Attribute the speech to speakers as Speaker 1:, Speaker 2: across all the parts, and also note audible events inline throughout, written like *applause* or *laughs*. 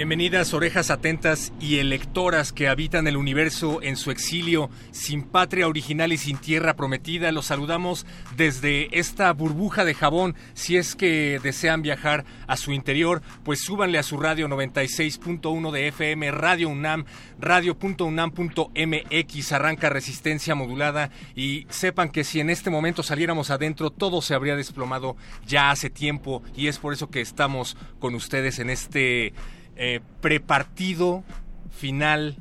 Speaker 1: Bienvenidas orejas atentas y electoras que habitan el universo en su exilio, sin patria original y sin tierra prometida. Los saludamos desde esta burbuja de jabón. Si es que desean viajar a su interior, pues súbanle a su radio 96.1 de FM, Radio UNAM, radio.unam.mx. Arranca resistencia modulada y sepan que si en este momento saliéramos adentro, todo se habría desplomado ya hace tiempo y es por eso que estamos con ustedes en este eh, prepartido final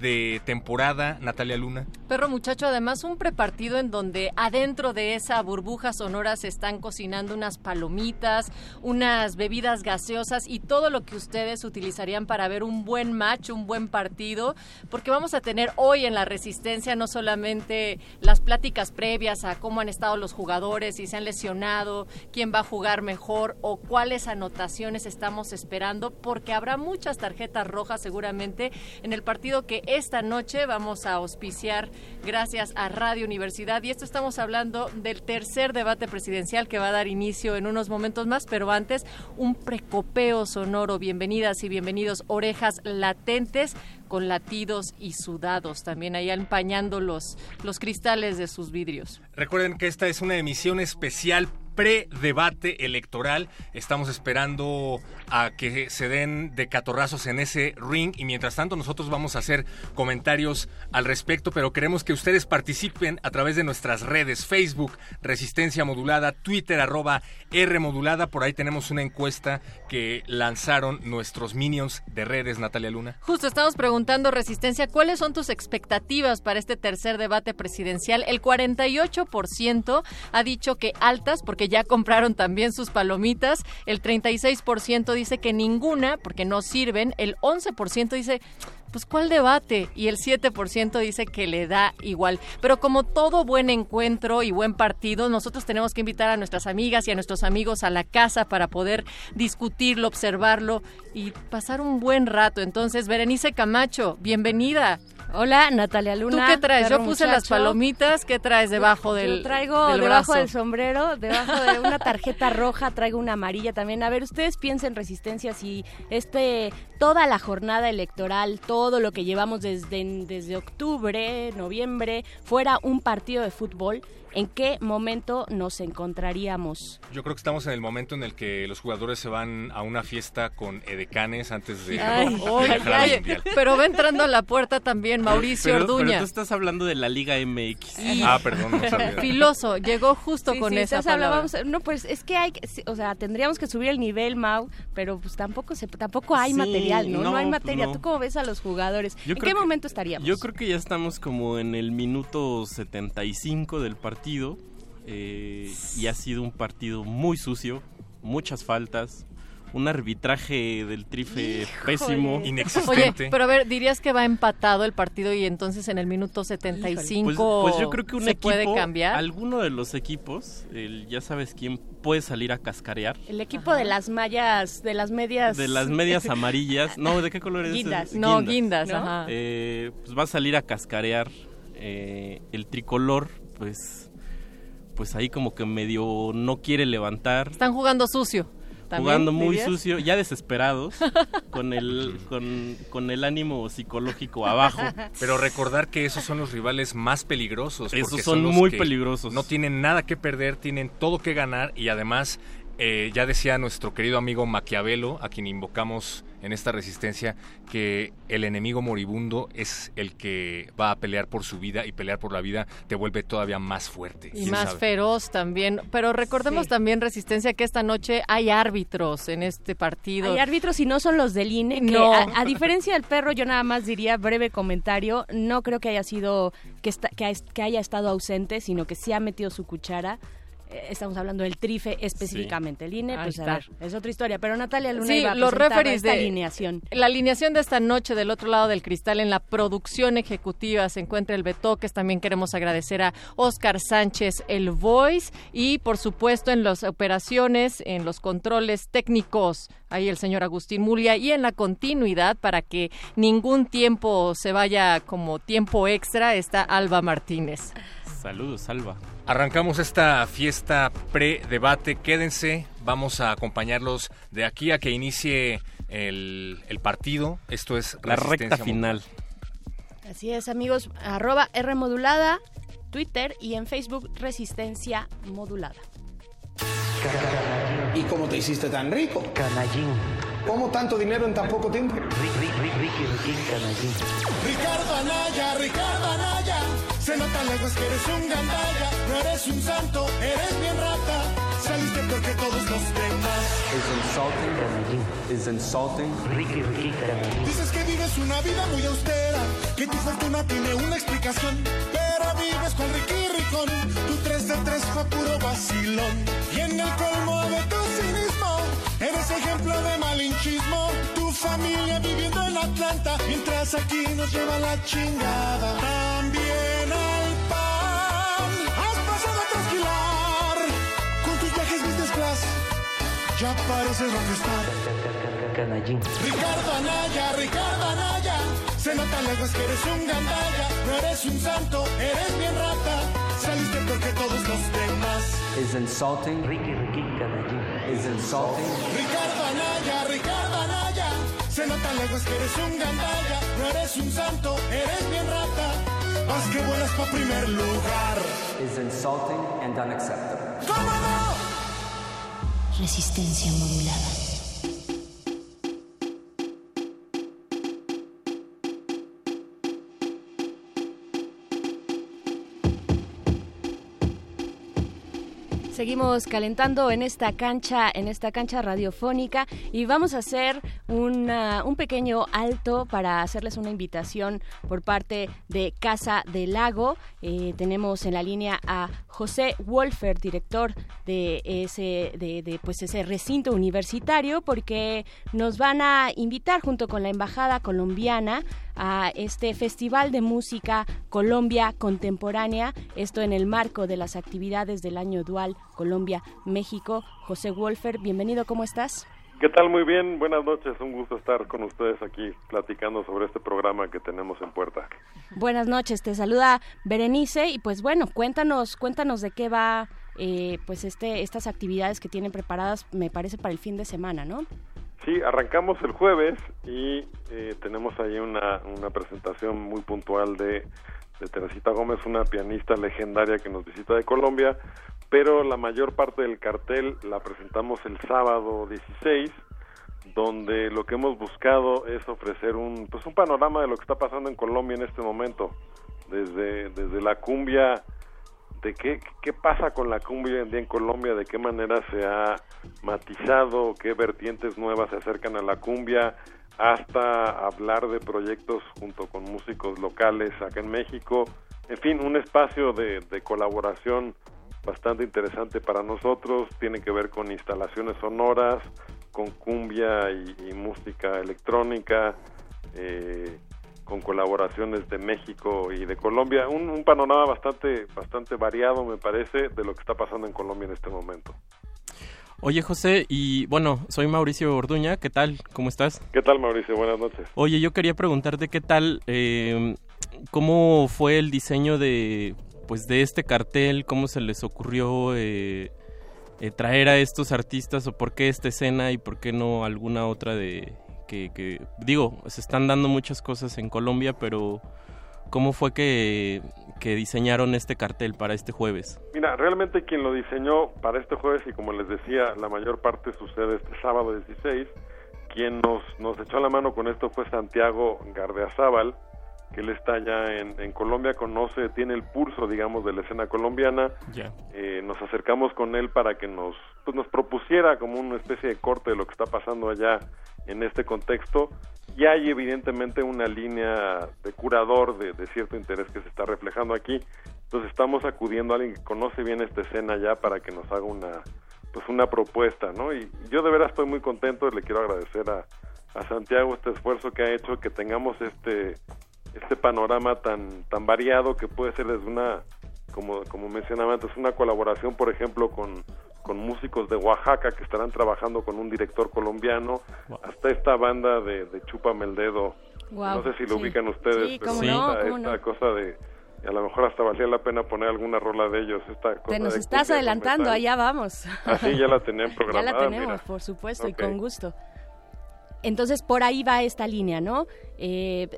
Speaker 1: de temporada, Natalia Luna.
Speaker 2: Perro muchacho, además un prepartido en donde adentro de esa burbuja sonora se están cocinando unas palomitas, unas bebidas gaseosas y todo lo que ustedes utilizarían para ver un buen match, un buen partido, porque vamos a tener hoy en la Resistencia no solamente las pláticas previas a cómo han estado los jugadores, si se han lesionado, quién va a jugar mejor o cuáles anotaciones estamos esperando, porque habrá muchas tarjetas rojas seguramente en el partido que esta noche vamos a auspiciar gracias a Radio Universidad y esto estamos hablando del tercer debate presidencial que va a dar inicio en unos momentos más, pero antes un precopeo sonoro. Bienvenidas y bienvenidos orejas latentes con latidos y sudados, también ahí empañando los, los cristales de sus vidrios.
Speaker 1: Recuerden que esta es una emisión especial pre-debate electoral. Estamos esperando a que se den de catorrazos en ese ring y mientras tanto nosotros vamos a hacer comentarios al respecto, pero queremos que ustedes participen a través de nuestras redes Facebook, Resistencia Modulada, Twitter arroba R Modulada, por ahí tenemos una encuesta que lanzaron nuestros minions de redes, Natalia Luna.
Speaker 2: Justo estamos preguntando, Resistencia, ¿cuáles son tus expectativas para este tercer debate presidencial? El 48% ha dicho que altas, porque ya compraron también sus palomitas, el 36% dice que ninguna, porque no sirven, el 11% dice, pues ¿cuál debate? Y el 7% dice que le da igual. Pero como todo buen encuentro y buen partido, nosotros tenemos que invitar a nuestras amigas y a nuestros amigos a la casa para poder discutirlo, observarlo y pasar un buen rato. Entonces, Berenice Camacho, bienvenida.
Speaker 3: Hola, Natalia Luna.
Speaker 2: ¿Tú qué traes? Yo puse las palomitas. ¿Qué traes debajo del
Speaker 3: Yo traigo debajo del sombrero, debajo de una tarjeta roja, traigo una amarilla también. A ver, ustedes piensen resistencia si este toda la jornada electoral, todo lo que llevamos desde desde octubre, noviembre, fuera un partido de fútbol ¿En qué momento nos encontraríamos?
Speaker 1: Yo creo que estamos en el momento en el que los jugadores se van a una fiesta con edecanes antes de, *laughs*
Speaker 2: Pero va entrando a la puerta también Mauricio Orduña.
Speaker 4: Pero tú estás hablando de la Liga MX.
Speaker 1: Ah, perdón, no
Speaker 2: Filoso, llegó justo con esa
Speaker 3: hablábamos, No, pues es que hay, o sea, tendríamos que subir el nivel, Mau, pero pues tampoco se, tampoco hay material, ¿no? No, hay materia. ¿Tú cómo ves a los jugadores? ¿En qué momento estaríamos?
Speaker 4: Yo creo que ya estamos como en el minuto 75 del partido partido eh, y ha sido un partido muy sucio, muchas faltas, un arbitraje del trife pésimo.
Speaker 2: Inexistente. Oye, pero a ver, dirías que va empatado el partido y entonces en el minuto 75
Speaker 4: pues, pues yo creo que un
Speaker 2: se
Speaker 4: equipo,
Speaker 2: puede cambiar.
Speaker 4: Alguno de los equipos, el, ya sabes quién puede salir a cascarear.
Speaker 3: El equipo de las mallas, de las medias.
Speaker 4: De las medias *laughs* amarillas. No, ¿de qué color es?
Speaker 3: Guindas.
Speaker 2: No, guindas, ajá.
Speaker 4: Eh, pues va a salir a cascarear eh, el tricolor, pues pues ahí como que medio no quiere levantar.
Speaker 2: Están jugando sucio
Speaker 4: jugando muy sucio, ya desesperados, *laughs* con el, con, el ánimo psicológico abajo.
Speaker 1: Pero recordar que esos son los rivales más peligrosos.
Speaker 4: Esos son, muy peligrosos.
Speaker 1: No tienen nada que perder, tienen todo que ganar y además eh, ya decía nuestro querido amigo Maquiavelo, a quien invocamos en esta resistencia, que el enemigo moribundo es el que va a pelear por su vida y pelear por la vida te vuelve todavía más fuerte.
Speaker 2: Y más feroz también. Pero recordemos también, resistencia, que esta noche hay árbitros en este partido.
Speaker 3: Hay árbitros y no son los del INE. no. a, diferencia del perro, yo nada más diría breve comentario. No creo que haya sido, que, que haya estado ausente, sino que sí ha metido su cuchara estamos hablando del trife específicamente. El INE, pues es otra historia. Pero Natalia Luna
Speaker 2: sí,
Speaker 3: a
Speaker 2: los referees
Speaker 3: de alineación.
Speaker 2: La alineación de esta noche del otro lado del cristal en la producción ejecutiva se encuentra el Betoques. También queremos agradecer a Oscar Sánchez, el Voice. Y por supuesto en las operaciones, en los controles técnicos, ahí el señor Agustín Mulia. Y en la continuidad, para que ningún tiempo se vaya como tiempo extra, está Alba Martínez.
Speaker 4: Saludos, Alba.
Speaker 1: Arrancamos esta fiesta pre-debate. Quédense, vamos a acompañarlos de aquí a que inicie el, partido. Esto es
Speaker 4: la recta final.
Speaker 3: Así es, amigos. Arroba R modulada, Twitter y en Facebook Resistencia Modulada.
Speaker 5: ¿Y cómo te hiciste tan rico?
Speaker 6: Canallín.
Speaker 5: ¿Cómo tanto dinero en tan poco tiempo?
Speaker 7: Ricardo Anaya, Ricardo Anaya. Se nota lejos que eres un gandalla. No eres un santo, eres bien rata. Saliste peor que todos los demás.
Speaker 6: Es insulting. Es insulting. Ricky, Ricky.
Speaker 7: Dices que vives una vida muy austera. Que tu fortuna tiene una explicación. Pero vives con Ricky Ricón. Tu 3 de 3 fue puro vacilón. Y en el colmo de tu cinismo. Eres ejemplo de malinchismo. Tu familia viviendo Mientras aquí nos lleva la chingada. También al pan. Has pasado a trasquilar. Con tus viajes business class. Ya pareces rockstar. Ricardo Anaya, Ricardo Anaya. Se nota lejos que eres un gandalla. No eres un santo, eres bien rata. Saliste peor que todos los demás.
Speaker 6: Es insulting. Ricky, Ricky, Canallín. Es insulting.
Speaker 7: Ricardo Anaya, Ricardo Anaya. Se nota lejos que eres un gandalla. No eres un santo, eres bien rata. Más que vuelas pa' primer lugar.
Speaker 6: Is insulting and unacceptable.
Speaker 7: ¿Cómo no?
Speaker 8: Resistencia modulada.
Speaker 3: Seguimos calentando en esta cancha, en esta cancha radiofónica y vamos a hacer un pequeño alto para hacerles una invitación por parte de Casa del Lago. Eh, tenemos en la línea a José Wolfer, director de ese, de, pues ese recinto universitario, porque nos van a invitar junto con la embajada colombiana a este Festival de Música Colombia Contemporánea, esto en el marco de las actividades del año dual Colombia-México. José Wolfer, bienvenido, ¿cómo estás?
Speaker 9: ¿Qué tal? Muy bien, buenas noches, un gusto estar con ustedes aquí platicando sobre este programa que tenemos en puerta.
Speaker 3: Buenas noches, te saluda Berenice y pues bueno, cuéntanos, cuéntanos de qué va eh, pues este, estas actividades que tienen preparadas, me parece para el fin de semana, ¿no?
Speaker 9: Sí, arrancamos el jueves y eh, tenemos ahí una, una presentación muy puntual de, de Teresita Gómez, una pianista legendaria que nos visita de Colombia, pero la mayor parte del cartel la presentamos el sábado 16, donde lo que hemos buscado es ofrecer un pues un panorama de lo que está pasando en Colombia en este momento, desde desde la cumbia de qué, pasa con la cumbia en Colombia, de qué manera se ha matizado, qué vertientes nuevas se acercan a la cumbia, hasta hablar de proyectos junto con músicos locales acá en México, en fin, un espacio de, colaboración bastante interesante para nosotros, tiene que ver con instalaciones sonoras, con cumbia y, música electrónica, eh, con colaboraciones de México y de Colombia, un, panorama bastante, bastante variado me parece de lo que está pasando en Colombia en este momento.
Speaker 4: Oye José, y bueno, soy Mauricio Orduña, ¿qué tal? ¿Cómo estás?
Speaker 9: ¿Qué tal Mauricio? Buenas noches.
Speaker 4: Oye, yo quería preguntarte qué tal, eh, cómo fue el diseño de, pues, de este cartel, cómo se les ocurrió eh, eh, traer a estos artistas o por qué esta escena y por qué no alguna otra de que, que digo, se están dando muchas cosas en Colombia, pero ¿cómo fue que, que diseñaron este cartel para este jueves?
Speaker 9: Mira, realmente quien lo diseñó para este jueves y como les decía, la mayor parte sucede este sábado 16, quien nos, nos echó la mano con esto fue Santiago Gardeazábal, que él está ya en, Colombia, conoce, tiene el pulso, digamos, de la escena colombiana. Eh, nos acercamos con él para que nos, pues, nos propusiera como una especie de corte de lo que está pasando allá en este contexto. Y hay evidentemente una línea de curador de, de cierto interés que se está reflejando aquí. Entonces estamos acudiendo a alguien que conoce bien esta escena ya para que nos haga una pues una propuesta, ¿no? Y yo de veras estoy muy contento y le quiero agradecer a, a Santiago este esfuerzo que ha hecho que tengamos este este panorama tan tan variado que puede ser desde una como como mencionaba antes una colaboración por ejemplo con con músicos de Oaxaca que estarán trabajando con un director colombiano hasta esta banda de, de Chúpame el dedo no sé si lo ubican ustedes pero esta, cosa de a lo mejor hasta valía la pena poner alguna rola de ellos. Esta cosa
Speaker 3: Te nos estás adelantando, allá vamos.
Speaker 9: Así ya la tenían programada. *laughs*
Speaker 3: ya la tenemos, por supuesto, y con gusto. Entonces por ahí va esta línea, ¿no? Eh,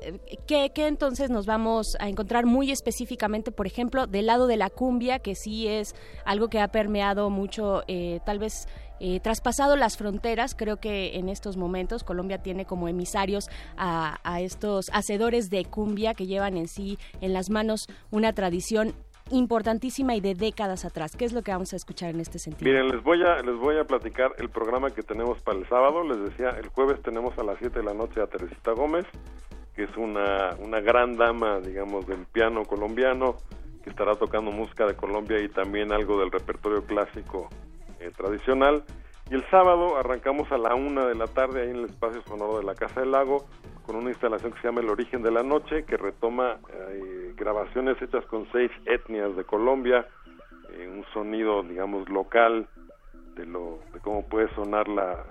Speaker 3: ¿qué, entonces nos vamos a encontrar muy específicamente, por ejemplo, del lado de la cumbia, que sí es algo que ha permeado mucho, eh, tal vez eh, traspasado las fronteras. Creo que en estos momentos Colombia tiene como emisarios a, estos hacedores de cumbia que llevan en sí, en las manos, una tradición importantísima y de décadas atrás. ¿Qué es lo que vamos a escuchar en este sentido?
Speaker 9: Miren, les voy a les voy a platicar el programa que tenemos para el sábado. Les decía, el jueves tenemos a las 7 de la noche a Teresita Gómez, que es una, una gran dama, digamos, del piano colombiano, que estará tocando música de Colombia y también algo del repertorio clásico eh, tradicional. Y el sábado arrancamos a la una de la tarde ahí en el espacio sonoro de la Casa del Lago con una instalación que se llama El Origen de la Noche, que retoma eh, grabaciones hechas con seis etnias de Colombia, eh, un sonido, digamos, local de lo de cómo puede sonar la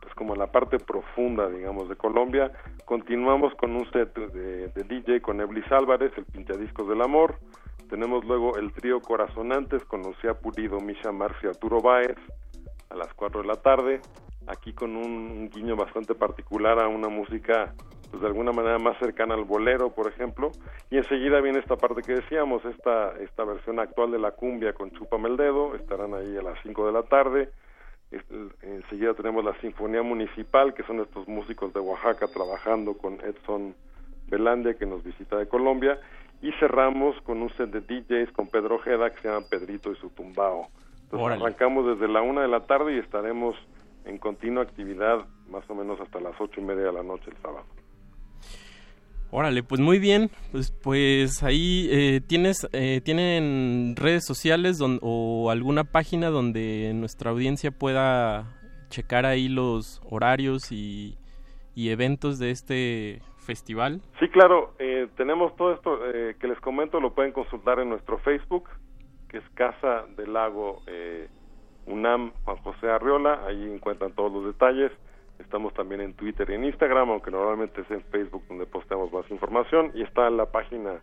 Speaker 9: pues como la parte profunda, digamos, de Colombia. Continuamos con un set de, DJ con Eblis Álvarez, el Pinchadiscos del Amor. Tenemos luego el trío Corazonantes con Lucía Pulido, Misha Marcia, Arturo Báez a las 4 de la tarde aquí con un, guiño bastante particular a una música pues de alguna manera más cercana al bolero, por ejemplo, y enseguida viene esta parte que decíamos, esta, esta versión actual de la cumbia con Chúpame el Dedo, estarán ahí a las 5 de la tarde, enseguida tenemos la Sinfonía Municipal, que son estos músicos de Oaxaca trabajando con Edson Belandia, que nos visita de Colombia, y cerramos con un set de DJs con Pedro Ojeda, que se llama Pedrito y su tumbao. Entonces arrancamos desde la una de la tarde y estaremos en continua actividad más o menos hasta las ocho y media de la noche el sábado.
Speaker 4: Órale, pues muy bien, pues, pues ahí eh, tienes, eh, tienen redes sociales o alguna página donde nuestra audiencia pueda checar ahí los horarios y, eventos de este festival.
Speaker 9: Sí, claro, eh, tenemos todo esto que les comento, lo pueden consultar en nuestro Facebook, que es Casa del Lago UNAM Juan José Arriola, ahí encuentran todos los detalles. Estamos también en Twitter y en Instagram, aunque normalmente es en Facebook donde posteamos más información. Y está en la página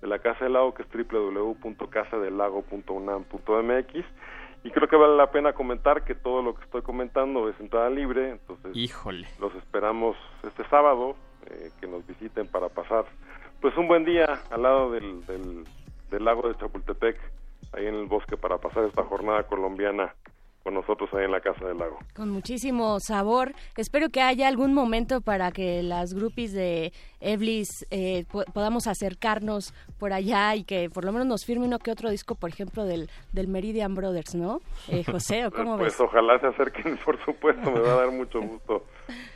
Speaker 9: de la Casa del Lago, que es www.casadelago.unam.mx. Y creo que vale la pena comentar que todo lo que estoy comentando es entrada libre, entonces
Speaker 4: Híjole.
Speaker 9: los esperamos este sábado, eh, que nos visiten para pasar pues un buen día al lado del, del, del lago de Chapultepec ahí en el bosque para pasar esta jornada colombiana con nosotros ahí en la Casa del Lago.
Speaker 3: Con muchísimo sabor. Espero que haya algún momento para que las groupies de Eblis eh, podamos acercarnos por allá y que por lo menos nos firme uno que otro disco, por ejemplo, del, del Meridian Brothers, ¿no? Eh, José, ¿o cómo
Speaker 9: pues,
Speaker 3: ves?
Speaker 9: Pues ojalá se acerquen, *laughs* por supuesto, me va a dar mucho gusto.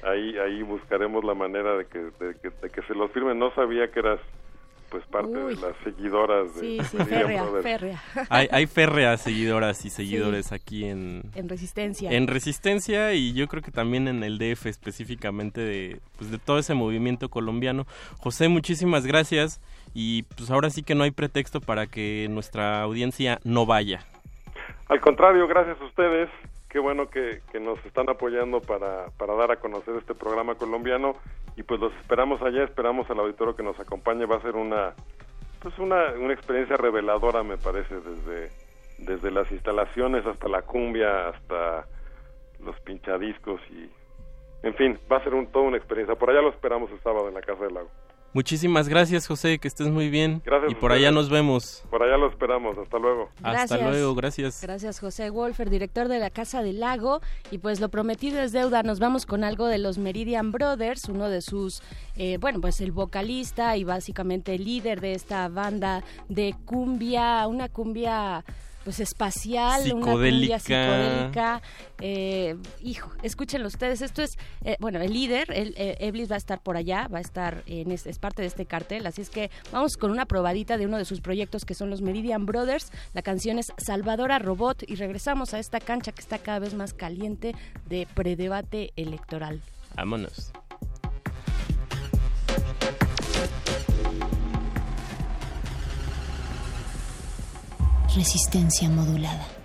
Speaker 9: Ahí ahí buscaremos la manera de que, de que, de que se los firmen. No sabía que eras pues parte de las seguidoras de
Speaker 3: Sí, sí, férrea, férrea.
Speaker 4: Hay, hay férreas seguidoras y seguidores aquí en,
Speaker 3: En Resistencia.
Speaker 4: en Resistencia y yo creo que también en el DF específicamente de, pues de todo ese movimiento colombiano. José, muchísimas gracias y pues ahora sí que no hay pretexto para que nuestra audiencia no vaya.
Speaker 9: Al contrario, gracias a ustedes. Qué bueno que, que nos están apoyando para, para dar a conocer este programa colombiano y pues los esperamos allá, esperamos al auditorio que nos acompañe. Va a ser una pues una, una experiencia reveladora, me parece, desde, desde las instalaciones hasta la cumbia, hasta los pinchadiscos y en fin, va a ser un, toda una experiencia. Por allá lo esperamos el sábado en la Casa del Lago.
Speaker 4: Muchísimas gracias José, que estés muy bien
Speaker 9: Gracias
Speaker 4: y por allá nos vemos.
Speaker 9: Por allá lo esperamos. Hasta luego.
Speaker 4: Hasta luego, gracias.
Speaker 3: Gracias, José Wolfer, director de la Casa del Lago. Y pues lo prometido es deuda. Nos vamos con algo de los Meridian Brothers, uno de sus, eh, bueno, pues el vocalista y básicamente el líder de esta banda de cumbia, una cumbia pues espacial, una
Speaker 4: Psicodélica.
Speaker 3: cumbia psicodélica. Eh, hijo, escúchenlo ustedes. Esto es, eh, bueno, el líder, el, eh, Eblis va a estar por allá, va a estar en este, es parte de este cartel. Así es que vamos con una probadita de uno de sus proyectos que son los Meridian Brothers. La canción es Salvadora Robot y regresamos a esta cancha que está cada vez más caliente de predebate electoral.
Speaker 4: Vámonos.
Speaker 10: Resistencia modulada.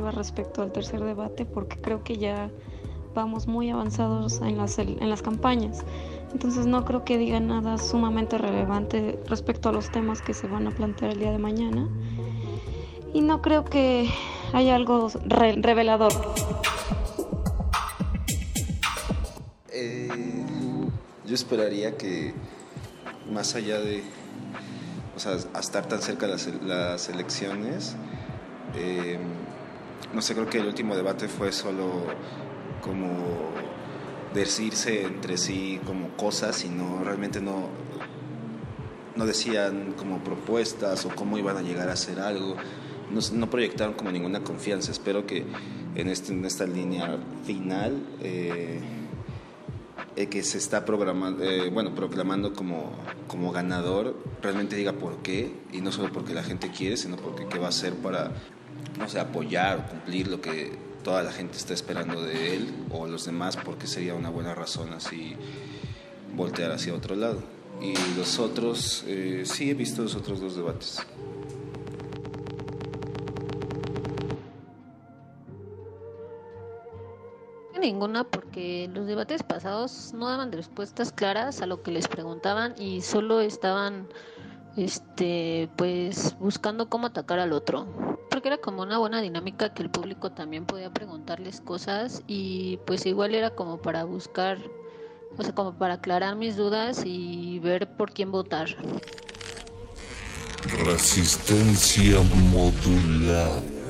Speaker 11: Respecto al tercer debate porque creo que ya vamos muy avanzados en las, en las campañas. Entonces no creo que diga nada sumamente relevante respecto a los temas que se van a plantear el día de mañana. Y no creo que haya algo revelador.
Speaker 12: Eh, yo esperaría que más allá de o sea, a estar tan cerca de las, las elecciones, no sé, creo que el último debate fue solo como decirse entre sí como cosas y no realmente no no decían como propuestas o cómo iban a llegar a hacer algo. No, no proyectaron como ninguna confianza. Espero que en, este, en esta línea final eh, el que se está programando, eh, bueno, proclamando como, como ganador realmente diga por qué y no solo porque la gente quiere sino porque qué va a hacer para no sé apoyar o cumplir lo que toda la gente está esperando de él o los demás porque sería una buena razón así voltear hacia otro lado. Y los otros, eh, sí he visto los otros dos debates.
Speaker 13: Ninguna porque los debates pasados no daban respuestas claras a lo que les preguntaban y solo estaban este pues buscando cómo atacar al otro porque era como una buena dinámica que el público también podía preguntarles cosas y pues igual era como para buscar o sea como para aclarar mis dudas y ver por quién votar.
Speaker 7: Resistencia modular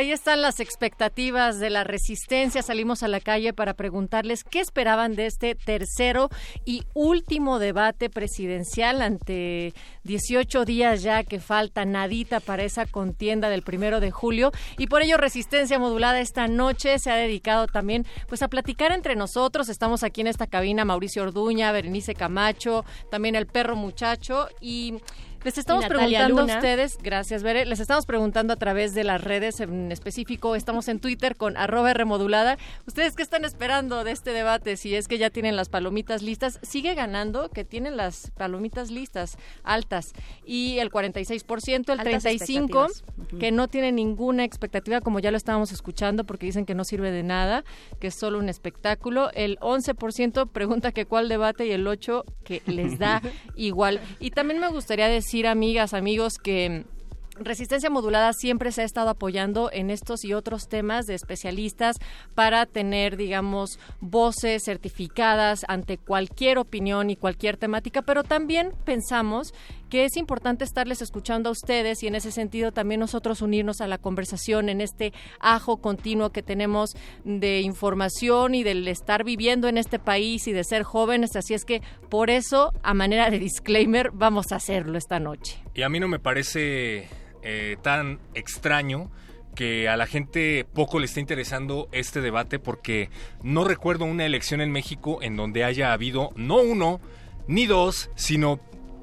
Speaker 2: Ahí están las expectativas de la resistencia. Salimos a la calle para preguntarles qué esperaban de este tercero y último debate presidencial ante 18 días ya que falta nadita para esa contienda del primero de julio. Y por ello Resistencia Modulada esta noche se ha dedicado también pues a platicar entre nosotros. Estamos aquí en esta cabina Mauricio Orduña, Berenice Camacho, también el perro muchacho y les estamos preguntando a ustedes, gracias Bere, les estamos preguntando a través de las redes en específico, estamos en Twitter con arroba remodulada. ¿Ustedes qué están esperando de este debate? Si es que ya tienen las palomitas listas, sigue ganando que tienen las palomitas listas altas y el 46%, el 35% que no tiene ninguna expectativa como ya lo estábamos escuchando porque dicen que no sirve de nada, que es solo un espectáculo, el 11% pregunta que cuál debate y el 8% que les da *laughs* igual. Y también me gustaría decir amigas, amigos, que Resistencia Modulada siempre se ha estado apoyando en estos y otros temas de especialistas para tener, digamos, voces certificadas ante cualquier opinión y cualquier temática, pero también pensamos que es importante estarles escuchando a ustedes y en ese sentido también nosotros unirnos a la conversación en este ajo continuo que tenemos de información y del estar viviendo en este país y de ser jóvenes. Así es que por eso, a manera de disclaimer, vamos a hacerlo esta noche.
Speaker 1: Y a mí no me parece eh, tan extraño que a la gente poco le está interesando este debate porque no recuerdo una elección en México en donde haya habido no uno ni dos, sino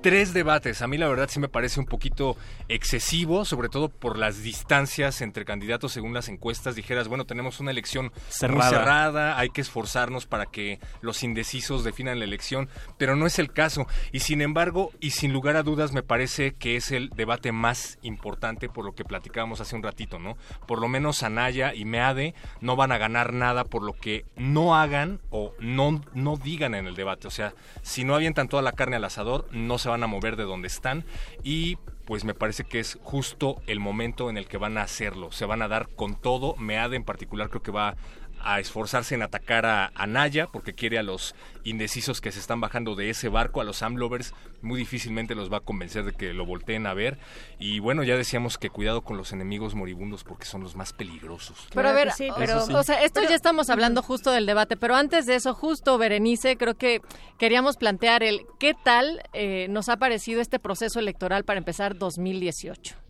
Speaker 1: tres debates. A mí la verdad sí me parece un poquito excesivo, sobre todo por las distancias entre candidatos según las encuestas. Dijeras, bueno, tenemos una elección cerrada. muy cerrada, hay que esforzarnos para que los indecisos definan la elección, pero no es el caso. Y sin embargo, y sin lugar a dudas, me parece que es el debate más importante por lo que platicábamos hace un ratito, ¿no? Por lo menos Anaya y Meade no van a ganar nada por lo que no hagan o no, no digan en el debate. O sea, si no avientan toda la carne al asador, no se van a mover de donde están y pues me parece que es justo el momento en el que van a hacerlo. Se van a dar con todo. Meade en particular creo que va a esforzarse en atacar a, Naya porque quiere a los indecisos que se están bajando de ese barco, a los Amlovers, muy difícilmente los va a convencer de que lo volteen a ver. Y bueno, ya decíamos que cuidado con los enemigos moribundos porque son los más peligrosos.
Speaker 2: Pero a ver, pero, o sea, esto ya estamos hablando justo del debate, pero antes de eso, justo Berenice, creo que queríamos plantear el qué tal eh, nos ha parecido este proceso electoral para empezar 2018.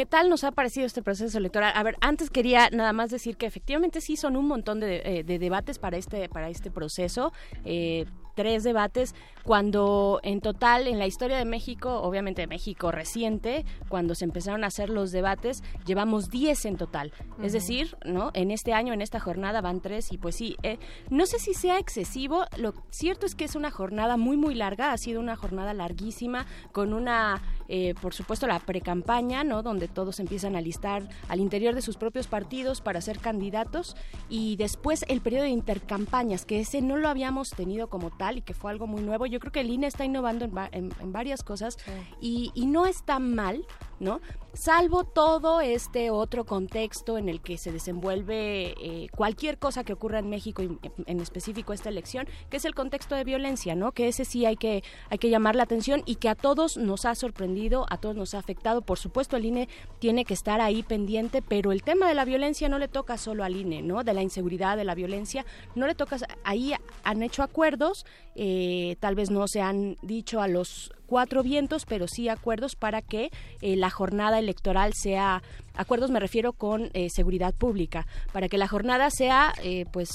Speaker 3: ¿Qué tal nos ha parecido este proceso electoral? A ver, antes quería nada más decir que efectivamente sí son un montón de, eh, debates para este para este proceso. Eh, tres debates, cuando en total en la historia de México, obviamente de México reciente, cuando se empezaron a hacer los debates, llevamos 10 en total. Es decir, ¿no? En este año, en esta jornada van tres y pues sí, eh, no sé si sea excesivo, lo cierto es que es una jornada muy muy larga, ha sido una jornada larguísima con una, eh, por supuesto, la precampaña, ¿no? Donde todos empiezan a listar al interior de sus propios partidos para ser candidatos y después el periodo de intercampañas, que ese no lo habíamos tenido como y que fue algo muy nuevo. Yo creo que el INE está innovando en, en, varias cosas y, y no está mal, ¿no? Salvo todo este otro contexto en el que se desenvuelve eh, cualquier cosa que ocurra en México, y en específico esta elección, que es el contexto de violencia, ¿no? Que ese sí hay que, hay que llamar la atención y que a todos nos ha sorprendido, a todos nos ha afectado. Por supuesto, el INE tiene que estar ahí pendiente, pero el tema de la violencia no le toca solo al INE, ¿no? De la inseguridad, de la violencia, no le toca. Ahí han hecho acuerdos, eh, tal vez no se han dicho a los cuatro vientos, pero sí acuerdos para que eh, la jornada electoral sea, acuerdos me refiero con eh, seguridad pública, para que la jornada sea, eh, pues,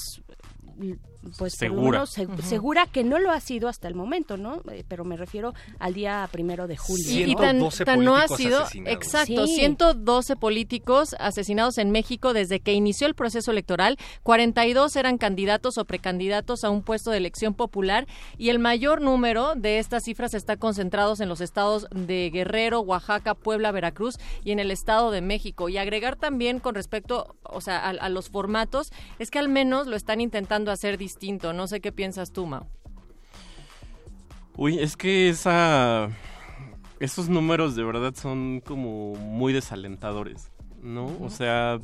Speaker 3: pues
Speaker 4: segura.
Speaker 3: segura que no lo ha sido hasta el momento, ¿no? Eh, pero me refiero al día primero de julio.
Speaker 2: Sí, y tan, no ha sido, exacto, 112 políticos asesinados en México desde que inició el proceso electoral, 42 eran candidatos o precandidatos a un puesto de elección popular y el mayor número de estas cifras está concentrados en los estados de Guerrero, Oaxaca, Puebla, Veracruz y en el estado de México. Y agregar también con respecto, o sea, a, a los formatos, es que al menos lo están intentando hacer distinto no sé qué piensas tú, Mau.
Speaker 4: Uy, es que esa... Esos números de verdad son como muy desalentadores, ¿no? O sea,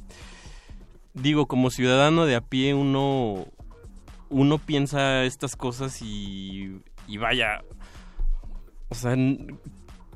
Speaker 4: digo, como ciudadano de a pie uno, uno piensa estas cosas y, y vaya, o sea,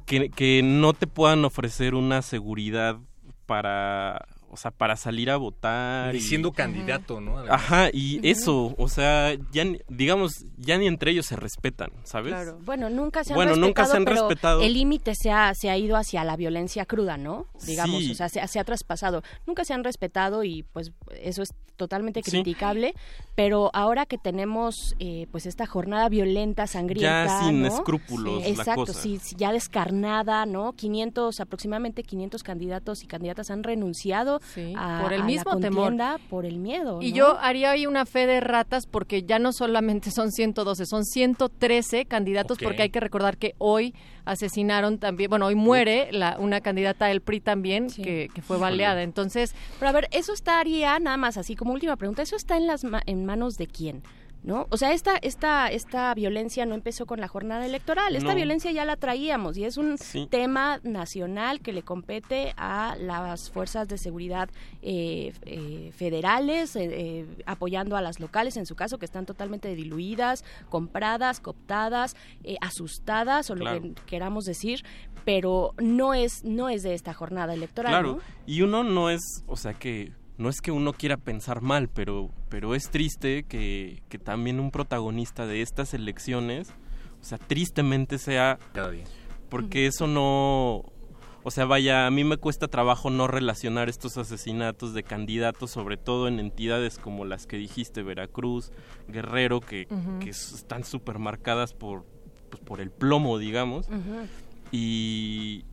Speaker 4: que, que no te puedan ofrecer una seguridad para o sea, para salir a votar.
Speaker 1: Y, siendo candidato, ¿no?
Speaker 4: Ajá, y eso, o sea, ya digamos, ya ni entre ellos se respetan, ¿sabes?
Speaker 3: Claro. Bueno, nunca se han
Speaker 4: bueno,
Speaker 3: respetado,
Speaker 4: nunca se han
Speaker 3: pero
Speaker 4: respetado.
Speaker 3: el límite se ha, se ha ido hacia la violencia cruda, ¿no? Digamos,
Speaker 4: Sí.
Speaker 3: o sea, se, se ha traspasado. Nunca se han respetado y pues eso es totalmente
Speaker 4: Sí.
Speaker 3: criticable, pero ahora que tenemos eh, pues esta jornada violenta, sangrienta,
Speaker 4: Ya sin
Speaker 3: ¿no?
Speaker 4: escrúpulos la
Speaker 3: Exacto,
Speaker 4: cosa.
Speaker 3: sí, sí, ya descarnada, ¿no? 500, aproximadamente 500 candidatos y candidatas han renunciado a,
Speaker 2: por el
Speaker 3: a la
Speaker 2: mismo temor.
Speaker 3: por el miedo,
Speaker 2: Y
Speaker 3: ¿no?
Speaker 2: yo haría ahí una fe de ratas porque ya no solamente son 112, son 113 candidatos porque hay que recordar que hoy asesinaron también, bueno, hoy muere la, una candidata del PRI también que, que fue baleada. Entonces,
Speaker 3: Pero a ver, eso estaría nada más así como última pregunta, ¿eso está en las ma- en manos de quién? ¿No? O sea, esta, esta, esta violencia no empezó con la jornada electoral, esta
Speaker 4: No.
Speaker 3: violencia ya la traíamos y es un
Speaker 4: Sí.
Speaker 3: tema nacional que le compete a las fuerzas de seguridad eh, eh, federales, eh, eh, apoyando a las locales, en su caso, que están totalmente diluidas, compradas, cooptadas, eh, asustadas o lo que queramos decir, pero no es, no es de esta jornada electoral.
Speaker 4: Claro,
Speaker 3: ¿no?
Speaker 4: y uno no es, o sea que no es que uno quiera pensar mal, pero, pero es triste que, que también un protagonista de estas elecciones, o sea, tristemente sea...
Speaker 1: Cada día.
Speaker 4: Porque eso no... O sea, vaya, a mí me cuesta trabajo no relacionar estos asesinatos de candidatos, sobre todo en entidades como las que dijiste, Veracruz, Guerrero, que, que están súper marcadas por, pues, por el plomo, digamos. Y,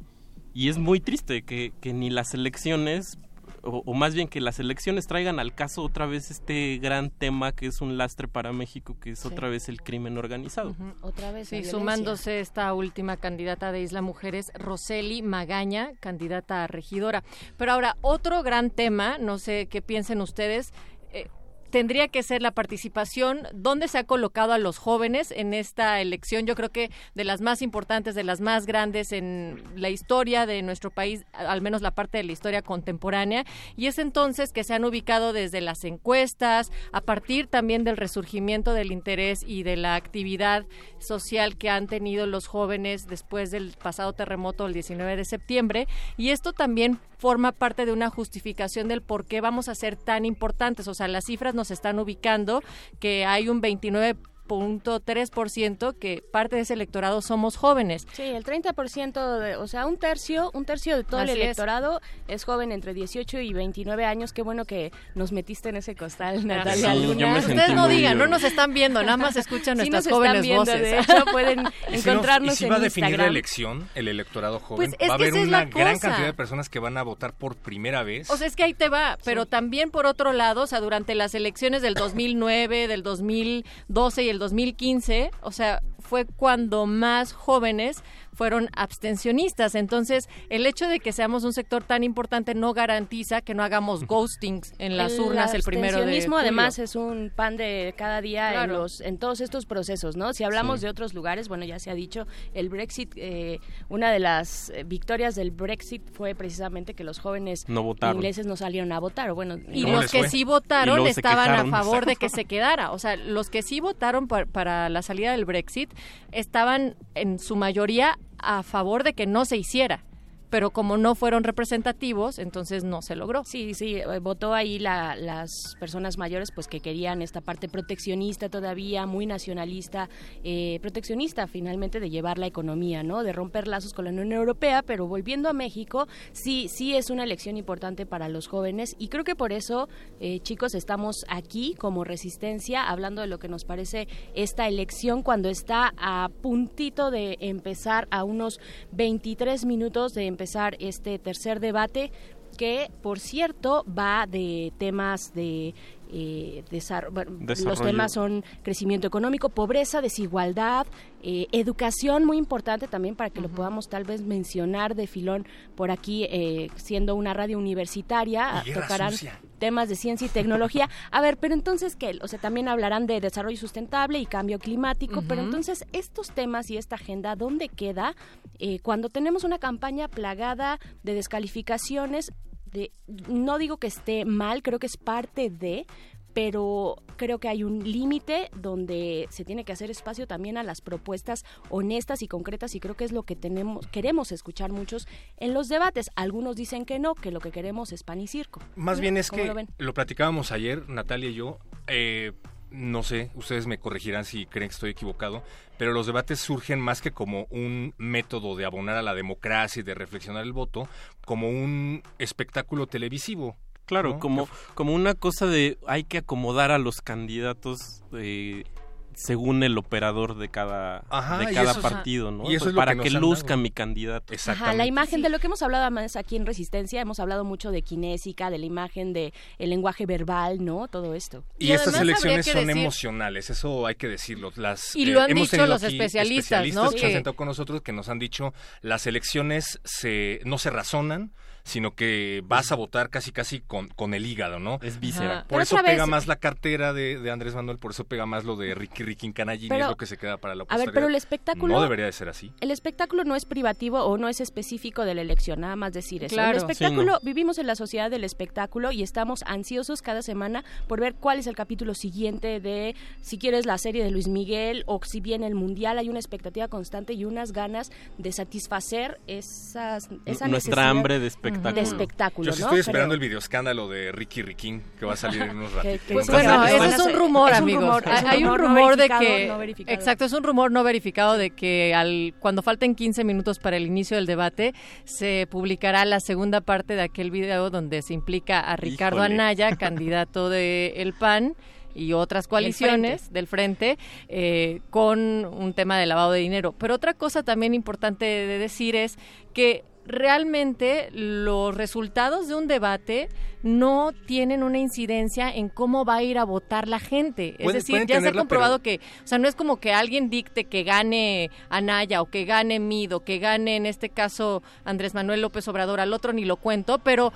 Speaker 4: y es muy triste que, que ni las elecciones, o, o más bien que las elecciones traigan al caso otra vez este gran tema que es un lastre para México, que es
Speaker 2: Sí.
Speaker 4: otra vez el crimen organizado.
Speaker 3: Otra vez.
Speaker 2: Sí, sumándose esta última candidata de Isla Mujeres, Roseli Magaña, candidata a regidora. Pero ahora, otro gran tema, no sé qué piensen ustedes, eh, tendría que ser la participación, dónde se ha colocado a los jóvenes en esta elección. Yo creo que de las más importantes, de las más grandes en la historia de nuestro país, al menos la parte de la historia contemporánea. Y es entonces que se han ubicado desde las encuestas, a partir también del resurgimiento del interés y de la actividad social que han tenido los jóvenes después del pasado terremoto el 19 de septiembre. Y esto también forma parte de una justificación del por qué vamos a ser tan importantes. O sea, las cifras nos están ubicando que hay un 29 30.3% que parte de ese electorado somos jóvenes.
Speaker 3: Sí, el 30%, de, o sea, un tercio, un tercio de todo el
Speaker 2: Así
Speaker 3: electorado es. joven entre 18 y 29 años. Qué bueno que nos metiste en ese costal, Natalia
Speaker 4: Sí,
Speaker 3: Luna.
Speaker 2: Ustedes no digan, no nos están viendo, nada más *laughs* escuchan
Speaker 3: Sí
Speaker 2: nuestras
Speaker 3: nos están
Speaker 2: jóvenes
Speaker 3: viendo,
Speaker 2: voces.
Speaker 3: de hecho, pueden *laughs*
Speaker 1: Y si no-
Speaker 3: encontrarnos
Speaker 1: y si
Speaker 3: en
Speaker 1: va a definir la elección, el electorado joven,
Speaker 2: Pues es
Speaker 1: va a haber una gran
Speaker 2: cosa.
Speaker 1: cantidad de personas que van a votar por primera vez.
Speaker 2: O sea, es que ahí te va, pero también por otro lado, o sea, durante las elecciones del 2009, del 2012 y el 2015, o sea, fue cuando más jóvenes fueron abstencionistas. Entonces, el hecho de que seamos un sector tan importante no garantiza que no hagamos ghostings en las urnas el primero de
Speaker 3: abstencionismo,
Speaker 2: julio.
Speaker 3: además es un pan de cada día en los en todos estos procesos, ¿no? Si hablamos
Speaker 4: Sí.
Speaker 3: de otros lugares, bueno, ya se ha dicho, el Brexit, eh, una de las eh, victorias del Brexit fue precisamente que los jóvenes
Speaker 4: No votaron.
Speaker 3: ingleses no salieron a votar, o bueno,
Speaker 2: Y
Speaker 1: ¿Cómo
Speaker 2: los que
Speaker 1: fue?
Speaker 2: sí votaron estaban a favor de que *laughs* se quedara. O sea, los que sí votaron pa- para la salida del Brexit estaban en su mayoría a favor de que no se hiciera. Pero como no fueron representativos, entonces no se logró.
Speaker 3: Sí, sí, eh, votó ahí la- las personas mayores pues que querían esta parte proteccionista todavía, muy nacionalista, eh, proteccionista finalmente de llevar la economía, ¿no? De romper lazos con la Unión Europea, pero volviendo a México, sí, sí es una elección importante para los jóvenes y creo que por eso, eh, chicos, estamos aquí como resistencia hablando de lo que nos parece esta elección cuando está a puntito de empezar a unos 23 minutos de empezar este tercer debate que por cierto va de temas de eh, bueno, los temas son crecimiento económico, pobreza, desigualdad, eh, educación, muy importante también para que lo podamos tal vez mencionar de filón por aquí, eh, siendo una radio universitaria, tocarán
Speaker 1: sucia.
Speaker 3: temas de ciencia y tecnología. A ver, pero entonces, ¿qué? O sea, también hablarán de desarrollo sustentable y cambio climático, pero entonces, estos temas y esta agenda, ¿dónde queda eh, cuando tenemos una campaña plagada de descalificaciones? De, no digo que esté mal, creo que es parte de, pero creo que hay un límite donde se tiene que hacer espacio también a las propuestas honestas y concretas y creo que es lo que tenemos queremos escuchar muchos en los debates. Algunos dicen que no, que lo que queremos es pan y circo.
Speaker 1: Más bien es
Speaker 3: ¿Cómo
Speaker 1: que
Speaker 3: lo,
Speaker 1: platicábamos ayer, Natalia y yo. eh, no sé, ustedes me corregirán si creen que estoy equivocado, pero los debates surgen más que como un método de abonar a la democracia y de reflexionar el voto, como un espectáculo televisivo.
Speaker 4: Claro,
Speaker 1: ¿no?
Speaker 4: como, como una cosa de hay que acomodar a los candidatos eh, según el operador de cada,
Speaker 1: Ajá,
Speaker 4: de cada
Speaker 1: eso es-
Speaker 4: partido, ¿no?
Speaker 1: y eso es lo
Speaker 4: para
Speaker 1: que
Speaker 4: que, luzca mi candidato.
Speaker 3: Ajá, la imagen de lo que hemos hablado más aquí en Resistencia, hemos hablado mucho de kinésica, de la imagen, de el lenguaje verbal, ¿no? Todo esto.
Speaker 1: Y,
Speaker 2: Y
Speaker 1: estas elecciones son
Speaker 2: decir-
Speaker 1: emocionales, eso hay que decirlo. Las,
Speaker 2: Y lo han
Speaker 1: hemos
Speaker 2: dicho los
Speaker 1: aquí
Speaker 2: especialistas, ¿no?
Speaker 1: que se han sentado con nosotros que nos han dicho las elecciones se, no se razonan, sino que vas a votar casi casi con, con el hígado, ¿no?
Speaker 4: Es víscera.
Speaker 2: Ajá.
Speaker 1: Por
Speaker 3: Pero
Speaker 1: eso pega
Speaker 3: vez-
Speaker 1: más la cartera de, de Andrés Manuel, por eso pega más lo de Ricky Ricky Canallini,
Speaker 3: Pero-
Speaker 1: es lo que se queda para la
Speaker 3: A ver,
Speaker 1: posteridad.
Speaker 3: pero el espectáculo...
Speaker 1: No debería de ser así.
Speaker 3: El espectáculo no es privativo o no es específico de la elección, nada más decir eso.
Speaker 2: Claro.
Speaker 3: El espectáculo,
Speaker 4: Sí,
Speaker 3: vivimos en la sociedad del espectáculo y estamos ansiosos cada semana por ver cuál es el capítulo siguiente de, si quieres, la serie de Luis Miguel o si bien el Mundial, hay una expectativa constante y unas ganas de satisfacer esas, esa
Speaker 4: Nuestra
Speaker 3: necesidad
Speaker 4: hambre de espectáculo.
Speaker 3: De espectáculo,
Speaker 1: Yo sí
Speaker 3: ¿no?
Speaker 1: estoy esperando
Speaker 3: Creo.
Speaker 1: el videoescándalo de Ricky Riquín, que va a salir en unos *laughs* ratitos.
Speaker 2: Pues
Speaker 3: Entonces,
Speaker 2: bueno, ese es un rumor,
Speaker 3: es un
Speaker 2: amigos.
Speaker 3: rumor,
Speaker 2: Hay un
Speaker 3: rumor no
Speaker 2: de
Speaker 3: verificado,
Speaker 2: que,
Speaker 3: no
Speaker 2: exacto, es un rumor no verificado de que al cuando falten 15 minutos para el inicio del debate se publicará la segunda parte de aquel video donde se implica a Ricardo
Speaker 4: Híjole.
Speaker 2: Anaya, *laughs* candidato de El PAN y otras coaliciones del frente eh, con un tema de lavado de dinero. Pero otra cosa también importante de decir es que realmente los resultados de un debate no tienen una incidencia en cómo va a ir a votar la gente. Es decir, ya se ha comprobado que, o sea, no es como que alguien dicte que gane Anaya o que gane Mid o que gane en este caso Andrés Manuel López Obrador, al otro ni lo cuento, pero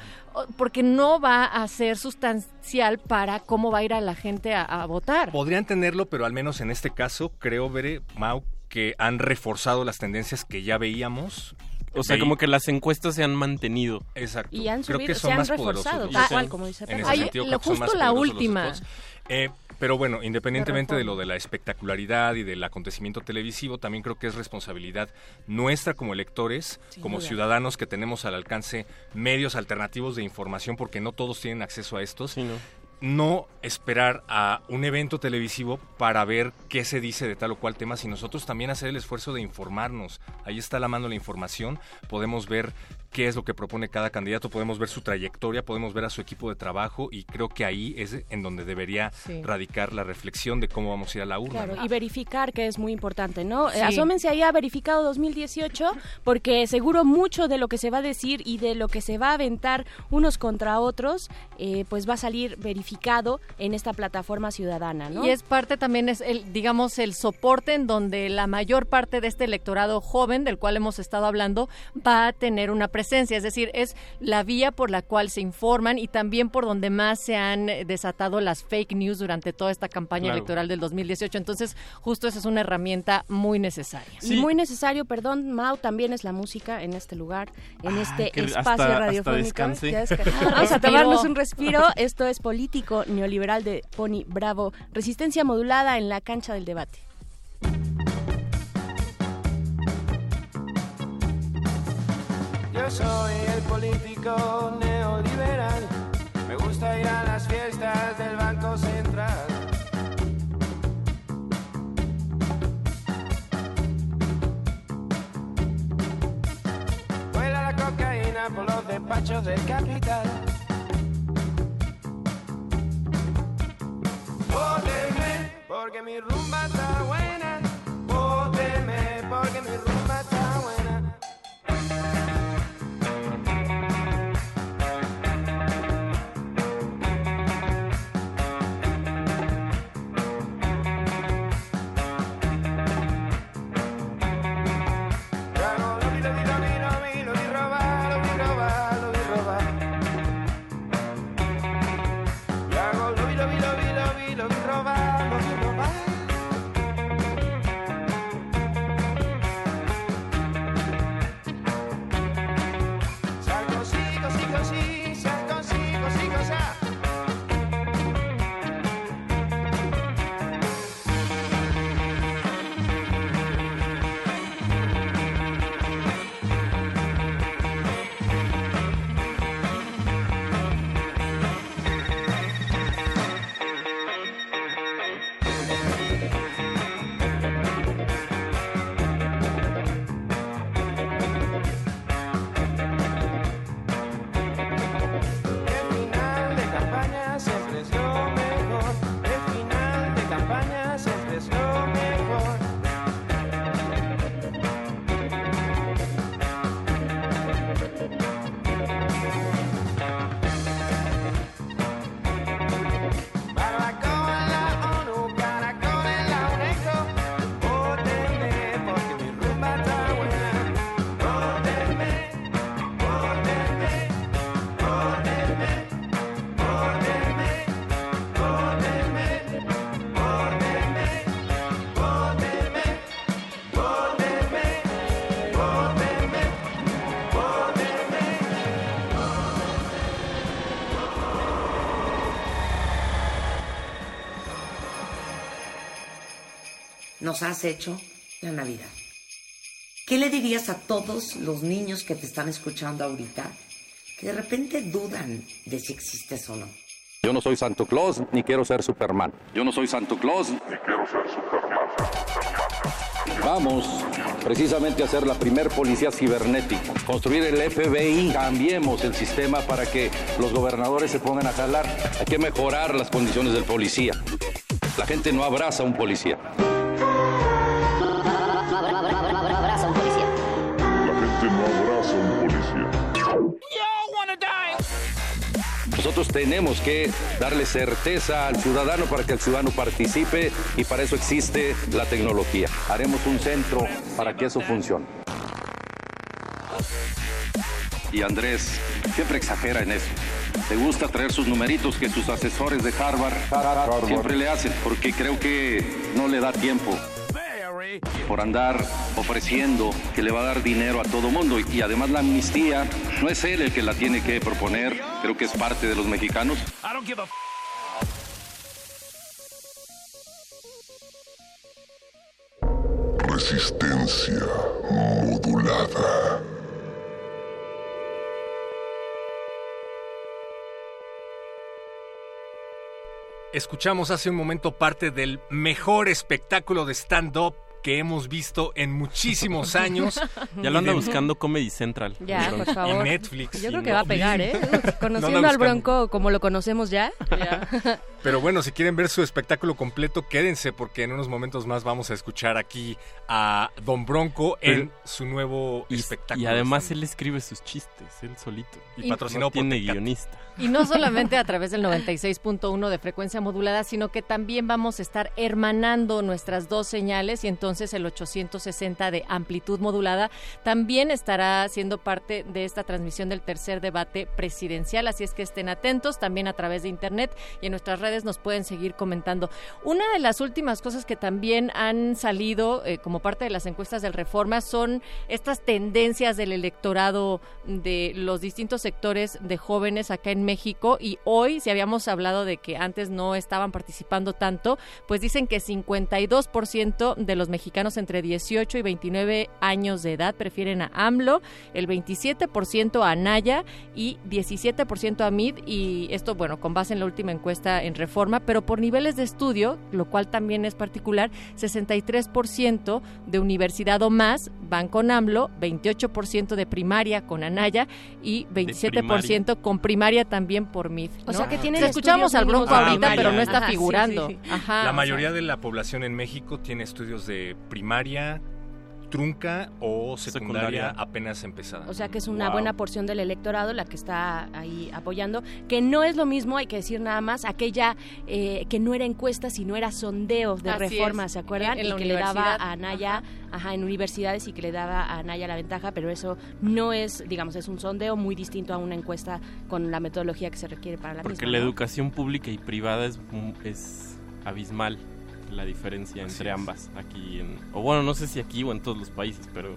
Speaker 2: porque no va a ser sustancial para cómo va a ir a la gente a, a votar.
Speaker 1: Podrían tenerlo, pero al menos en este caso, creo, Bere, Mau, que han reforzado las tendencias que ya veíamos.
Speaker 4: O sea, como que las encuestas se han mantenido.
Speaker 1: Exacto.
Speaker 3: Y han
Speaker 1: Creo
Speaker 3: subido,
Speaker 1: que son
Speaker 3: se han
Speaker 1: más
Speaker 3: reforzado, tal cual, como dice
Speaker 1: en ese
Speaker 2: Ay,
Speaker 1: sentido,
Speaker 2: lo-
Speaker 1: creo que son más
Speaker 2: justo la última.
Speaker 1: Eh, pero bueno, independientemente
Speaker 3: De
Speaker 1: de lo de la espectacularidad y del acontecimiento televisivo, también creo que es responsabilidad nuestra como electores,
Speaker 3: Sin
Speaker 1: como
Speaker 3: duda.
Speaker 1: ciudadanos que tenemos al alcance medios alternativos de información, porque no todos tienen acceso a estos,
Speaker 4: Sí, ¿no?
Speaker 1: No esperar a un evento televisivo para ver qué se dice de tal o cual tema, sino nosotros también hacer el esfuerzo de informarnos. Ahí está la mano la información, podemos ver qué es lo que propone cada candidato, podemos ver su trayectoria, podemos ver a su equipo de trabajo y creo que ahí es en donde debería radicar la reflexión de cómo vamos a ir a la urna.
Speaker 3: Claro, y verificar, que es muy importante, ¿no? Eh, asómense ahí a verificado 2018, porque seguro mucho de lo que se va a decir y de lo que se va a aventar unos contra otros, eh, pues va a salir verificado en esta plataforma ciudadana, ¿no?
Speaker 2: Y es parte también, es el, digamos, el soporte en donde la mayor parte de este electorado joven, del cual hemos estado hablando, va a tener una presencia, es decir, es la vía por la cual se informan y también por donde más se han desatado las fake news durante toda esta campaña electoral del 2018. Entonces, justo esa es una herramienta muy necesaria.
Speaker 3: Y muy necesario, perdón, Mau, también es la música en este lugar, en este espacio radiofónico. *laughs* Vamos a tomarnos un respiro. Esto es político neoliberal de Pony Bravo. Resistencia modulada en la cancha del debate.
Speaker 14: Soy el político neoliberal. Me gusta ir a las fiestas del Banco Central. Vuela la cocaína por los despachos del capital. Porque mi rumba está buena.
Speaker 15: Nos has hecho la Navidad. ¿Qué le dirías a todos los niños que te están escuchando ahorita que de repente dudan de si existes o no?
Speaker 16: Yo no soy Santo Claus ni quiero ser Superman. Yo no soy Santo Claus ni quiero ser Superman. Vamos precisamente a ser la primer policía cibernética. Construir el FBI. Cambiemos el sistema para que los gobernadores se pongan a jalar. Hay que mejorar las condiciones del policía. La gente no abraza a un policía. La gente no abraza a un policía. Nosotros tenemos que darle certeza al ciudadano para que el ciudadano participe y para eso existe la tecnología. Haremos un centro para que eso funcione. Y Andrés siempre exagera en eso. Le gusta traer sus numeritos que sus asesores de Harvard, siempre le hacen, porque creo que no le da tiempo por andar ofreciendo que le va a dar dinero a todo mundo. Y además la amnistía no es él el que la tiene que proponer, creo que es parte de los mexicanos.
Speaker 17: Resistencia modulada.
Speaker 1: Escuchamos hace un momento parte del mejor espectáculo de stand-up que hemos visto en muchísimos años. *laughs*
Speaker 4: Ya lo anda buscando Comedy Central.
Speaker 3: Ya, por favor.
Speaker 1: Y Netflix.
Speaker 3: Yo
Speaker 1: y
Speaker 3: creo que va a pegar, ¿eh? *laughs* Conociendo al. Bronco como lo conocemos ya. *laughs*
Speaker 1: Pero bueno, si quieren ver su espectáculo completo, quédense porque en unos momentos más vamos a escuchar aquí a Don Bronco en su nuevo
Speaker 4: Y,
Speaker 1: espectáculo.
Speaker 4: y además él escribe sus chistes, él solito.
Speaker 1: Y patrocinado
Speaker 4: no
Speaker 1: por
Speaker 4: tiene
Speaker 1: Tecate.
Speaker 4: guionista. *laughs*
Speaker 2: Y no solamente a través del 96.1 de frecuencia modulada, sino que también vamos a estar hermanando nuestras dos señales y entonces el 860 de amplitud modulada también estará siendo parte de esta transmisión del tercer debate presidencial. Así es que estén atentos también a través de internet y en nuestras redes nos pueden seguir comentando. Una de las últimas cosas que también han salido eh, como parte de las encuestas del Reforma son estas tendencias del electorado de los distintos sectores de jóvenes acá en México y hoy, si habíamos hablado de que antes no estaban participando tanto, pues dicen que 52% de los mexicanos entre 18 y 29 años de edad prefieren a AMLO, el 27% a Anaya y 17% a MID y esto, bueno, con base en la última encuesta en Reforma, pero por niveles de estudio, lo cual también es particular, 63% de universidad o más van con AMLO, 28% de primaria con Anaya y 27% con primaria también por MID.
Speaker 3: O sea, que tienen
Speaker 2: O sea, escuchamos al Bronco
Speaker 3: de
Speaker 2: ahorita,
Speaker 3: primaria.
Speaker 2: pero no está
Speaker 3: Ajá, sí,
Speaker 2: figurando.
Speaker 3: sí.
Speaker 2: Ajá,
Speaker 1: la mayoría de la población en México tiene estudios de primaria, trunca o secundaria,
Speaker 4: Secundaria.
Speaker 1: apenas empezada.
Speaker 3: O sea que es una
Speaker 1: Wow.
Speaker 3: buena porción del electorado la que está ahí apoyando, que no es lo mismo, hay que decir nada más, aquella eh, que no era encuesta, sino era sondeo de
Speaker 2: Así
Speaker 3: reforma,
Speaker 2: es,
Speaker 3: ¿se acuerdan?
Speaker 2: en- en
Speaker 3: y que le daba a Anaya, ajá. en universidades y que le daba a Anaya la ventaja, pero eso no es, digamos, es un sondeo muy distinto a una encuesta con la metodología que se requiere para la
Speaker 4: Porque
Speaker 3: misma.
Speaker 4: la
Speaker 3: ¿no?
Speaker 4: educación pública y privada es, es abismal la diferencia
Speaker 1: Así
Speaker 4: entre
Speaker 1: es.
Speaker 4: ambas aquí en o bueno no sé si aquí o en todos los países pero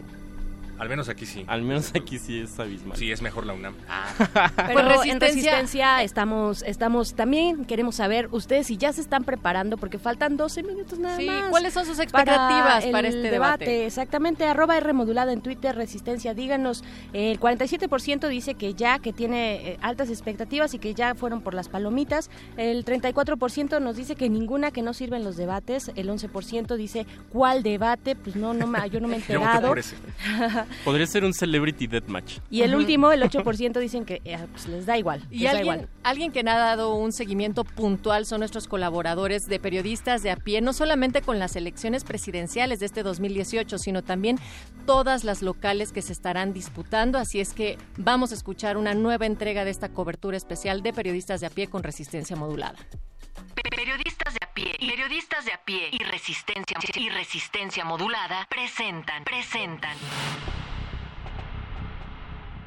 Speaker 1: Al menos aquí sí.
Speaker 4: al menos aquí sí es abismal
Speaker 1: Sí, es mejor la UNAM. *laughs*
Speaker 3: Pero
Speaker 2: Pues
Speaker 3: en
Speaker 2: resistencia-
Speaker 3: resistencia estamos, estamos, también queremos saber ustedes si ya se están preparando, porque faltan 12 minutos nada
Speaker 2: Sí,
Speaker 3: más.
Speaker 2: ¿cuáles son sus expectativas para,
Speaker 3: el
Speaker 2: este debate?
Speaker 3: Exactamente, arroba R modulada en Twitter, Resistencia, díganos. El 47% dice que ya, que tiene eh, altas expectativas y que ya fueron por las palomitas. El 34% nos dice que ninguna, que no sirven los debates. El 11% dice, ¿cuál debate? Pues no, no me- yo no me he *laughs* enterado. *laughs*
Speaker 4: podría ser un celebrity deathmatch
Speaker 3: y el último, el 8% dicen que eh, pues les da igual.
Speaker 2: Y
Speaker 3: les da
Speaker 2: alguien,
Speaker 3: igual.
Speaker 2: alguien que no ha dado un seguimiento puntual son nuestros colaboradores de periodistas de a pie, no solamente con las elecciones presidenciales de este 2018, sino también todas las locales que se estarán disputando. Así es que vamos a escuchar una nueva entrega de esta cobertura especial de periodistas de a pie con resistencia modulada.
Speaker 8: Periodistas de a pie, periodistas de a pie y resistencia y resistencia modulada presentan, presentan.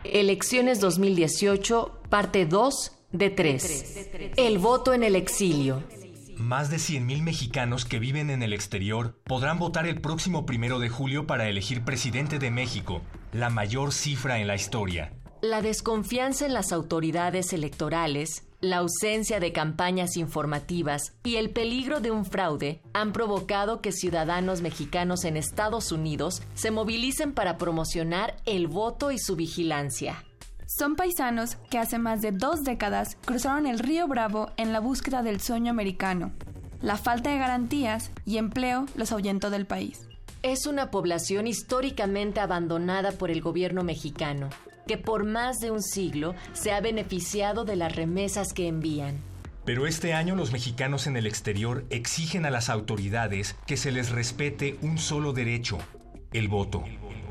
Speaker 8: Elecciones 2018, parte 2 de 3. El voto en el exilio.
Speaker 18: Más de 100.000 mexicanos que viven en el exterior podrán votar el próximo primero de julio para elegir presidente de México, la mayor cifra en la historia.
Speaker 8: La desconfianza en las autoridades electorales, la ausencia de campañas informativas y el peligro de un fraude han provocado que ciudadanos mexicanos en Estados Unidos se movilicen para promocionar el voto y su vigilancia.
Speaker 19: Son paisanos que hace más de dos décadas cruzaron el río Bravo en la búsqueda del sueño americano. La falta de garantías y empleo los ahuyentó del país.
Speaker 8: Es una población históricamente abandonada por el gobierno mexicano, que por más de un siglo se ha beneficiado de las remesas que envían.
Speaker 18: Pero este año los mexicanos en el exterior exigen a las autoridades que se les respete un solo derecho, el voto.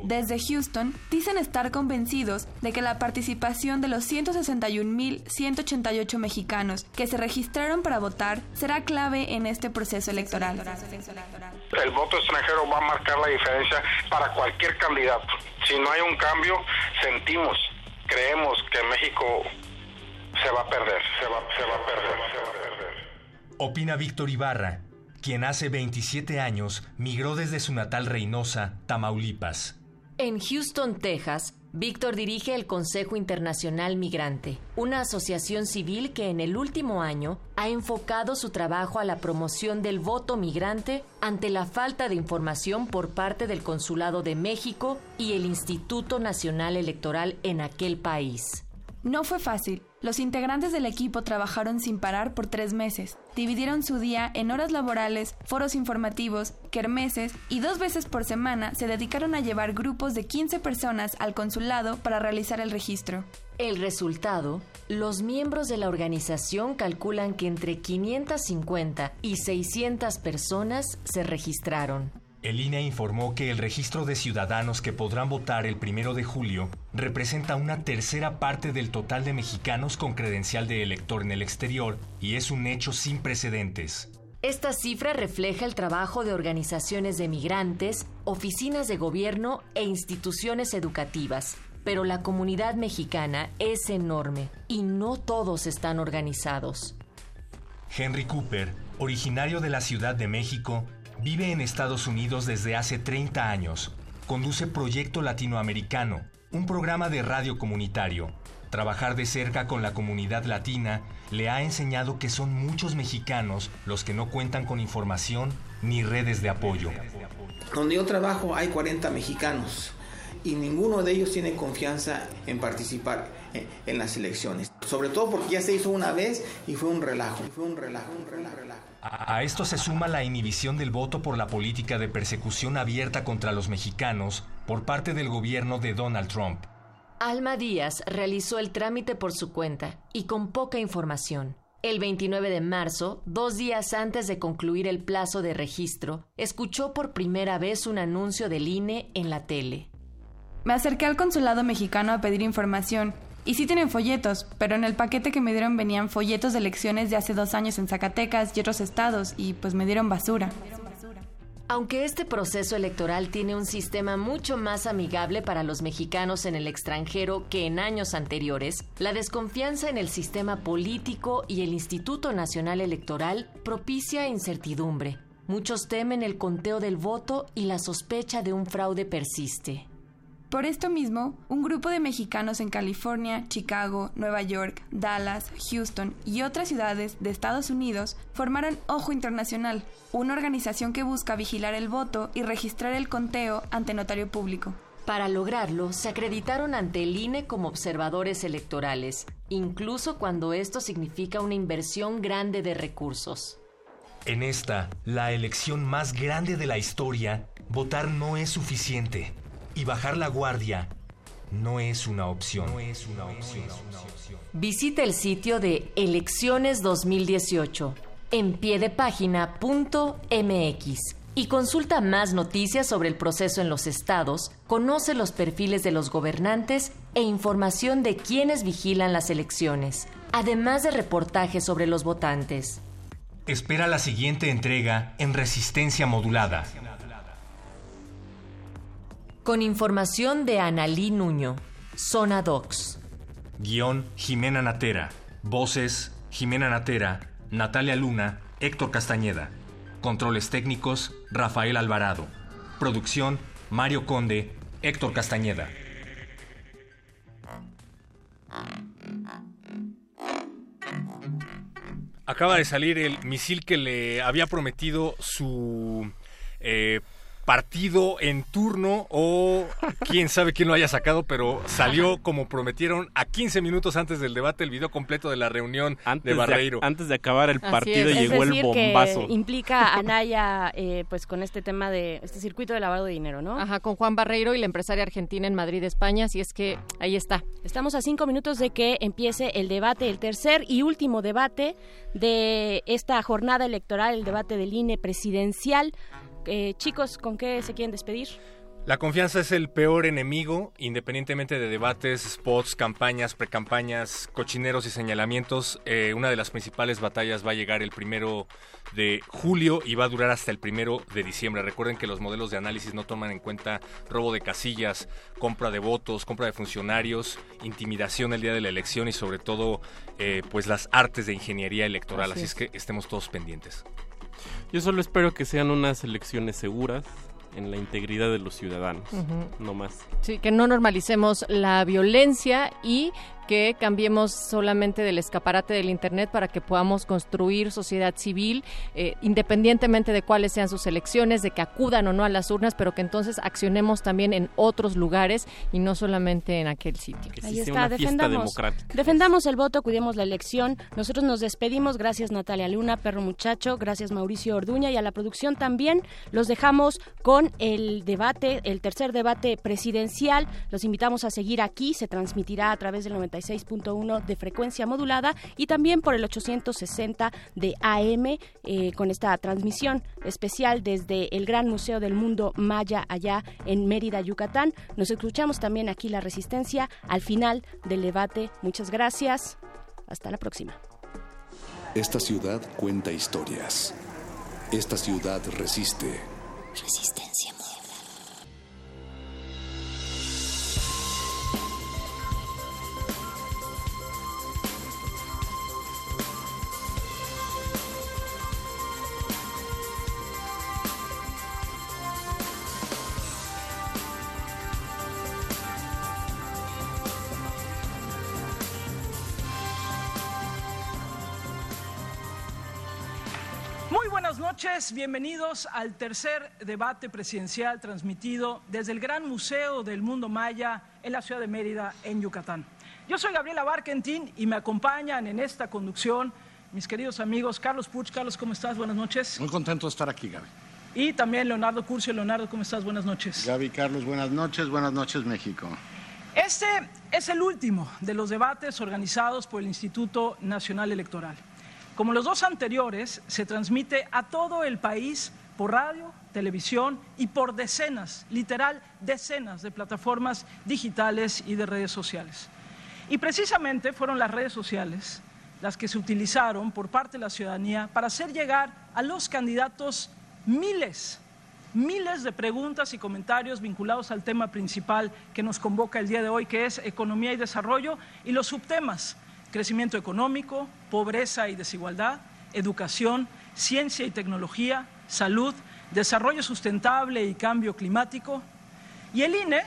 Speaker 19: Desde Houston dicen estar convencidos de que la participación de los 161.188 mexicanos que se registraron para votar será clave en este proceso electoral.
Speaker 20: El voto extranjero va a marcar la diferencia para cualquier candidato. Si no hay un cambio, sentimos, creemos que México se va a perder, se va, se va a perder, se va a perder.
Speaker 18: Opina Víctor Ibarra, quien hace 27 años migró desde su natal Reynosa, Tamaulipas.
Speaker 8: En Houston, Texas, Víctor dirige el Consejo Internacional Migrante, una asociación civil que en el último año ha enfocado su trabajo a la promoción del voto migrante ante la falta de información por parte del Consulado de México y el Instituto Nacional Electoral en aquel país.
Speaker 19: No fue fácil, Los integrantes del equipo trabajaron sin parar por tres meses. Dividieron su día en horas laborales, foros informativos, kermeses y dos veces por semana se dedicaron a llevar grupos de 15 personas al consulado para realizar el registro.
Speaker 8: El resultado, los miembros de la organización calculan que entre 550 y 600 personas se registraron.
Speaker 18: El INE informó que el registro de ciudadanos que podrán votar el primero de julio representa una tercera parte del total de mexicanos con credencial de elector en el exterior y es un hecho sin precedentes.
Speaker 8: Esta cifra refleja el trabajo de organizaciones de migrantes, oficinas de gobierno e instituciones educativas. Pero la comunidad mexicana es enorme y no todos están organizados.
Speaker 18: Henry Cooper, originario de la Ciudad de México, Vive en Estados Unidos desde hace 30 años. Conduce Proyecto Latinoamericano, un programa de radio comunitario. Trabajar de cerca con la comunidad latina le ha enseñado que son muchos mexicanos los que no cuentan con información ni redes de apoyo.
Speaker 5: Donde yo trabajo hay 40 mexicanos y ninguno de ellos tiene confianza en participar en las elecciones. Sobre todo porque ya se hizo una vez y fue un relajo, fue un relajo, un relajo.
Speaker 18: A esto se suma la inhibición del voto por la política de persecución abierta contra los mexicanos por parte del gobierno de Donald Trump.
Speaker 8: Alma Díaz realizó el trámite por su cuenta y con poca información. El 29 de marzo, dos días antes de concluir el plazo de registro, escuchó por primera vez un anuncio del INE en la tele.
Speaker 19: Me acerqué al consulado mexicano a pedir información y sí tienen folletos, pero en el paquete que me dieron venían folletos de elecciones de hace dos años en Zacatecas y otros estados, y pues me dieron basura.
Speaker 8: Aunque este proceso electoral tiene un sistema mucho más amigable para los mexicanos en el extranjero que en años anteriores, la desconfianza en el sistema político y el Instituto Nacional Electoral propicia incertidumbre. Muchos temen el conteo del voto y la sospecha de un fraude persiste.
Speaker 19: Por esto mismo, un grupo de mexicanos en California, Chicago, Nueva York, Dallas, Houston y otras ciudades de Estados Unidos formaron Ojo Internacional, una organización que busca vigilar el voto y registrar el conteo ante notario público.
Speaker 8: Para lograrlo, se acreditaron ante el INE como observadores electorales, incluso cuando esto significa una inversión grande de recursos.
Speaker 18: En esta, la elección más grande de la historia, votar no es suficiente y bajar la guardia no es una opción.
Speaker 8: Visita el sitio de Elecciones 2018 en piedepágina.mx y consulta más noticias sobre el proceso en los estados, conoce los perfiles de los gobernantes e información de quienes vigilan las elecciones, además de reportajes sobre los votantes.
Speaker 18: Espera la siguiente entrega en Resistencia Modulada.
Speaker 8: Con información de Analí Nuño, Zona Docs.
Speaker 18: Guión Jimena Natera. Voces Jimena Natera, Natalia Luna, Héctor Castañeda. Controles técnicos Rafael Alvarado. Producción Mario Conde, Héctor Castañeda.
Speaker 1: Acaba de salir el misil que le había prometido su eh, partido en turno o quién sabe quién lo haya sacado, pero salió como prometieron a 15 minutos antes del debate el video completo de la reunión de Barreiro.
Speaker 4: antes de acabar el partido llegó el bombazo.
Speaker 3: Que implica a Naya eh, pues con este tema de este circuito de lavado de dinero, ¿no?
Speaker 2: Ajá, con Juan Barreiro y la empresaria argentina en Madrid, España, así es que ahí está.
Speaker 3: Estamos a cinco minutos de que empiece el debate, el tercer y último debate de esta jornada electoral, el debate del INE presidencial. Eh, chicos, ¿con qué se quieren despedir?
Speaker 1: La confianza es el peor enemigo, independientemente de debates, spots, campañas, precampañas, cochineros y señalamientos. Eh, una de las principales batallas va a llegar el primero de julio y va a durar hasta el primero de diciembre. Recuerden que los modelos de análisis no toman en cuenta robo de casillas, compra de votos, compra de funcionarios, intimidación el día de la elección y sobre todo eh, pues las artes de ingeniería electoral. Así, es que estemos todos pendientes.
Speaker 4: Yo solo espero que sean unas elecciones seguras en la integridad de los ciudadanos, no más.
Speaker 2: Sí, que no normalicemos la violencia y que cambiemos solamente del escaparate del Internet para que podamos construir sociedad civil, eh, independientemente de cuáles sean sus elecciones, de que acudan o no a las urnas, pero que entonces accionemos también en otros lugares y no solamente en aquel sitio.
Speaker 4: Ahí está, defendamos,
Speaker 3: defendamos el voto, cuidemos la elección. Nosotros nos despedimos. Gracias Natalia Luna, Perro Muchacho, gracias Mauricio Orduña y a la producción también. Los dejamos con el debate, el tercer debate presidencial. Los invitamos a seguir aquí. Se transmitirá a través del 96.1 de frecuencia modulada y también por el 860 de AM eh, con esta transmisión especial desde el Gran Museo del Mundo Maya allá en Mérida, Yucatán. Nos escuchamos también aquí La Resistencia al final del debate. Muchas gracias. Hasta la próxima.
Speaker 21: Esta ciudad cuenta historias. Esta ciudad resiste.
Speaker 22: Resistencia.
Speaker 23: Noches, bienvenidos al tercer debate presidencial transmitido desde el Gran Museo del Mundo Maya en la ciudad de Mérida, en Yucatán. Yo soy Gabriela Barkentin y me acompañan en esta conducción mis queridos amigos Carlos Puch. Carlos, ¿cómo estás? Buenas noches.
Speaker 24: Muy contento de estar aquí, Gaby.
Speaker 23: Y también Leonardo Curcio. Leonardo, ¿cómo estás? Buenas noches.
Speaker 24: Gaby, Carlos, buenas noches. Buenas noches, México.
Speaker 23: Este es el último de los debates organizados por el Instituto Nacional Electoral. Como los dos anteriores, se transmite a todo el país por radio, televisión y por decenas, literal decenas de plataformas digitales y de redes sociales. Y precisamente fueron las redes sociales las que se utilizaron por parte de la ciudadanía para hacer llegar a los candidatos miles, miles de preguntas y comentarios vinculados al tema principal que nos convoca el día de hoy, que es economía y desarrollo, y los subtemas crecimiento económico, pobreza y desigualdad, educación, ciencia y tecnología, salud, desarrollo sustentable y cambio climático. Y el INE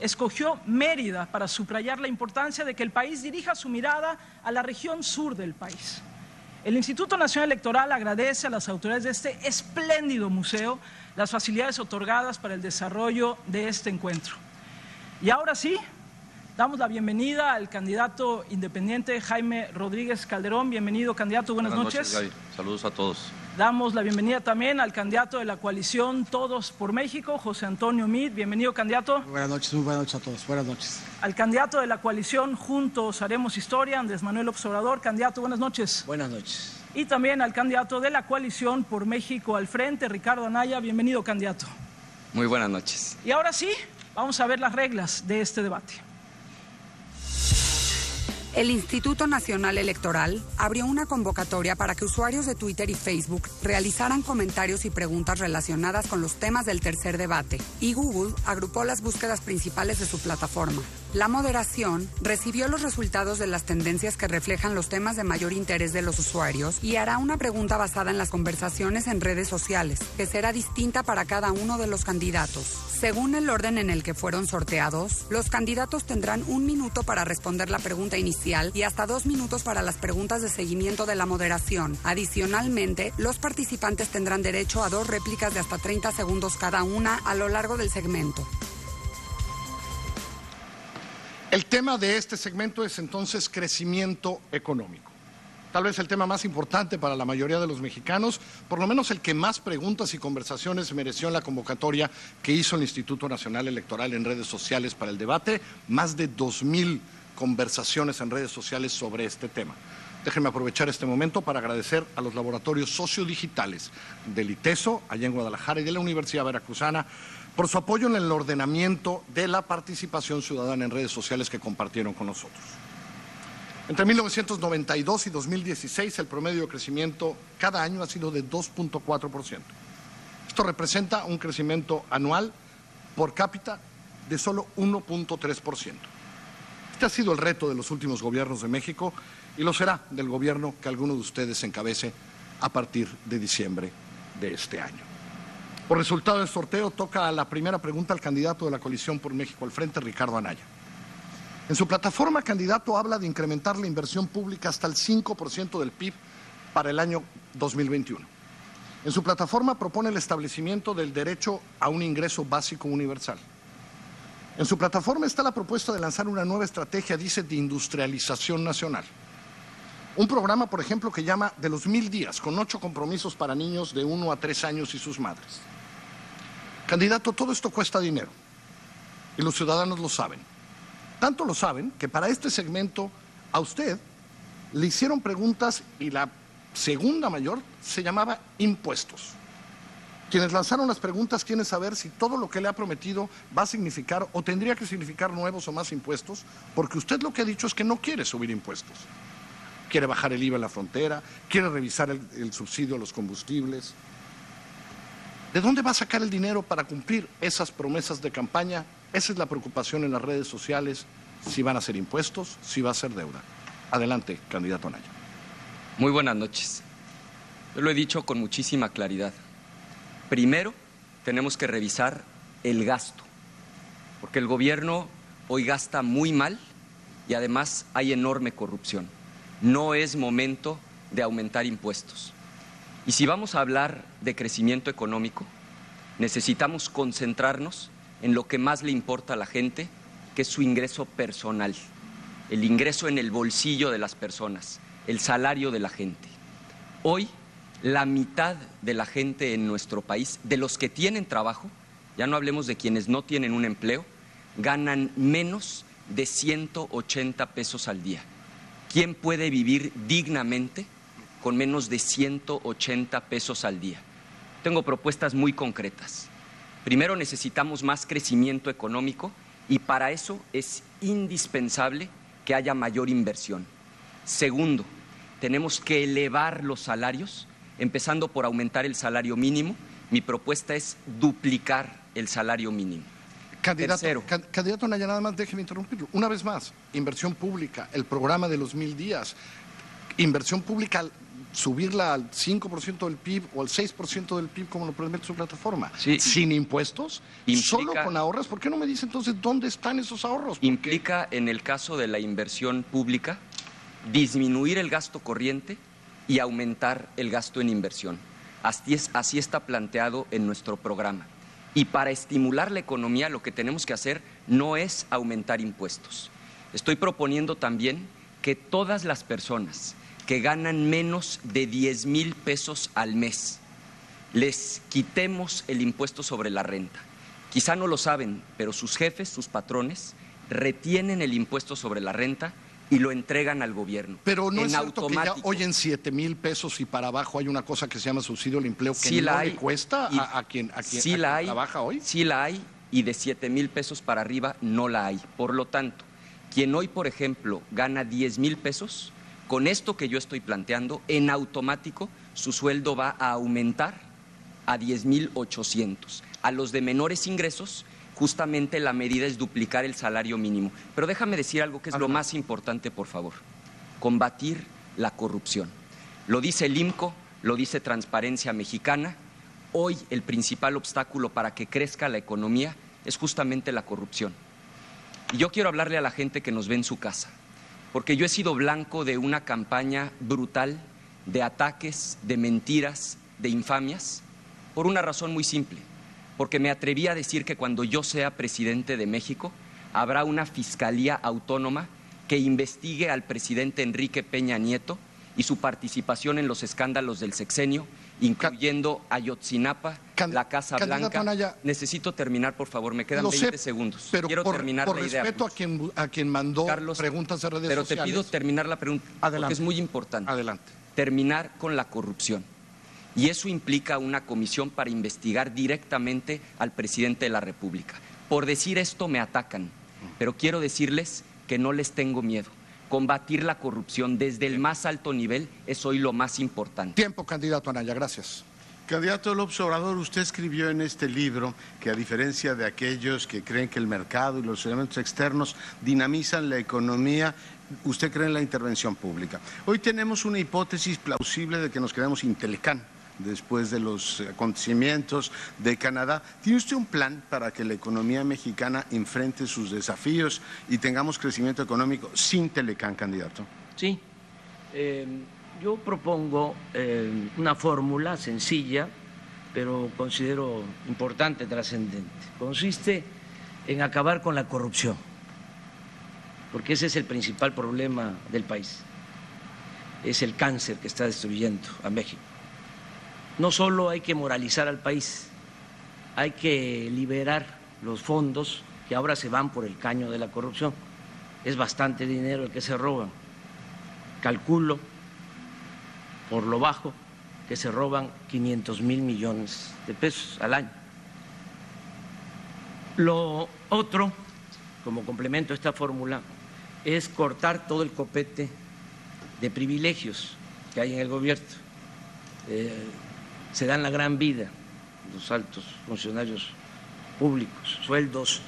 Speaker 23: escogió Mérida para subrayar la importancia de que el país dirija su mirada a la región sur del país. El Instituto Nacional Electoral agradece a las autoridades de este espléndido museo las facilidades otorgadas para el desarrollo de este encuentro. Y ahora sí, Damos la bienvenida al candidato independiente Jaime Rodríguez Calderón. Bienvenido, candidato. Buenas, noches.
Speaker 25: Saludos a todos.
Speaker 23: Damos la bienvenida también al candidato de la coalición Todos por México, José Antonio Mid. Bienvenido, candidato.
Speaker 26: buenas noches, muy buenas noches a todos. Buenas noches.
Speaker 23: Al candidato de la coalición Juntos Haremos Historia, Andrés Manuel Observador. Candidato, buenas noches.
Speaker 26: Buenas noches.
Speaker 23: Y también al candidato de la coalición por México al frente, Ricardo Anaya. Bienvenido, candidato.
Speaker 25: Muy buenas noches.
Speaker 23: Y ahora sí, vamos a ver las reglas de este debate.
Speaker 27: El Instituto Nacional Electoral abrió una convocatoria para que usuarios de Twitter y Facebook realizaran comentarios y preguntas relacionadas con los temas del tercer debate, y Google agrupó las búsquedas principales de su plataforma. La moderación recibió los resultados de las tendencias que reflejan los temas de mayor interés de los usuarios y hará una pregunta basada en las conversaciones en redes sociales, que será distinta para cada uno de los candidatos. Según el orden en el que fueron sorteados, los candidatos tendrán un minuto para responder la pregunta inicial y hasta dos minutos para las preguntas de seguimiento de la moderación. Adicionalmente, los participantes tendrán derecho a dos réplicas de hasta 30 segundos cada una a lo largo del segmento.
Speaker 24: El tema de este segmento es entonces crecimiento económico tal vez el tema más importante para la mayoría de los mexicanos, por lo menos el que más preguntas y conversaciones mereció en la convocatoria que hizo el Instituto Nacional Electoral en redes sociales para el debate, más de 2.000 conversaciones en redes sociales sobre este tema. Déjenme aprovechar este momento para agradecer a los laboratorios sociodigitales del ITESO, allá en Guadalajara, y de la Universidad Veracruzana, por su apoyo en el ordenamiento de la participación ciudadana en redes sociales que compartieron con nosotros. Entre 1992 y 2016 el promedio de crecimiento cada año ha sido de 2.4%. Esto representa un crecimiento anual por cápita de solo 1.3%. Este ha sido el reto de los últimos gobiernos de México y lo será del gobierno que alguno de ustedes encabece a partir de diciembre de este año. Por resultado del sorteo toca la primera pregunta al candidato de la coalición por México al frente, Ricardo Anaya. En su plataforma, candidato habla de incrementar la inversión pública hasta el 5% del PIB para el año 2021. En su plataforma propone el establecimiento del derecho a un ingreso básico universal. En su plataforma está la propuesta de lanzar una nueva estrategia, dice, de industrialización nacional. Un programa, por ejemplo, que llama De los mil días, con ocho compromisos para niños de uno a tres años y sus madres. Candidato, todo esto cuesta dinero y los ciudadanos lo saben. Tanto lo saben que para este segmento a usted le hicieron preguntas y la segunda mayor se llamaba impuestos. Quienes lanzaron las preguntas quieren saber si todo lo que le ha prometido va a significar o tendría que significar nuevos o más impuestos, porque usted lo que ha dicho es que no quiere subir impuestos. Quiere bajar el IVA en la frontera, quiere revisar el, subsidio a los combustibles. ¿De dónde va a sacar el dinero para cumplir esas promesas de campaña? Esa es la preocupación en las redes sociales, si van a ser impuestos, si va a ser deuda. Adelante, candidato Anaya.
Speaker 25: Muy buenas noches. Yo lo he dicho con muchísima claridad. Primero, tenemos que revisar el gasto, porque el gobierno hoy gasta muy mal y además hay enorme corrupción. No es momento de aumentar impuestos. Y si vamos a hablar de crecimiento económico, necesitamos concentrarnos en lo que más le importa a la gente, que es su ingreso personal, el ingreso en el bolsillo de las personas, el salario de la gente. Hoy, la mitad de la gente en nuestro país, de los que tienen trabajo, ya no hablemos de quienes no tienen un empleo, ganan menos de 180 pesos al día. ¿Quién puede vivir dignamente con menos de 180 pesos al día? Tengo propuestas muy concretas. Primero necesitamos más crecimiento económico y para eso es indispensable que haya mayor inversión. Segundo, tenemos que elevar los salarios, empezando por aumentar el salario mínimo. Mi propuesta es duplicar el salario mínimo.
Speaker 24: Candidato, can, candidato Naya, nada más déjeme interrumpirlo. Una vez más, inversión pública, el programa de los mil días, inversión pública, subirla al 5% del PIB o al 6% del PIB como lo permite su plataforma,
Speaker 25: Sí.
Speaker 24: sin impuestos,
Speaker 25: Implica-
Speaker 24: solo con ahorros. ¿Por qué no me dice entonces dónde están esos ahorros?
Speaker 25: Implica, en el caso de la inversión pública, disminuir el gasto corriente y aumentar el gasto en inversión. Así, es, así está planteado en nuestro programa. Y para estimular la economía lo que tenemos que hacer no es aumentar impuestos. Estoy proponiendo también que todas las personas que ganan menos de 10 mil pesos al mes les quitemos el impuesto sobre la renta. Quizá no lo saben, pero sus jefes, sus patrones, retienen el impuesto sobre la renta y lo entregan al gobierno.
Speaker 24: Pero no
Speaker 25: en
Speaker 24: es cierto que ya
Speaker 25: automático.
Speaker 24: hoy en 7 mil pesos y para abajo hay una cosa que se llama subsidio al empleo que
Speaker 25: Sí
Speaker 24: no
Speaker 25: la
Speaker 24: le
Speaker 25: hay.
Speaker 24: cuesta
Speaker 25: Y-
Speaker 24: a, a quien, a quien,
Speaker 25: sí
Speaker 24: a
Speaker 25: la hay,
Speaker 24: trabaja hoy.
Speaker 25: Sí la hay y de 7 mil pesos para arriba no la hay. Por lo tanto, quien hoy, por ejemplo, gana 10 mil pesos, con esto que yo estoy planteando, en automático su sueldo va a aumentar a 10 mil 800. A los de menores ingresos, justamente la medida es duplicar el salario mínimo. Pero déjame decir algo que es lo más importante, por favor. Combatir la corrupción. Lo dice el IMCO, lo dice Transparencia Mexicana. Hoy el principal obstáculo para que crezca la economía es justamente la corrupción. Y yo quiero hablarle a la gente que nos ve en su casa, porque yo he sido blanco de una campaña brutal de ataques, de mentiras, de infamias, por una razón muy simple, porque me atreví a decir que cuando yo sea presidente de México, habrá una fiscalía autónoma que investigue al presidente Enrique Peña Nieto y su participación en los escándalos del sexenio, incluyendo Ayotzinapa, la Casa Blanca.
Speaker 24: Anaya.
Speaker 25: Necesito terminar, por favor, me quedan
Speaker 24: Lo
Speaker 25: 20
Speaker 24: sé,
Speaker 25: segundos.
Speaker 24: Pero
Speaker 25: Quiero
Speaker 24: por,
Speaker 25: terminar
Speaker 24: por
Speaker 25: la idea.
Speaker 24: respeto a quien, a quien mandó preguntas de redes
Speaker 25: Pero
Speaker 24: sociales.
Speaker 25: te pido terminar la pregunta, porque es muy importante.
Speaker 24: Adelante.
Speaker 25: Terminar con la corrupción. Y eso implica una comisión para investigar directamente al presidente de la República. Por decir esto me atacan, pero quiero decirles que no les tengo miedo. Combatir la corrupción desde el más alto nivel es hoy lo más importante.
Speaker 24: Tiempo, candidato Anaya, gracias.
Speaker 22: Candidato López Obrador, usted escribió en este libro que a diferencia de aquellos que creen que el mercado y los elementos externos dinamizan la economía, usted cree en la intervención pública. Hoy tenemos una hipótesis plausible de que nos quedemos sin Telecán. Después de los acontecimientos de Canadá. ¿Tiene usted un plan para que la economía mexicana enfrente sus desafíos y tengamos crecimiento económico sin Telecán, candidato?
Speaker 28: Sí. Eh, yo propongo eh, una fórmula sencilla, pero considero importante, trascendente. Consiste en acabar con la corrupción, porque ese es el principal problema del país. Es el cáncer que está destruyendo a México. No solo hay que moralizar al país, hay que liberar los fondos que ahora se van por el caño de la corrupción. Es bastante dinero el que se roban. Calculo, por lo bajo, que se roban 500 mil millones de pesos al año. Lo otro, como complemento a esta fórmula, es cortar todo el copete de privilegios que hay en el gobierno. Eh, se dan la gran vida los altos funcionarios públicos, sueldos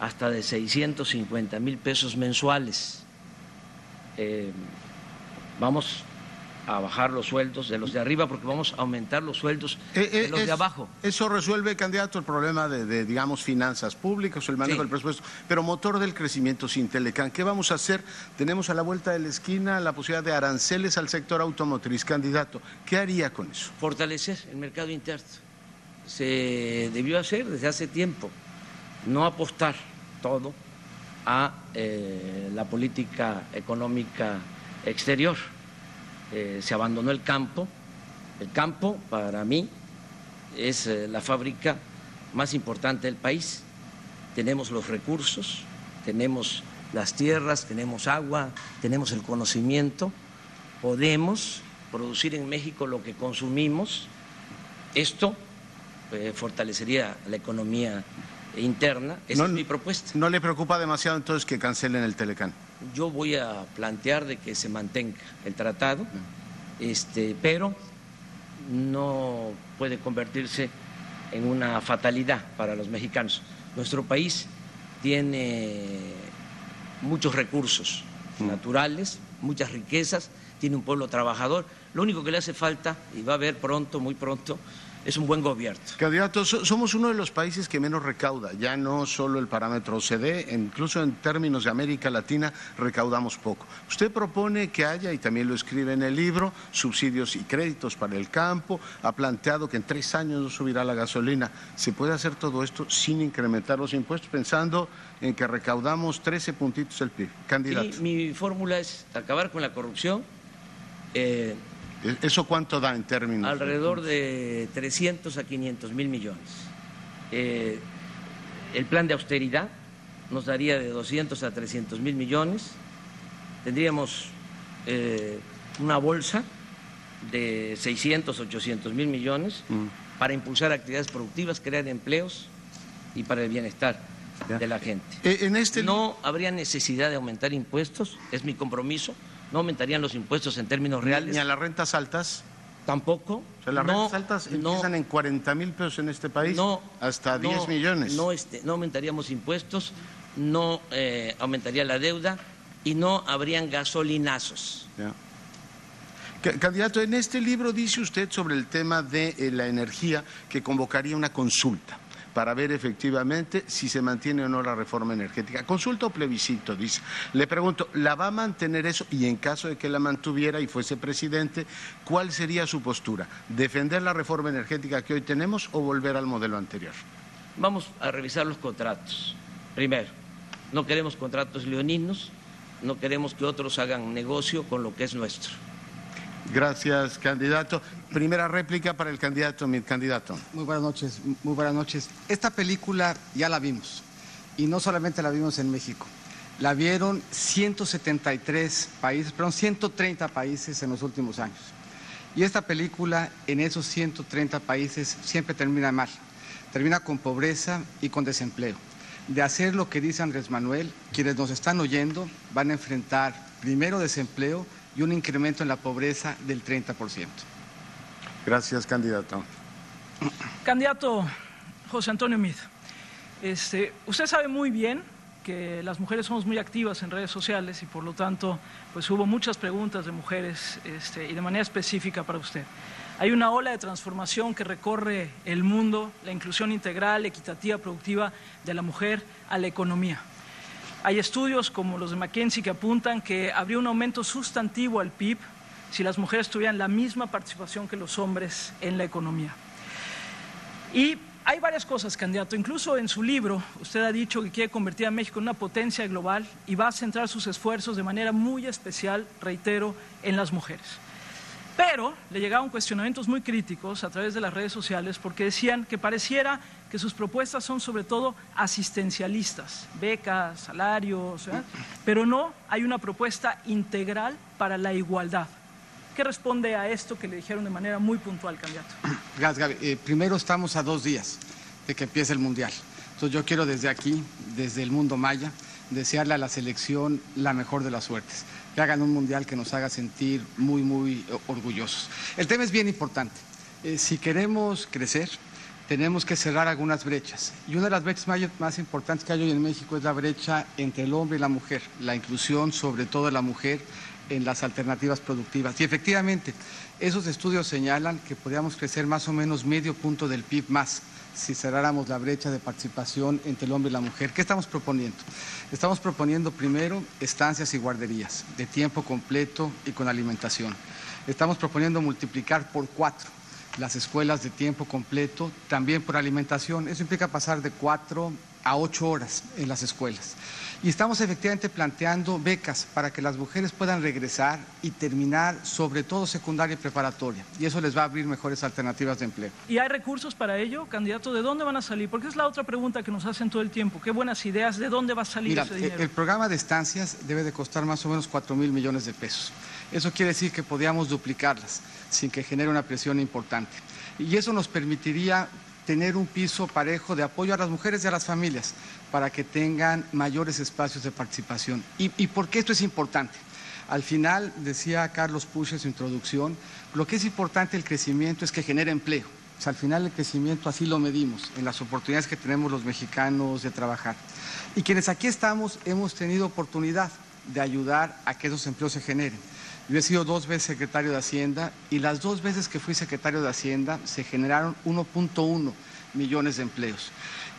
Speaker 28: hasta de 650 mil pesos mensuales. Eh, vamos a bajar los sueldos de los de arriba porque vamos a aumentar los sueldos
Speaker 22: Eh, eh,
Speaker 28: de los
Speaker 22: es-
Speaker 28: de abajo.
Speaker 22: Eso resuelve, candidato, el problema de, de, digamos, finanzas públicas, el manejo
Speaker 28: Sí.
Speaker 22: del presupuesto, pero motor del crecimiento sin Telecán. ¿Qué vamos a hacer? Tenemos a la vuelta de la esquina la posibilidad de aranceles al sector automotriz, candidato. ¿Qué haría con eso?
Speaker 28: Fortalecer el mercado interno. Se debió hacer desde hace tiempo. No apostar todo a eh, la política económica exterior. Eh, se abandonó el campo. El campo, para mí, es eh, la fábrica más importante del país. Tenemos los recursos, tenemos las tierras, tenemos agua, tenemos el conocimiento. Podemos producir en México lo que consumimos. Esto eh, fortalecería la economía interna. Esa es mi propuesta.
Speaker 22: ¿No le preocupa demasiado entonces que cancelen el Telecán?
Speaker 28: Yo voy a plantear de que se mantenga el tratado, este, pero no puede convertirse en una fatalidad para los mexicanos. Nuestro país tiene muchos recursos naturales, muchas riquezas, tiene un pueblo trabajador. Lo único que le hace falta, y va a haber pronto, muy pronto, es un buen gobierno.
Speaker 22: Candidato, so- somos uno de los países que menos recauda, ya no solo el parámetro OCDE, incluso en términos de América Latina recaudamos poco. Usted propone que haya, y también lo escribe en el libro, subsidios y créditos para el campo, ha planteado que en tres años no subirá la gasolina. ¿Se puede hacer todo esto sin incrementar los impuestos, pensando en que recaudamos 13 puntitos el PIB? Candidato.
Speaker 28: Sí, mi fórmula es acabar con la corrupción. eh,
Speaker 22: ¿Eso cuánto da en términos?
Speaker 28: alrededor de 300 a 500 mil millones. Eh, el plan de austeridad nos daría de 200 a 300 mil millones. Tendríamos eh, una bolsa de 600, 800 mil millones para impulsar actividades productivas, crear empleos y para el bienestar de la gente.
Speaker 22: en este
Speaker 28: no habría necesidad de aumentar impuestos, es mi compromiso. No aumentarían los impuestos en términos reales.
Speaker 22: ¿Ni a las rentas altas?
Speaker 28: Tampoco.
Speaker 22: O sea, las
Speaker 28: No,
Speaker 22: rentas altas empiezan en 40 mil pesos en este país
Speaker 28: No,
Speaker 22: hasta
Speaker 28: no,
Speaker 22: 10 millones.
Speaker 28: No, este, no aumentaríamos impuestos, no eh, aumentaría la deuda y no habrían gasolinazos.
Speaker 22: Ya. Candidato, en este libro dice usted sobre el tema de eh, la energía que convocaría una consulta para ver efectivamente si se mantiene o no la reforma energética. Consulta o plebiscito, dice. Le pregunto, ¿la va a mantener eso? Y en caso de que la mantuviera y fuese presidente, ¿cuál sería su postura? ¿Defender la reforma energética que hoy tenemos o volver al modelo anterior?
Speaker 28: Vamos a revisar los contratos. Primero, no queremos contratos leoninos, no queremos que otros hagan negocio con lo que es nuestro.
Speaker 22: Gracias, candidato. Primera réplica para el candidato, mi candidato.
Speaker 26: Muy buenas noches, muy buenas noches. Esta película ya la vimos y no solamente la vimos en México. La vieron 173 países, perdón, 130 países en los últimos años. Y esta película en esos 130 países siempre termina mal. Termina con pobreza y con desempleo. De hacer lo que dice Andrés Manuel, quienes nos están oyendo van a enfrentar primero desempleo y un incremento en la pobreza del 30%.
Speaker 22: Gracias, candidato.
Speaker 23: Candidato José Antonio Mid, este, usted sabe muy bien que las mujeres somos muy activas en redes sociales y por lo tanto pues hubo muchas preguntas de mujeres este, y de manera específica para usted. Hay una ola de transformación que recorre el mundo, la inclusión integral, equitativa, productiva de la mujer a la economía. Hay estudios como los de McKinsey que apuntan que habría un aumento sustantivo al PIB si las mujeres tuvieran la misma participación que los hombres en la economía. Y hay varias cosas, candidato. Incluso en su libro, usted ha dicho que quiere convertir a México en una potencia global y va a centrar sus esfuerzos de manera muy especial, reitero, en las mujeres. Pero le llegaban cuestionamientos muy críticos a través de las redes sociales porque decían que pareciera que sus propuestas son sobre todo asistencialistas, becas, salarios, pero no hay una propuesta integral para la igualdad. ¿Qué responde a esto que le dijeron de manera muy puntual, candidato? *clears throat*
Speaker 26: Gracias, Gaby. Eh, primero estamos a dos días de que empiece el Mundial. Entonces yo quiero desde aquí, desde el mundo maya, desearle a la selección la mejor de las suertes que hagan un mundial que nos haga sentir muy, muy eh, orgullosos. El tema es bien importante. Eh, si queremos crecer, tenemos que cerrar algunas brechas. Y una de las brechas más, importantes que hay hoy en México es la brecha entre el hombre y la mujer, la inclusión sobre todo de la mujer en las alternativas productivas. Y efectivamente, esos estudios señalan que podríamos crecer más o menos medio punto del PIB más si cerráramos la brecha de participación entre el hombre y la mujer. ¿Qué estamos proponiendo? Estamos proponiendo primero estancias y guarderías de tiempo completo y con alimentación. Estamos proponiendo multiplicar por cuatro las escuelas de tiempo completo, también por alimentación. Eso implica pasar de cuatro a ocho horas en las escuelas. Y estamos efectivamente planteando becas para que las mujeres puedan regresar y terminar sobre todo secundaria y preparatoria. Y eso les va a abrir mejores alternativas de empleo.
Speaker 23: ¿Y hay recursos para ello, candidato? ¿De dónde van a salir? Porque es la otra pregunta que nos hacen todo el tiempo. ¿Qué buenas ideas? ¿De dónde va a salir ese dinero?
Speaker 26: El programa de estancias debe de costar más o menos 4 mil millones de pesos. Eso quiere decir que podríamos duplicarlas sin que genere una presión importante. Y eso nos permitiría tener un piso parejo de apoyo a las mujeres y a las familias para que tengan mayores espacios de participación. ¿Y, por qué esto es importante? Al final, decía Carlos Puch en su introducción, lo que es importante el crecimiento es que genere empleo. O sea, al final el crecimiento así lo medimos, en las oportunidades que tenemos los mexicanos de trabajar. Y quienes aquí estamos hemos tenido oportunidad de ayudar a que esos empleos se generen. Yo he sido dos veces secretario de Hacienda y las dos veces que fui secretario de Hacienda se generaron 1.1 millones de empleos.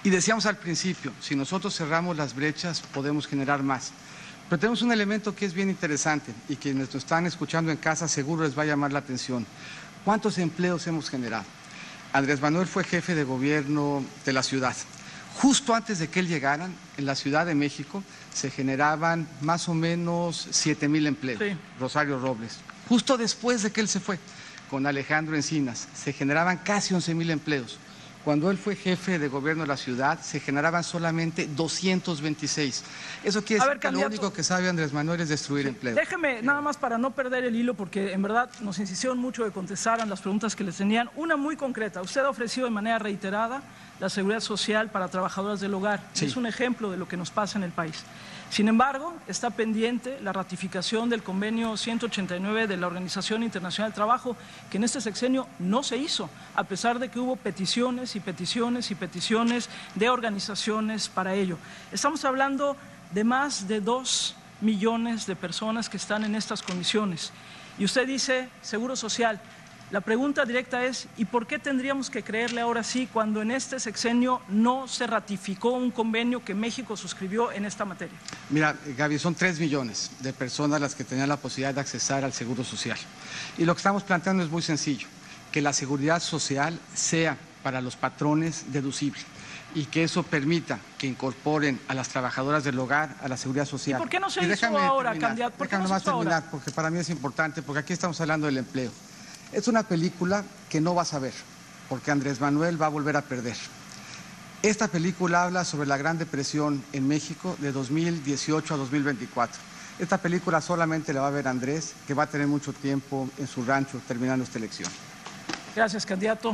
Speaker 26: Y decíamos al principio, si nosotros cerramos las brechas podemos generar más. Pero tenemos un elemento que es bien interesante y quienes nos están escuchando en casa seguro les va a llamar la atención. ¿Cuántos empleos hemos generado? Andrés Manuel fue jefe de gobierno de la ciudad. Justo antes de que él llegara, en la Ciudad de México se generaban más o menos 7 mil empleos. Rosario Robles. Justo después de que él se fue, con Alejandro Encinas, se generaban casi 11 mil empleos. Cuando él fue jefe de gobierno de la ciudad, se generaban solamente 226. Eso quiere decir que lo único que sabe Andrés Manuel es destruir empleo.
Speaker 23: Déjeme, nada más para no perder el hilo, porque en verdad nos insistieron mucho de contestaran las preguntas que les tenían. Una muy concreta. Usted ha ofrecido de manera reiterada la seguridad social para trabajadoras del hogar. Es un ejemplo de lo que nos pasa en el país. Sin embargo, está pendiente la ratificación del convenio 189 de la Organización Internacional del Trabajo, que en este sexenio no se hizo, a pesar de que hubo peticiones y peticiones y peticiones de organizaciones para ello. Estamos hablando de más de dos millones de personas que están en estas condiciones. Y usted dice, Seguro Social, la pregunta directa es, ¿y por qué tendríamos que creerle ahora sí cuando en este sexenio no se ratificó un convenio que México suscribió en esta materia?
Speaker 26: Mira, Gaby, son tres millones de personas las que tenían la posibilidad de accesar al seguro social. Y lo que estamos planteando es muy sencillo, que la seguridad social sea para los patrones deducible y que eso permita que incorporen a las trabajadoras del hogar a la seguridad social.
Speaker 23: ¿Y por qué no se hizo ahora, candidato?
Speaker 26: déjame más terminar, porque para mí es importante, porque aquí estamos hablando del empleo. Es una película que no vas a ver, porque Andrés Manuel va a volver a perder. Esta película habla sobre la Gran Depresión en México de 2018 a 2024. Esta película solamente la va a ver Andrés, que va a tener mucho tiempo en su rancho terminando esta elección.
Speaker 23: Gracias, candidato.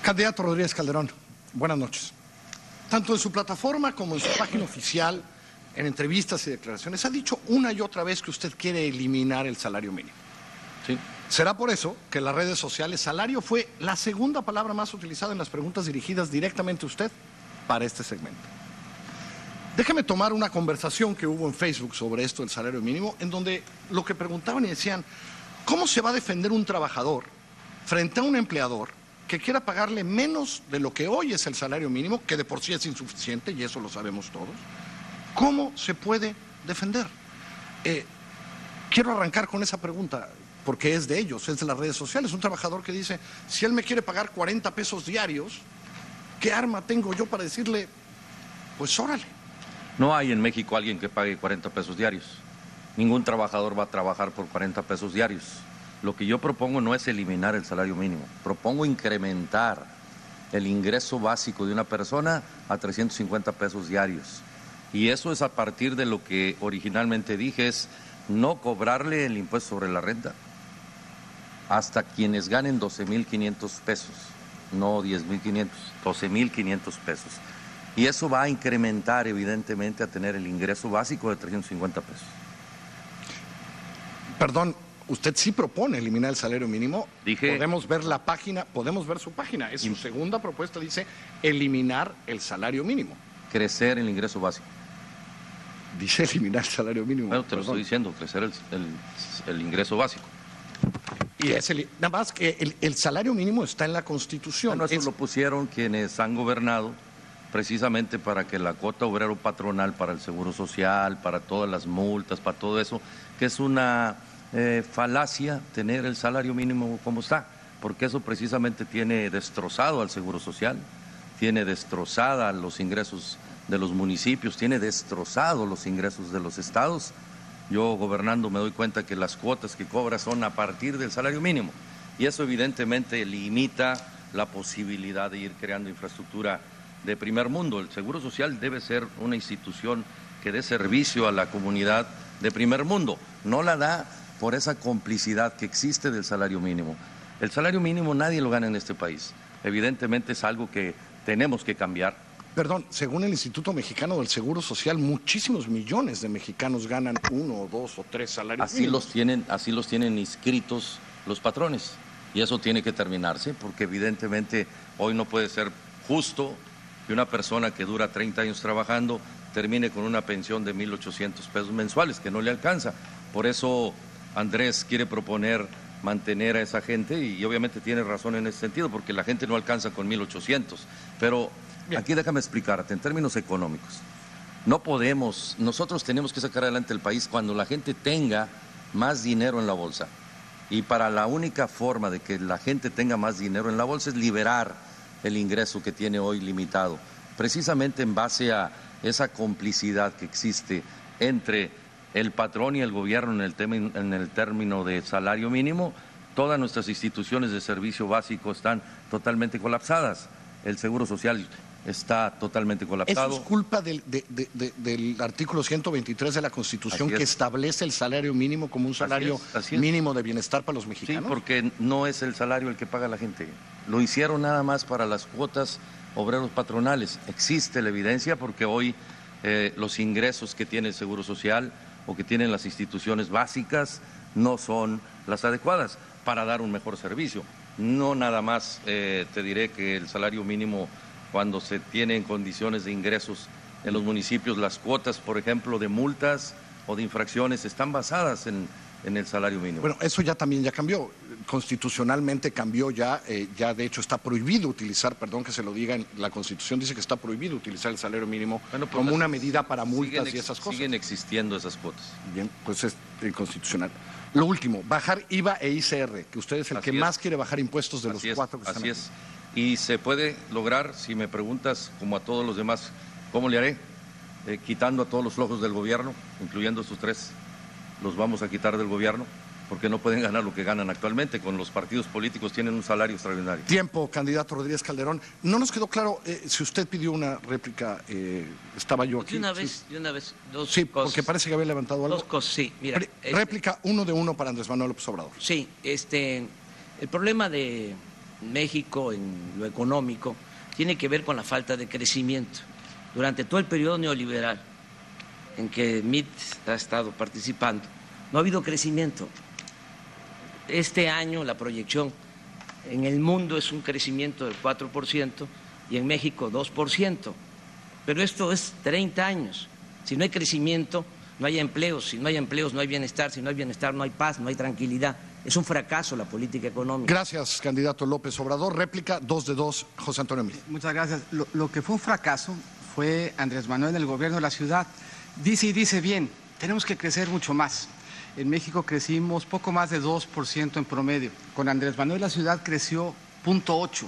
Speaker 24: Candidato Rodríguez Calderón, buenas noches. Tanto en su plataforma como en su página oficial, en entrevistas y declaraciones, ha dicho una y otra vez que usted quiere eliminar el salario mínimo. Será por eso que las redes sociales salario fue la segunda palabra más utilizada en las preguntas dirigidas directamente a usted para este segmento. Déjeme tomar una conversación que hubo en Facebook sobre esto del salario mínimo, en donde lo que preguntaban y decían, ¿cómo se va a defender un trabajador frente a un empleador que quiera pagarle menos de lo que hoy es el salario mínimo, que de por sí es insuficiente, y eso lo sabemos todos? ¿Cómo se puede defender? Eh, quiero arrancar con esa pregunta, porque es de ellos, es de las redes sociales. Un trabajador que dice, si él me quiere pagar 40 pesos diarios, ¿qué arma tengo yo para decirle, pues órale?
Speaker 16: No hay en México alguien que pague 40 pesos diarios. Ningún trabajador va a trabajar por 40 pesos diarios. Lo que yo propongo no es eliminar el salario mínimo, propongo incrementar el ingreso básico de una persona a 350 pesos diarios. Y eso es a partir de lo que originalmente dije, es no cobrarle el impuesto sobre la renta hasta quienes ganen 12.500 pesos, no 10.500, 12.500 pesos. Y eso va a incrementar evidentemente a tener el ingreso básico de 350 pesos.
Speaker 24: Perdón, usted sí propone eliminar el salario mínimo.
Speaker 16: Dije-
Speaker 24: Podemos ver la página, podemos ver su página. Es su segunda propuesta, dice eliminar el salario mínimo.
Speaker 16: Crecer el ingreso básico.
Speaker 24: Dice *laughs* eliminar el salario mínimo.
Speaker 16: Bueno, te lo estoy diciendo, crecer el, el- el ingreso básico.
Speaker 24: Y es el, nada más que el, el salario mínimo está en la Constitución.
Speaker 16: Bueno, eso
Speaker 24: Es-
Speaker 16: lo pusieron quienes han gobernado precisamente para que la cuota obrero patronal para el seguro social, para todas las multas, para todo eso, que es una eh, falacia tener el salario mínimo como está, porque eso precisamente tiene destrozado al seguro social, tiene destrozada los ingresos de los municipios, tiene destrozado los ingresos de los estados. Yo gobernando me doy cuenta que las cuotas que cobra son a partir del salario mínimo y eso evidentemente limita la posibilidad de ir creando infraestructura de primer mundo. El Seguro Social debe ser una institución que dé servicio a la comunidad de primer mundo. No la da por esa complicidad que existe del salario mínimo. El salario mínimo nadie lo gana en este país. Evidentemente es algo que tenemos que cambiar.
Speaker 24: Perdón, según el Instituto Mexicano del Seguro Social, muchísimos millones de mexicanos ganan uno o dos o tres salarios
Speaker 16: Así
Speaker 24: mínimos.
Speaker 16: los tienen, así los tienen inscritos los patrones. Y eso tiene que terminarse porque evidentemente hoy no puede ser justo que una persona que dura 30 años trabajando termine con una pensión de 1.800 pesos mensuales, que no le alcanza. Por eso Andrés quiere proponer mantener a esa gente y obviamente tiene razón en ese sentido, porque la gente no alcanza con 1.800. Pero aquí déjame explicarte, en términos económicos, no podemos, nosotros tenemos que sacar adelante el país cuando la gente tenga más dinero en la bolsa. Y para la única forma de que la gente tenga más dinero en la bolsa es liberar el ingreso que tiene hoy limitado, precisamente en base a esa complicidad que existe entre el patrón y el gobierno en el, tema, en el término de salario mínimo, todas nuestras instituciones de servicio básico están totalmente colapsadas. El Seguro Social está totalmente
Speaker 24: Eso
Speaker 16: colapsado.
Speaker 24: es culpa del, de- de- de- del artículo 123 de la Constitución
Speaker 16: es.
Speaker 24: que establece el salario mínimo como un salario
Speaker 16: es, así es.
Speaker 24: mínimo de bienestar para los
Speaker 16: Sí,
Speaker 24: mexicanos.
Speaker 16: porque no es el salario el que paga la gente. Lo hicieron nada más para las cuotas obreros patronales. Existe la evidencia porque hoy eh, los ingresos que tiene el Seguro Social o que tienen las instituciones básicas no son las adecuadas para dar un mejor servicio. No nada más eh, te diré que el salario mínimo cuando se tiene en condiciones de ingresos en los municipios, las cuotas, por ejemplo, de multas o de infracciones están basadas en, en el salario mínimo.
Speaker 24: Bueno, eso ya también ya cambió. Constitucionalmente cambió ya, eh, ya de hecho está prohibido utilizar, perdón que se lo diga, en la Constitución dice que está prohibido utilizar el salario mínimo
Speaker 16: pues
Speaker 24: como una medida para multas
Speaker 16: siguen
Speaker 24: y esas cosas.
Speaker 16: Siguen existiendo esas cuotas.
Speaker 24: Bien, pues es inconstitucional. Lo último, bajar IVA e ICR, que usted es el
Speaker 16: Así
Speaker 24: que
Speaker 16: es.
Speaker 24: más quiere bajar impuestos de
Speaker 16: Así
Speaker 24: los
Speaker 16: es,
Speaker 24: cuatro que están
Speaker 16: así es. Y se puede lograr, si me preguntas, como a todos los demás, ¿cómo le haré? Eh, quitando a todos los flojos del gobierno, incluyendo sus tres, los vamos a quitar del gobierno, porque no pueden ganar lo que ganan actualmente. Con los partidos políticos tienen un salario extraordinario.
Speaker 24: Tiempo, candidato Rodríguez Calderón. No nos quedó claro eh, si usted pidió una réplica. eh, estaba yo aquí.
Speaker 28: De una
Speaker 24: Sí.
Speaker 28: vez, de una vez, dos
Speaker 24: Sí,
Speaker 28: cosas.
Speaker 24: porque parece que había levantado algo.
Speaker 28: Dos cosas, sí. Mira,
Speaker 24: Re-
Speaker 28: este-
Speaker 24: Réplica uno de uno para Andrés Manuel López Obrador.
Speaker 28: Sí, este, el problema de México en lo económico tiene que ver con la falta de crecimiento. Durante todo el periodo neoliberal en que MIT ha estado participando, no ha habido crecimiento. Este año la proyección en el mundo es un crecimiento del 4% y en México 2%. pero esto es 30 años. Si no hay crecimiento, no hay empleos, si no hay empleos, no hay bienestar, si no hay bienestar, no hay paz, no hay tranquilidad. Es un fracaso la política económica.
Speaker 24: Gracias, candidato López Obrador. Réplica, dos de dos, José Antonio Mil.
Speaker 26: Muchas gracias. Lo, lo que fue un fracaso fue Andrés Manuel en el gobierno de la ciudad. Dice y dice bien, tenemos que crecer mucho más. En México crecimos poco más de 2% en promedio. Con Andrés Manuel la ciudad creció 0.8.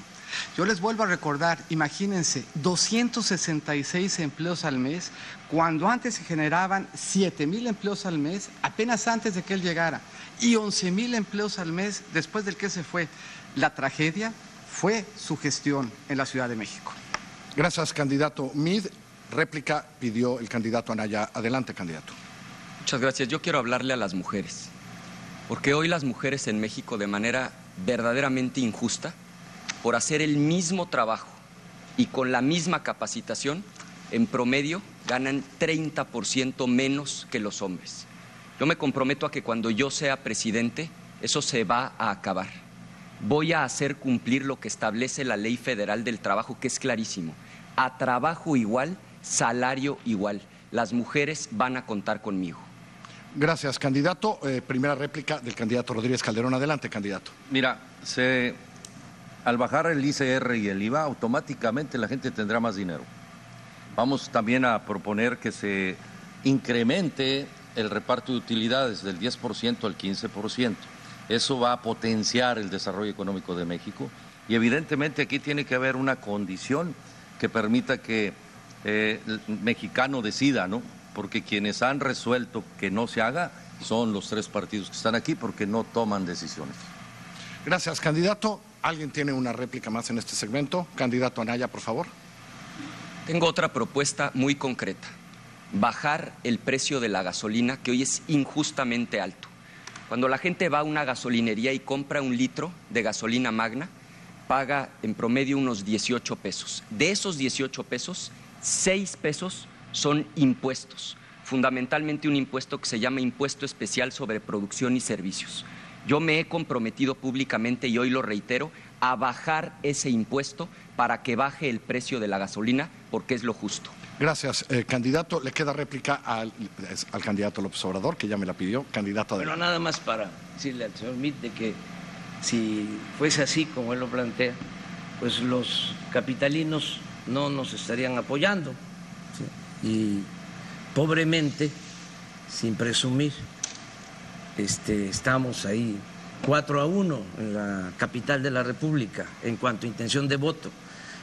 Speaker 26: Yo les vuelvo a recordar, imagínense, 266 empleos al mes, cuando antes se generaban 7 mil empleos al mes, apenas antes de que él llegara, y 11 mil empleos al mes después del que se fue. La tragedia fue su gestión en la Ciudad de México.
Speaker 24: Gracias, candidato Mid. Réplica pidió el candidato Anaya. Adelante, candidato.
Speaker 25: Muchas gracias. Yo quiero hablarle a las mujeres, porque hoy las mujeres en México de manera verdaderamente injusta, por hacer el mismo trabajo y con la misma capacitación, en promedio ganan 30% menos que los hombres. Yo me comprometo a que cuando yo sea presidente, eso se va a acabar. Voy a hacer cumplir lo que establece la ley federal del trabajo, que es clarísimo. A trabajo igual, salario igual. Las mujeres van a contar conmigo.
Speaker 24: Gracias, candidato. Eh, primera réplica del candidato Rodríguez Calderón. Adelante, candidato.
Speaker 16: Mira, se, al bajar el ICR y el IVA, automáticamente la gente tendrá más dinero. Vamos también a proponer que se incremente el reparto de utilidades del 10% al 15%. Eso va a potenciar el desarrollo económico de México y evidentemente aquí tiene que haber una condición que permita que eh, el mexicano decida, ¿no? Porque quienes han resuelto que no se haga son los tres partidos que están aquí porque no toman decisiones.
Speaker 24: Gracias, candidato. ¿Alguien tiene una réplica más en este segmento? Candidato Anaya, por favor.
Speaker 25: Tengo otra propuesta muy concreta. Bajar el precio de la gasolina, que hoy es injustamente alto. Cuando la gente va a una gasolinería y compra un litro de gasolina magna, paga en promedio unos 18 pesos. De esos 18 pesos, 6 pesos son impuestos, fundamentalmente un impuesto que se llama impuesto especial sobre producción y servicios. Yo me he comprometido públicamente y hoy lo reitero a bajar ese impuesto para que baje el precio de la gasolina porque es lo justo.
Speaker 24: Gracias, eh, candidato. Le queda réplica al, al, candidato López Obrador, que ya me la pidió. Candidato
Speaker 28: Bueno, nada más para decirle al señor Mitt de que si fuese así como él lo plantea, pues los capitalinos no nos estarían apoyando. ¿sí? Y pobremente, sin presumir, este, estamos ahí 4 a 1 en la capital de la República en cuanto a intención de voto.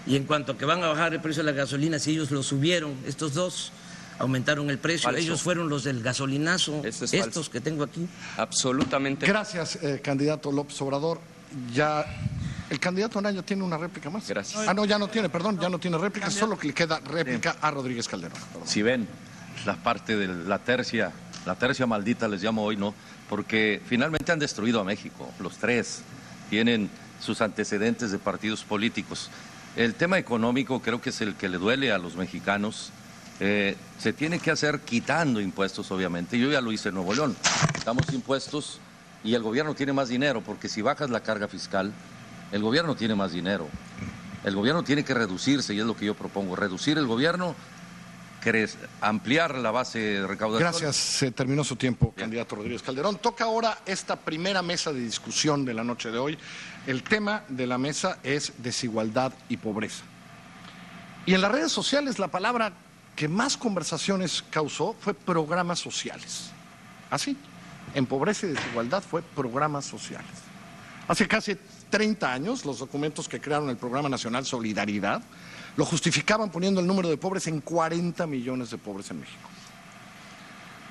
Speaker 28: Y en cuanto a que van a bajar el precio de la gasolina, si ellos lo subieron, estos dos aumentaron el precio,
Speaker 25: Falso.
Speaker 28: ellos fueron los del gasolinazo,
Speaker 25: Eso es
Speaker 28: estos
Speaker 25: falso.
Speaker 28: que tengo aquí.
Speaker 25: Absolutamente.
Speaker 24: Gracias, eh, candidato López Obrador. Ya. El candidato Anaya tiene una réplica más.
Speaker 16: Gracias.
Speaker 24: Ah, no, ya no tiene, perdón, ya no tiene réplica, solo que le queda réplica a Rodríguez Calderón.
Speaker 16: Si ven la parte de la tercia, la tercia maldita les llamo hoy, ¿no? Porque finalmente han destruido a México, los tres tienen sus antecedentes de partidos políticos. El tema económico creo que es el que le duele a los mexicanos. Eh, se tiene que hacer quitando impuestos, obviamente. Yo ya lo hice en Nuevo León. Damos impuestos y el gobierno tiene más dinero, porque si bajas la carga fiscal, el gobierno tiene más dinero. El gobierno tiene que reducirse y es lo que yo propongo, reducir el gobierno, ampliar la base de recaudación.
Speaker 24: Gracias, se terminó su tiempo, candidato Rodríguez Calderón. Toca ahora esta primera mesa de discusión de la noche de hoy. El tema de la mesa es desigualdad y pobreza. Y en las redes sociales la palabra que más conversaciones causó fue programas sociales. Así, en pobreza y desigualdad fue programas sociales. Hace casi 30 años, los documentos que crearon el Programa Nacional Solidaridad lo justificaban poniendo el número de pobres en 40 millones de pobres en México.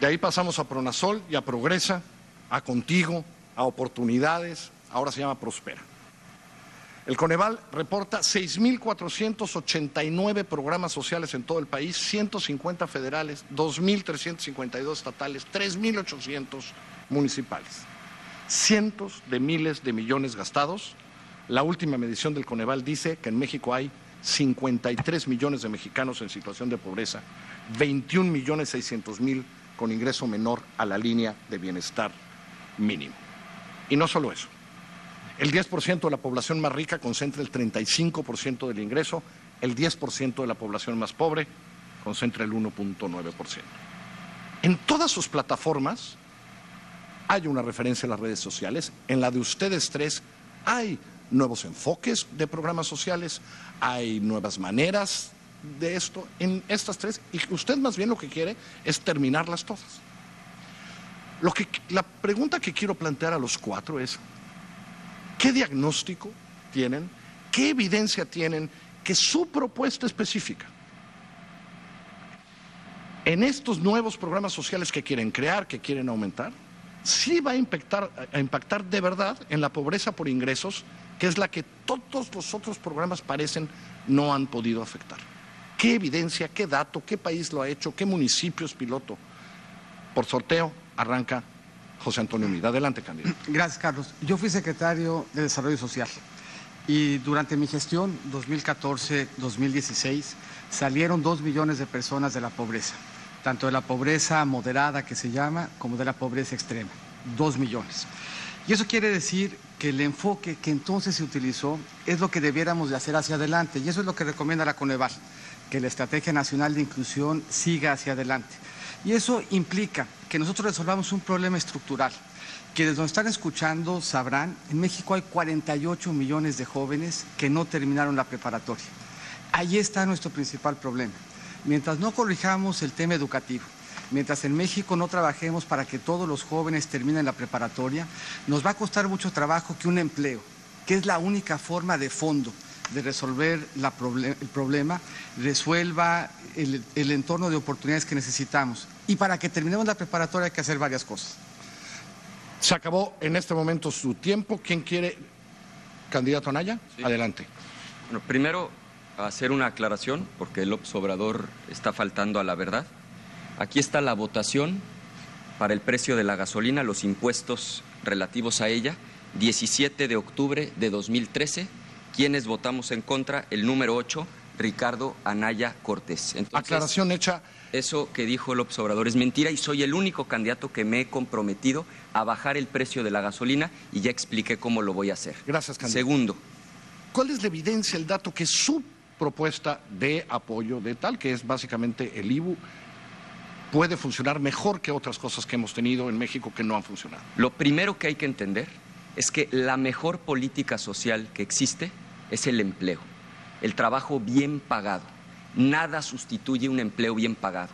Speaker 24: De ahí pasamos a Pronasol y a Progresa, a Contigo, a Oportunidades, ahora se llama Prospera. El Coneval reporta 6.489 programas sociales en todo el país, 150 federales, 2.352 estatales, 3.800 municipales. Cientos de miles de millones gastados. La última medición del Coneval dice que en México hay 53 millones de mexicanos en situación de pobreza, 21 millones 600 mil con ingreso menor a la línea de bienestar mínimo. Y no solo eso. El 10% de la población más rica concentra el 35% del ingreso, el 10% de la población más pobre concentra el 1.9%. En todas sus plataformas hay una referencia a las redes sociales. En la de ustedes tres hay nuevos enfoques de programas sociales, hay nuevas maneras de esto en estas tres y usted más bien lo que quiere es terminarlas todas. Lo que, la pregunta que quiero plantear a los cuatro es, ¿qué diagnóstico tienen? ¿Qué evidencia tienen que su propuesta específica en estos nuevos programas sociales que quieren crear, que quieren aumentar, sí va a impactar, a impactar de verdad en la pobreza por ingresos, que es la que todos los otros programas parecen no han podido afectar? ¿Qué evidencia, qué dato, qué país lo ha hecho, qué municipios piloto? Por sorteo arranca José Antonio Mida. Adelante, candidato. *clears throat*
Speaker 26: Gracias, Carlos. Yo fui secretario de Desarrollo Social y durante mi gestión 2014-2016 salieron dos millones de personas de la pobreza, tanto de la pobreza moderada que se llama como de la pobreza extrema, dos millones. Y eso quiere decir que el enfoque que entonces se utilizó es lo que debiéramos de hacer hacia adelante y eso es lo que recomienda la Coneval que la Estrategia Nacional de Inclusión siga hacia adelante. Y eso implica que nosotros resolvamos un problema estructural. Quienes nos están escuchando sabrán, en México hay 48 millones de jóvenes que no terminaron la preparatoria. Ahí está nuestro principal problema. Mientras no corrijamos el tema educativo, mientras en México no trabajemos para que todos los jóvenes terminen la preparatoria, nos va a costar mucho trabajo que un empleo, que es la única forma de fondo de resolver el problema, resuelva el, el entorno de oportunidades que necesitamos. Y para que terminemos la preparatoria hay que hacer varias cosas.
Speaker 24: Se acabó en este momento su tiempo. ¿Quién quiere? Candidato Anaya, adelante.
Speaker 25: Bueno, primero hacer una aclaración, porque el Obrador está faltando a la verdad. Aquí está la votación para el precio de la gasolina, los impuestos relativos a ella, 17 de octubre de 2013 quienes votamos en contra, el número 8, Ricardo Anaya Cortés.
Speaker 24: Aclaración hecha.
Speaker 25: Eso que dijo el Obrador es mentira y soy el único candidato que me he comprometido a bajar el precio de la gasolina y ya expliqué cómo lo voy a hacer.
Speaker 24: Gracias, candidato.
Speaker 25: Segundo.
Speaker 24: ¿Cuál es la evidencia, el dato que su propuesta de apoyo de tal, que es básicamente el IBU, puede funcionar mejor que otras cosas que hemos tenido en México que no han funcionado?
Speaker 25: Lo primero que hay que entender es que la mejor política social que existe es el empleo, el trabajo bien pagado. Nada sustituye un empleo bien pagado.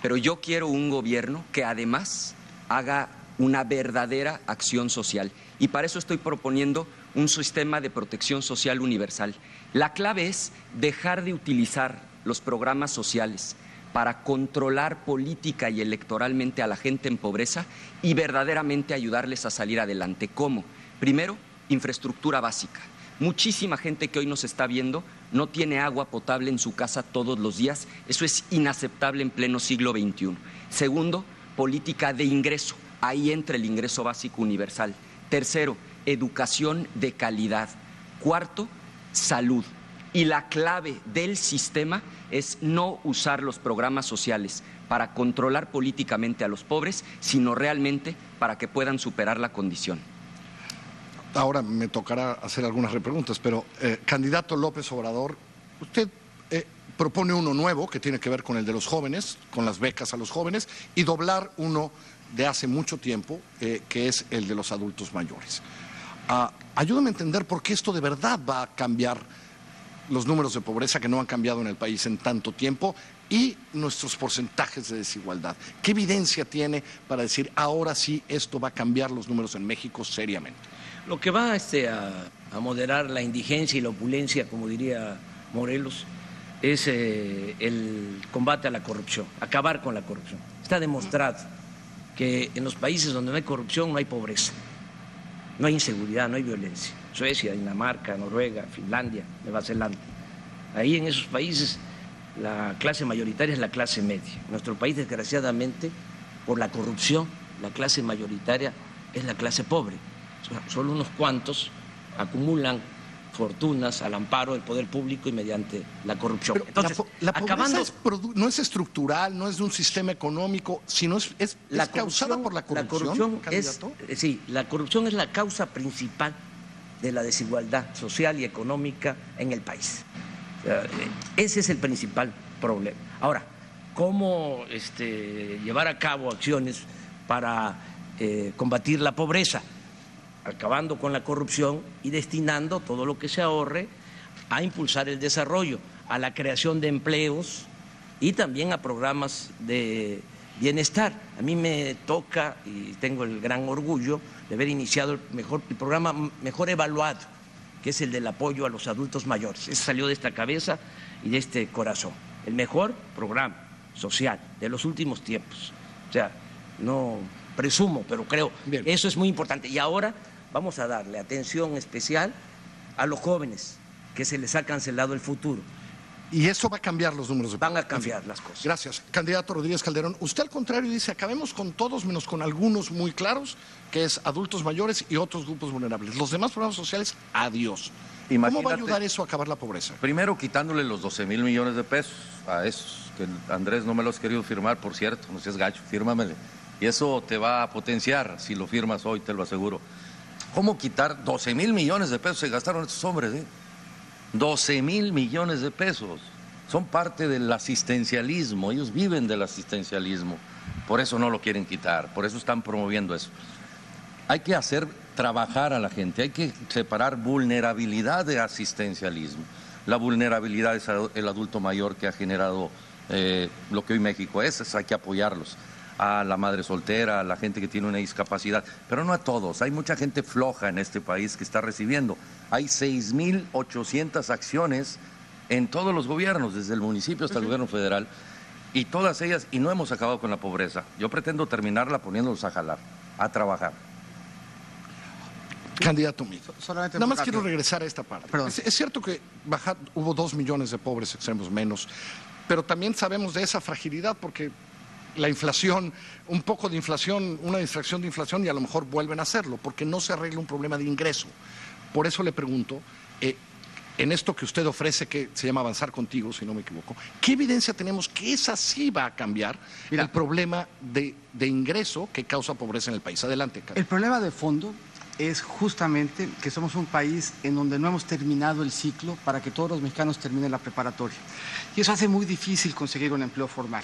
Speaker 25: Pero yo quiero un gobierno que además haga una verdadera acción social. Y para eso estoy proponiendo un sistema de protección social universal. La clave es dejar de utilizar los programas sociales para controlar política y electoralmente a la gente en pobreza y verdaderamente ayudarles a salir adelante. ¿Cómo? Primero, infraestructura básica. Muchísima gente que hoy nos está viendo no tiene agua potable en su casa todos los días. Eso es inaceptable en pleno siglo XXI. Segundo, política de ingreso. Ahí entra el ingreso básico universal. Tercero, educación de calidad. Cuarto, salud. Y la clave del sistema es no usar los programas sociales para controlar políticamente a los pobres, sino realmente para que puedan superar la condición
Speaker 24: ahora me tocará hacer algunas repreguntas, pero eh, candidato López Obrador, usted eh, propone uno nuevo que tiene que ver con el de los jóvenes, con las becas a los jóvenes, y doblar uno de hace mucho tiempo, eh, que es el de los adultos mayores. Ah, ayúdame a entender por qué esto de verdad va a cambiar los números de pobreza que no han cambiado en el país en tanto tiempo y nuestros porcentajes de desigualdad. ¿Qué evidencia tiene para decir ahora sí esto va a cambiar los números en México seriamente?
Speaker 28: Lo que va este, a, moderar la indigencia y la opulencia, como diría Morelos, es eh, el combate a la corrupción, acabar con la corrupción. Está demostrado que en los países donde no hay corrupción no hay pobreza, no hay inseguridad, no hay violencia. Suecia, Dinamarca, Noruega, Finlandia, Nueva Zelanda. Ahí en esos países la clase mayoritaria es la clase media. En nuestro país, desgraciadamente, por la corrupción, la clase mayoritaria es la clase pobre solo unos cuantos acumulan fortunas al amparo del poder público y mediante la corrupción.
Speaker 24: Entonces, la, pobreza no es estructural, no es de un sistema económico, sino es, es, causada por la corrupción.
Speaker 28: es, sí, la corrupción es la causa principal de la desigualdad social y económica en el país. Ese es el principal problema. Ahora, cómo este, llevar a cabo acciones para eh, combatir la pobreza, acabando con la corrupción y destinando todo lo que se ahorre a impulsar el desarrollo, a la creación de empleos y también a programas de bienestar. A mí me toca y tengo el gran orgullo de haber iniciado el, mejor, el programa mejor evaluado, que es el del apoyo a los adultos mayores. Ese salió de esta cabeza y de este corazón. El mejor programa social de los últimos tiempos. O sea, no presumo, pero creo eso es muy importante. Y ahora vamos a darle atención especial a los jóvenes, que se les ha cancelado el futuro.
Speaker 24: Y eso va a cambiar los números de
Speaker 28: Van a cambiar las cosas.
Speaker 24: Gracias. Candidato Rodríguez Calderón, usted al contrario dice, acabemos con todos menos con algunos muy claros, que es adultos mayores y otros grupos vulnerables. Los demás programas sociales, adiós. ¿Cómo va a ayudar eso a acabar la pobreza?
Speaker 16: Primero quitándole los 12 mil millones de pesos a esos, que Andrés no me los ha querido firmar, por cierto, no seas gacho, fírmamele. Y eso te va a potenciar si lo firmas hoy, te lo aseguro. ¿Cómo quitar 12 mil millones de pesos se gastaron estos hombres? Eh? 12 mil millones de pesos. Son parte del asistencialismo, ellos viven del asistencialismo. Por eso no lo quieren quitar, por eso están promoviendo eso. Hay que hacer trabajar a la gente, hay que separar vulnerabilidad de asistencialismo. La vulnerabilidad es el adulto mayor que ha generado eh, lo que hoy México es, hay que apoyarlos a la madre soltera, a la gente que tiene una discapacidad, pero no a todos. Hay mucha gente floja en este país que está recibiendo. Hay 6.800 acciones en todos los gobiernos, desde el municipio hasta el gobierno federal, y todas ellas, y no hemos acabado con la pobreza. Yo pretendo terminarla poniéndolos a jalar, a trabajar.
Speaker 24: Candidato mío. Nada más quiero regresar a esta parte. Es, es, cierto que bajar, hubo dos millones de pobres extremos menos, pero también sabemos de esa fragilidad porque la inflación, un poco de inflación, una distracción de inflación y a lo mejor vuelven a hacerlo, porque no se arregla un problema de ingreso. Por eso le pregunto, eh, en esto que usted ofrece, que se llama Avanzar Contigo, si no me equivoco, ¿qué evidencia tenemos que esa sí va a cambiar el problema de, de, ingreso que causa pobreza en el país? Adelante,
Speaker 26: Carlos. El problema de fondo es justamente que somos un país en donde no hemos terminado el ciclo para que todos los mexicanos terminen la preparatoria. Y eso hace muy difícil conseguir un empleo formal.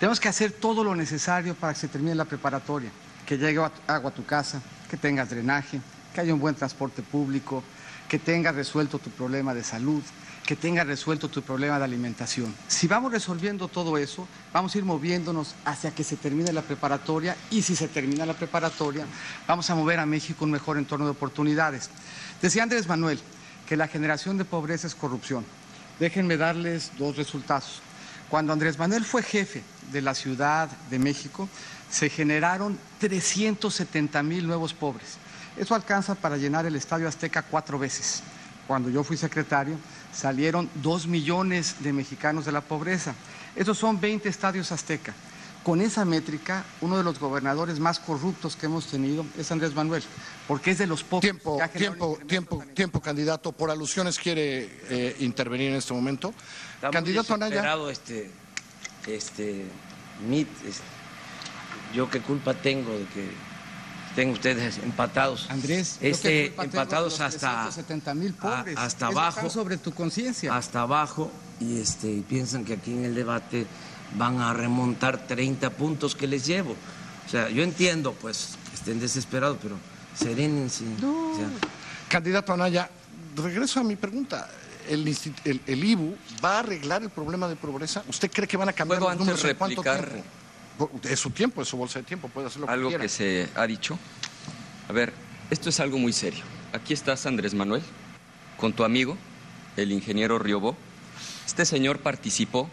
Speaker 26: Tenemos que hacer todo lo necesario para que se termine la preparatoria, que llegue agua a tu casa, que tengas drenaje, que haya un buen transporte público, que tengas resuelto tu problema de salud, que tengas resuelto tu problema de alimentación. Si vamos resolviendo todo eso, vamos a ir moviéndonos hacia que se termine la preparatoria y si se termina la preparatoria, vamos a mover a México un mejor entorno de oportunidades. Decía Andrés Manuel que la generación de pobreza es corrupción. Déjenme darles dos resultados. Cuando Andrés Manuel fue jefe de la Ciudad de México, se generaron 370 mil nuevos pobres. Eso alcanza para llenar el Estadio Azteca cuatro veces. Cuando yo fui secretario, salieron dos millones de mexicanos de la pobreza. Esos son 20 estadios Azteca. Con esa métrica, uno de los gobernadores más corruptos que hemos tenido es Andrés Manuel, porque es de los pocos.
Speaker 24: Tiempo, tiempo, tiempo, tiempo, candidato. Por alusiones quiere eh, intervenir en este momento. candidato
Speaker 28: Anaya. Este, este, este, yo qué culpa tengo de que estén ustedes empatados.
Speaker 26: Andrés,
Speaker 28: este, empatados hasta
Speaker 26: mil pobres.
Speaker 28: hasta abajo.
Speaker 26: sobre tu conciencia.
Speaker 28: Hasta abajo y este piensan que aquí en el debate van a remontar 30 puntos que les llevo. O sea, yo entiendo pues que estén desesperados, pero serénense.
Speaker 24: Candidato Anaya, regreso a mi pregunta el, el, IBU va a arreglar el problema de pobreza? ¿Usted cree que van a cambiar
Speaker 25: los números en cuánto tiempo?
Speaker 24: Es su tiempo, es su bolsa de tiempo, puede hacer lo
Speaker 25: algo
Speaker 24: que
Speaker 25: Algo que se ha dicho. A ver, esto es algo muy serio. Aquí estás, Andrés Manuel, con tu amigo, el ingeniero Riobó. Este señor participó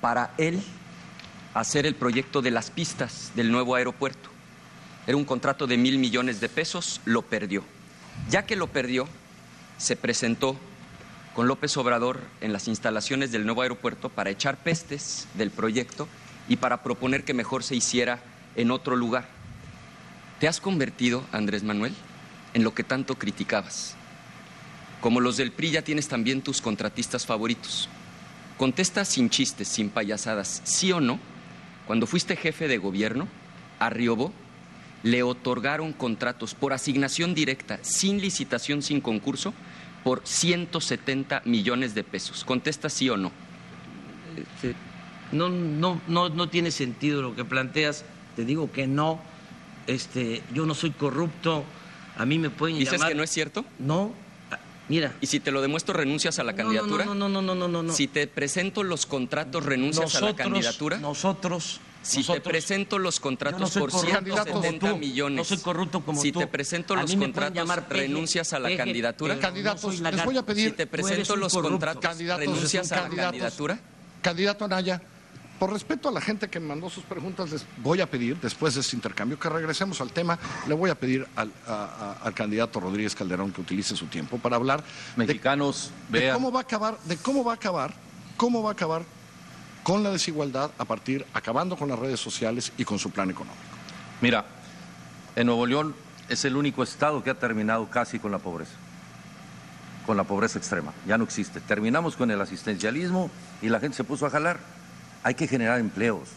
Speaker 25: para él hacer el proyecto de las pistas del nuevo aeropuerto. Era un contrato de mil millones de pesos, lo perdió. Ya que lo perdió, se presentó con López Obrador en las instalaciones del nuevo aeropuerto para echar pestes del proyecto y para proponer que mejor se hiciera en otro lugar. Te has convertido, Andrés Manuel, en lo que tanto criticabas. Como los del PRI ya tienes también tus contratistas favoritos. Contesta sin chistes, sin payasadas, sí o no, cuando fuiste jefe de gobierno, a Riobó le otorgaron contratos por asignación directa, sin licitación, sin concurso, por 170 millones de pesos. Contesta sí o no.
Speaker 28: No, no, no, no tiene sentido lo que planteas. Te digo que no. Este, yo no soy corrupto. A mí me pueden
Speaker 25: ¿Dices
Speaker 28: llamar.
Speaker 25: que no es cierto?
Speaker 28: No. Mira.
Speaker 25: ¿Y si te lo demuestro, renuncias a la candidatura?
Speaker 28: no, no, no, no, no, no, no.
Speaker 25: Si te presento los contratos, ¿renuncias a la candidatura?
Speaker 28: Nosotros.
Speaker 25: Si te presento los contratos
Speaker 28: no soy
Speaker 25: por
Speaker 28: corrupto como
Speaker 25: 170
Speaker 28: tú.
Speaker 25: millones.
Speaker 28: No soy corrupto como
Speaker 25: si
Speaker 28: tú.
Speaker 25: te presento los contratos,
Speaker 28: llamar peje,
Speaker 25: ¿renuncias a la
Speaker 28: peje,
Speaker 25: candidatura?
Speaker 24: Candidatos,
Speaker 28: no
Speaker 24: les voy a pedir.
Speaker 25: Si te presento los
Speaker 28: corrupto.
Speaker 25: contratos,
Speaker 24: Candidatos,
Speaker 25: ¿renuncias a la
Speaker 24: candidatos.
Speaker 25: candidatura?
Speaker 24: Candidato Anaya, por respeto a la gente que mandó sus preguntas, les voy a pedir, después de este intercambio, que regresemos al tema. Le voy a pedir al, a- a- al candidato Rodríguez Calderón que utilice su tiempo para hablar
Speaker 16: Mexicanos,
Speaker 24: de, de cómo va a acabar, de cómo va a acabar, cómo va a acabar con la desigualdad a partir, acabando con las redes sociales y con su plan económico.
Speaker 16: Mira, en Nuevo León es el único estado que ha terminado casi con la pobreza, con la pobreza extrema. Ya no existe. Terminamos con el asistencialismo y la gente se puso a jalar. Hay que generar empleos.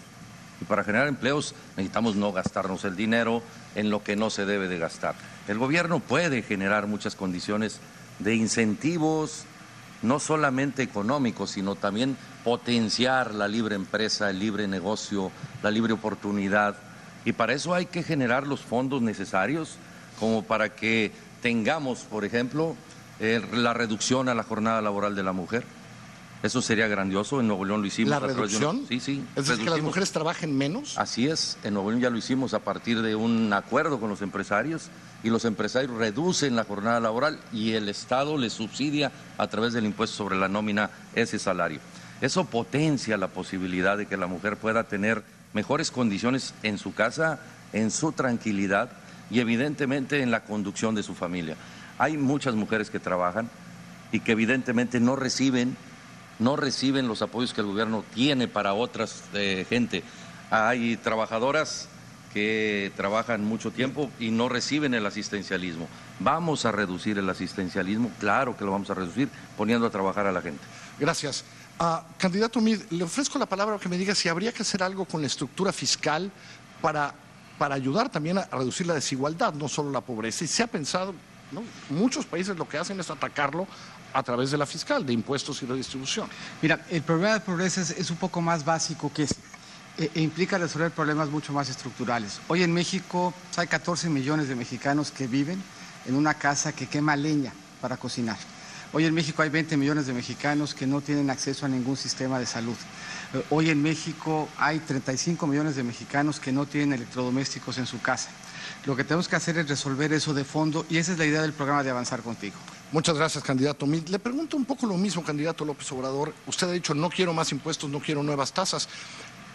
Speaker 16: Y para generar empleos necesitamos no gastarnos el dinero en lo que no se debe de gastar. El gobierno puede generar muchas condiciones de incentivos, no solamente económicos, sino también potenciar la libre empresa, el libre negocio, la libre oportunidad. Y para eso hay que generar los fondos necesarios como para que tengamos, por ejemplo, eh, la reducción a la jornada laboral de la mujer. Eso sería grandioso. En Nuevo León lo hicimos.
Speaker 24: ¿La
Speaker 16: a través de
Speaker 24: reducción?
Speaker 16: Sí, sí.
Speaker 24: Es decir, que las mujeres trabajen menos.
Speaker 16: Así es, en Nuevo León ya lo hicimos a partir de un acuerdo con los empresarios y los empresarios reducen la jornada laboral y el Estado les subsidia a través del impuesto sobre la nómina ese salario. Eso potencia la posibilidad de que la mujer pueda tener mejores condiciones en su casa, en su tranquilidad y evidentemente en la conducción de su familia. Hay muchas mujeres que trabajan y que evidentemente no reciben no reciben los apoyos que el gobierno tiene para otras eh, gente. Hay trabajadoras que trabajan mucho tiempo y no reciben el asistencialismo. Vamos a reducir el asistencialismo, claro que lo vamos a reducir poniendo a trabajar a la gente.
Speaker 24: Gracias. Ah, candidato Mid, le ofrezco la palabra que me diga si habría que hacer algo con la estructura fiscal para, para ayudar también a reducir la desigualdad, no solo la pobreza. Y se ha pensado, muchos países lo que hacen es atacarlo a través de la fiscal, de impuestos y redistribución.
Speaker 26: Mira, el problema de pobreza es, un poco más básico que es, e, e implica resolver problemas mucho más estructurales. Hoy en México hay 14 millones de mexicanos que viven en una casa que quema leña para cocinar. Hoy en México hay 20 millones de mexicanos que no tienen acceso a ningún sistema de salud. Hoy en México hay 35 millones de mexicanos que no tienen electrodomésticos en su casa. Lo que tenemos que hacer es resolver eso de fondo y esa es la idea del programa de Avanzar Contigo.
Speaker 24: Muchas gracias, candidato. Le pregunto un poco lo mismo, candidato López Obrador. Usted ha dicho, no quiero más impuestos, no quiero nuevas tasas,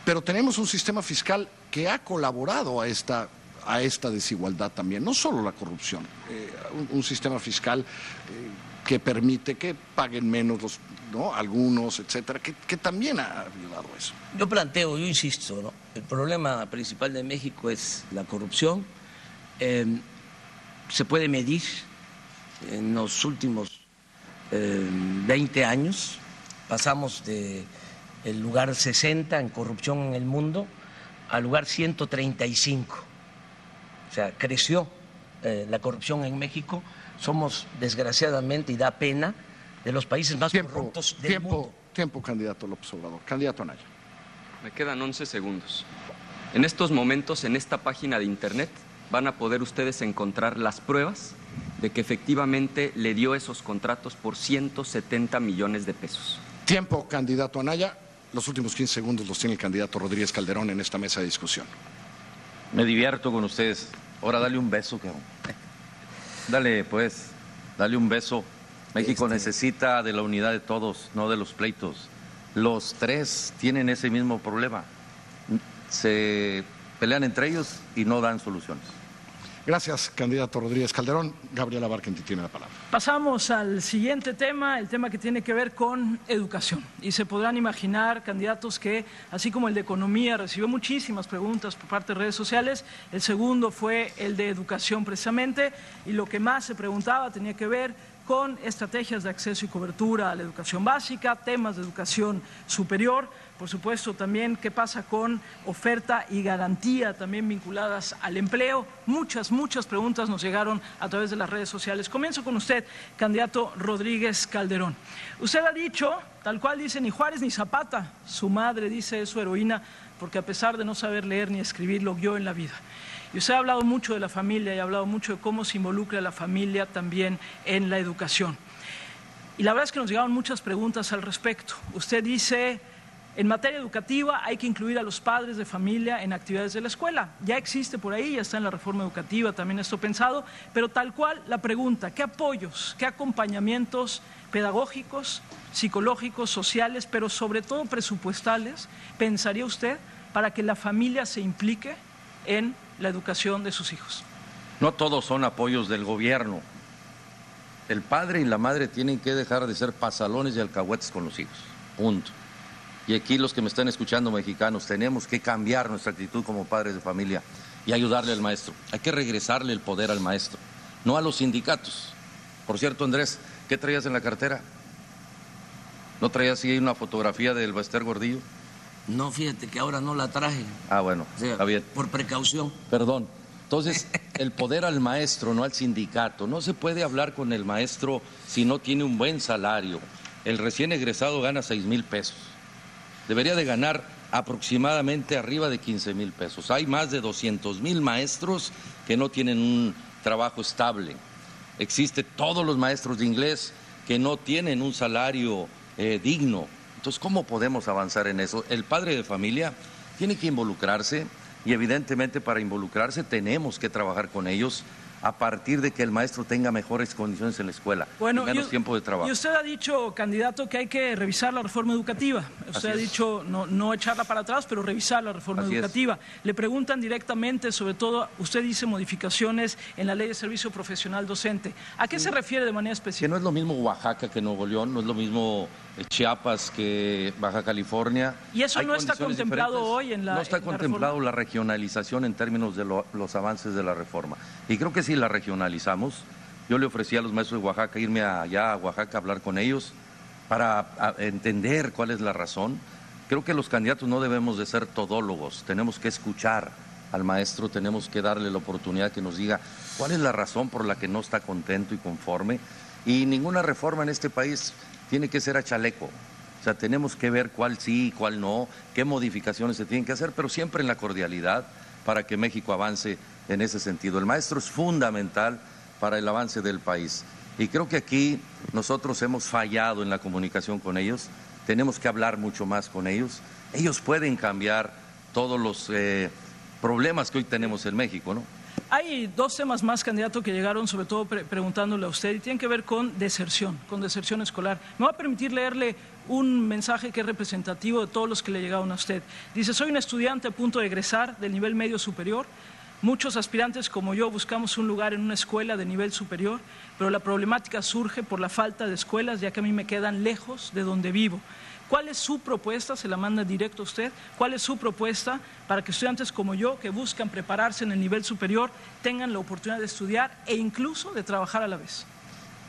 Speaker 24: pero tenemos un sistema fiscal que ha colaborado a esta, a esta desigualdad también, no solo la corrupción, eh, un, un sistema fiscal eh, que permite que paguen menos los, ¿no? algunos, etcétera, que, que también ha ayudado a eso.
Speaker 28: Yo planteo, yo insisto, ¿no? el problema principal de México es la corrupción. Eh, se puede medir en los últimos eh, 20 años. Pasamos de el lugar 60 en corrupción en el mundo al lugar 135. O sea, creció eh, la corrupción en México. Somos, desgraciadamente, y da pena, de los países más corruptos del
Speaker 24: tiempo,
Speaker 28: mundo.
Speaker 24: tiempo, candidato López Obrador. Candidato Anaya.
Speaker 25: Me quedan 11 segundos. En estos momentos, en esta página de internet, van a poder ustedes encontrar las pruebas de que efectivamente le dio esos contratos por 170 millones de pesos.
Speaker 24: Tiempo, candidato Anaya. Los últimos 15 segundos los tiene el candidato Rodríguez Calderón en esta mesa de discusión.
Speaker 16: Me divierto con ustedes. Ahora dale un beso, cabrón. Dale, pues, dale un beso. México necesita de la unidad de todos, no de los pleitos. Los tres tienen ese mismo problema. Se pelean entre ellos y no dan soluciones.
Speaker 24: Gracias, candidato Rodríguez Calderón. Gabriela Barquenti tiene la palabra.
Speaker 23: Pasamos al siguiente tema, el tema que tiene que ver con educación. Y se podrán imaginar candidatos que, así como el de economía, recibió muchísimas preguntas por parte de redes sociales. El segundo fue el de educación precisamente. Y lo que más se preguntaba tenía que ver con estrategias de acceso y cobertura a la educación básica, temas de educación superior. Por supuesto, también qué pasa con oferta y garantía también vinculadas al empleo. Muchas, muchas preguntas nos llegaron a través de las redes sociales. Comienzo con usted, candidato Rodríguez Calderón. Usted ha dicho, tal cual dice, ni Juárez ni Zapata, su madre dice es su heroína, porque a pesar de no saber leer ni escribir, lo guió en la vida. Y usted ha hablado mucho de la familia y ha hablado mucho de cómo se involucra la familia también en la educación. Y la verdad es que nos llegaron muchas preguntas al respecto. Usted dice en materia educativa hay que incluir a los padres de familia en actividades de la escuela. Ya existe por ahí, ya está en la reforma educativa también esto pensado, pero tal cual la pregunta, ¿qué apoyos, qué acompañamientos pedagógicos, psicológicos, sociales, pero sobre todo presupuestales, pensaría usted para que la familia se implique en la educación de sus hijos?
Speaker 16: No todos son apoyos del gobierno. El padre y la madre tienen que dejar de ser pasalones y alcahuetes con los hijos. Punto. Y aquí los que me están escuchando mexicanos, tenemos que cambiar nuestra actitud como padres de familia y ayudarle al maestro. Hay que regresarle el poder al maestro, no a los sindicatos. Por cierto, Andrés, ¿qué traías en la cartera? ¿No traías ahí una fotografía del Bester Gordillo?
Speaker 28: No, fíjate que ahora no la traje.
Speaker 16: Ah, bueno, está bien.
Speaker 28: Por precaución.
Speaker 16: Perdón. Entonces, *laughs* el poder al maestro, no al sindicato. No se puede hablar con el maestro si no tiene un buen salario. El recién egresado gana seis mil pesos debería de ganar aproximadamente arriba de 15 mil pesos. Hay más de 200 mil maestros que no tienen un trabajo estable. Existe todos los maestros de inglés que no tienen un salario eh, digno. Entonces, ¿cómo podemos avanzar en eso? El padre de familia tiene que involucrarse y evidentemente para involucrarse tenemos que trabajar con ellos a partir de que el maestro tenga mejores condiciones en la escuela,
Speaker 23: bueno,
Speaker 16: menos tiempo de trabajo.
Speaker 23: Y usted ha dicho, candidato, que hay que revisar la reforma educativa. Usted ha dicho no, no, echarla para atrás, pero revisar la reforma educativa. Le preguntan directamente, sobre todo, usted dice modificaciones en la ley de servicio profesional docente. ¿A qué se refiere de manera específica?
Speaker 16: Que no es lo mismo Oaxaca que Nuevo León, no es lo mismo Chiapas que Baja California.
Speaker 23: ¿Y eso no está contemplado hoy en la
Speaker 16: No está contemplado la, regionalización en términos de los avances de la reforma. Y creo que si la regionalizamos, yo le ofrecí a los maestros de Oaxaca irme allá a Oaxaca a hablar con ellos para entender cuál es la razón. Creo que los candidatos no debemos de ser todólogos, tenemos que escuchar al maestro, tenemos que darle la oportunidad que nos diga cuál es la razón por la que no está contento y conforme. Y ninguna reforma en este país tiene que ser a chaleco. O sea, tenemos que ver cuál sí, cuál no, qué modificaciones se tienen que hacer, pero siempre en la cordialidad para que México avance en ese sentido. El maestro es fundamental para el avance del país. Y creo que aquí nosotros hemos fallado en la comunicación con ellos, tenemos que hablar mucho más con ellos. Ellos pueden cambiar todos los eh, problemas que hoy tenemos en México, ¿no?
Speaker 23: Hay dos temas más, candidato, que llegaron sobre todo preguntándole a usted y tienen que ver con deserción, con deserción escolar. Me va a permitir leerle un mensaje que es representativo de todos los que le llegaron a usted. Dice, soy un estudiante a punto de egresar del nivel medio superior. Muchos aspirantes como yo buscamos un lugar en una escuela de nivel superior, pero la problemática surge por la falta de escuelas, ya que a mí me quedan lejos de donde vivo. ¿Cuál es su propuesta? Se la manda directo a usted. ¿Cuál es su propuesta para que estudiantes como yo, que buscan prepararse en el nivel superior, tengan la oportunidad de estudiar e incluso de trabajar a la vez?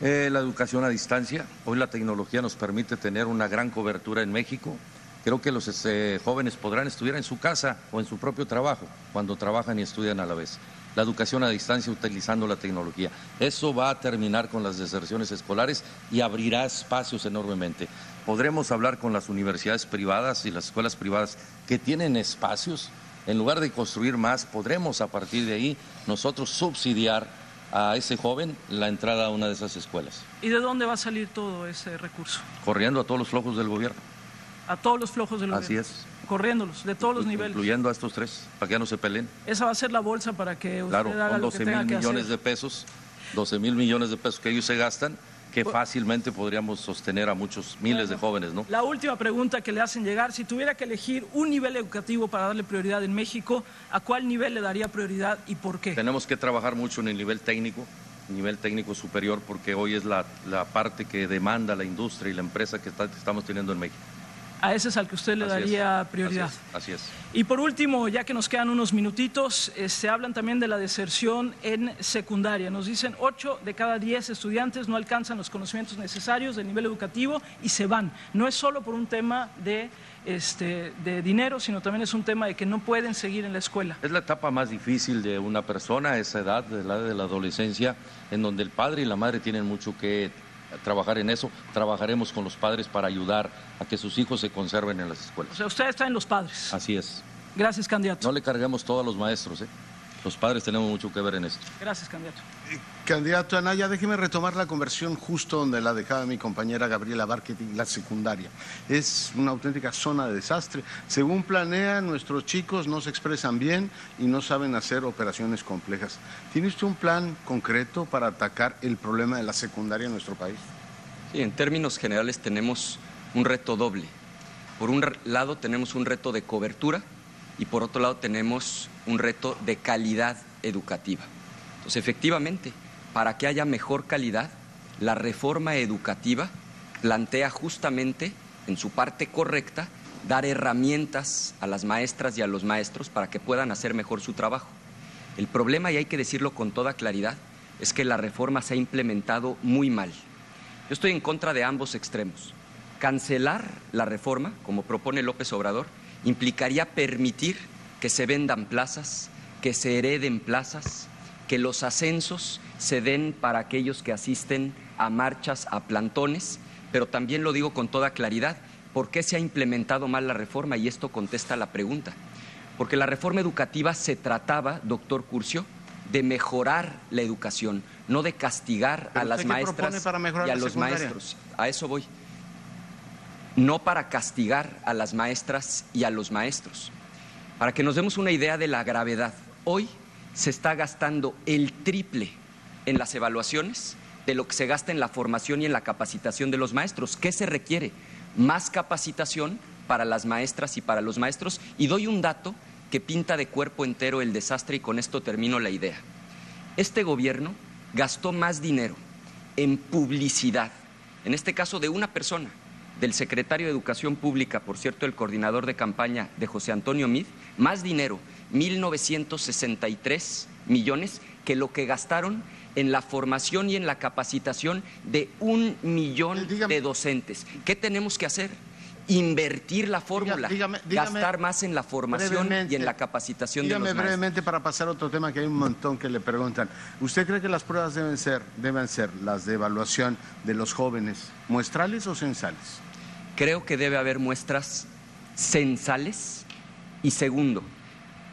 Speaker 16: Eh, la educación a distancia. Hoy la tecnología nos permite tener una gran cobertura en México. Creo que los este, jóvenes podrán estudiar en su casa o en su propio trabajo cuando trabajan y estudian a la vez. La educación a distancia utilizando la tecnología. Eso va a terminar con las deserciones escolares y abrirá espacios enormemente podremos hablar con las universidades privadas y las escuelas privadas que tienen espacios. En lugar de construir más, podremos a partir de ahí nosotros subsidiar a ese joven la entrada a una de esas escuelas.
Speaker 23: ¿Y de dónde va a salir todo ese recurso?
Speaker 16: Corriendo a todos los flojos del gobierno.
Speaker 23: A todos los flojos del
Speaker 16: gobierno.
Speaker 23: Así es. Corriéndolos, de todos los niveles.
Speaker 16: Incluyendo a estos tres, para que ya no se peleen.
Speaker 23: Esa va a ser la bolsa para que usted
Speaker 16: claro,
Speaker 23: haga
Speaker 16: con 12 mil
Speaker 23: millones
Speaker 16: de pesos, 12 mil millones de pesos que ellos se gastan, que fácilmente podríamos sostener a muchos miles de jóvenes, ¿no?
Speaker 23: La última pregunta que le hacen llegar, si tuviera que elegir un nivel educativo para darle prioridad en México, ¿a cuál nivel le daría prioridad y por qué?
Speaker 16: Tenemos que trabajar mucho en el nivel técnico, nivel técnico superior, porque hoy es la, la parte que demanda la industria y la empresa que está, estamos teniendo en México.
Speaker 23: A ese es al que usted le
Speaker 16: Así es.
Speaker 23: daría prioridad.
Speaker 16: Así es.
Speaker 23: Y por último, ya que nos quedan unos minutitos, eh, se hablan también de la deserción en secundaria. Nos dicen 8 de cada 10 estudiantes no alcanzan los conocimientos necesarios del nivel educativo y se van. No es solo por un tema de, este, de dinero, sino también es un tema de que no pueden seguir en la escuela.
Speaker 16: Es la etapa más difícil de una persona, a esa edad, de la de la adolescencia, en donde el padre y la madre tienen mucho que trabajar en eso. Trabajaremos con los padres para ayudar a que sus hijos se conserven en las
Speaker 23: O
Speaker 16: escuelas.
Speaker 23: sea, usted está en los padres.
Speaker 16: Así es.
Speaker 23: Gracias, candidato.
Speaker 16: No le carguemos todo a los maestros, ¿eh? Los padres tenemos mucho que ver en esto.
Speaker 23: Gracias, candidato.
Speaker 22: Candidato Anaya, déjeme retomar la conversión justo donde la dejaba mi compañera Gabriela Barquetti, la secundaria. Es una auténtica zona de desastre. Según planean, nuestros chicos no se expresan bien y no saben hacer operaciones complejas. ¿Tiene usted un plan concreto para atacar el problema de la secundaria en nuestro país?
Speaker 25: Sí, en términos generales tenemos un reto doble. Por un lado tenemos un reto de cobertura y por otro lado tenemos un reto de calidad educativa. Entonces, efectivamente, para que haya mejor calidad, la reforma educativa plantea justamente, en su parte correcta, dar herramientas a las maestras y a los maestros para que puedan hacer mejor su trabajo. El problema, y hay que decirlo con toda claridad, es que la reforma se ha implementado muy mal. Yo estoy en contra de ambos extremos. Cancelar la reforma, como propone López Obrador, implicaría permitir que se vendan plazas, que se hereden plazas, que los ascensos se den para aquellos que asisten a marchas, a plantones, pero también lo digo con toda claridad, ¿por qué se ha implementado mal la reforma? Y esto contesta la pregunta. Porque la reforma educativa se trataba, doctor Curcio, de mejorar la educación, no de castigar
Speaker 22: ¿Pero usted
Speaker 25: a las maestras y a los maestros. A eso voy. No para castigar a las maestras y a los maestros. Para que nos demos una idea de la gravedad. Hoy se está gastando el triple en las evaluaciones de lo que se gasta en la formación y en la capacitación de los maestros. ¿Qué se requiere? Más capacitación para las maestras y para los maestros. Y doy un dato que pinta de cuerpo entero el desastre y con esto termino la idea. Este gobierno gastó más dinero en publicidad, en este caso de una persona, del secretario de Educación Pública, por cierto, el coordinador de campaña de José Antonio Mid, más dinero, 1.963 millones, que lo que gastaron en la formación y en la capacitación de un millón de docentes. ¿Qué tenemos que hacer? Invertir la fórmula,
Speaker 22: dígame- dígame
Speaker 25: gastar más en la formación y en la capacitación de los maestros.
Speaker 22: brevemente para pasar a otro tema que hay un montón que le preguntan. ¿Usted cree que las pruebas deben ser, deben ser las de evaluación de los jóvenes, muestrales o censales?
Speaker 25: Creo que debe haber muestras censales y segundo,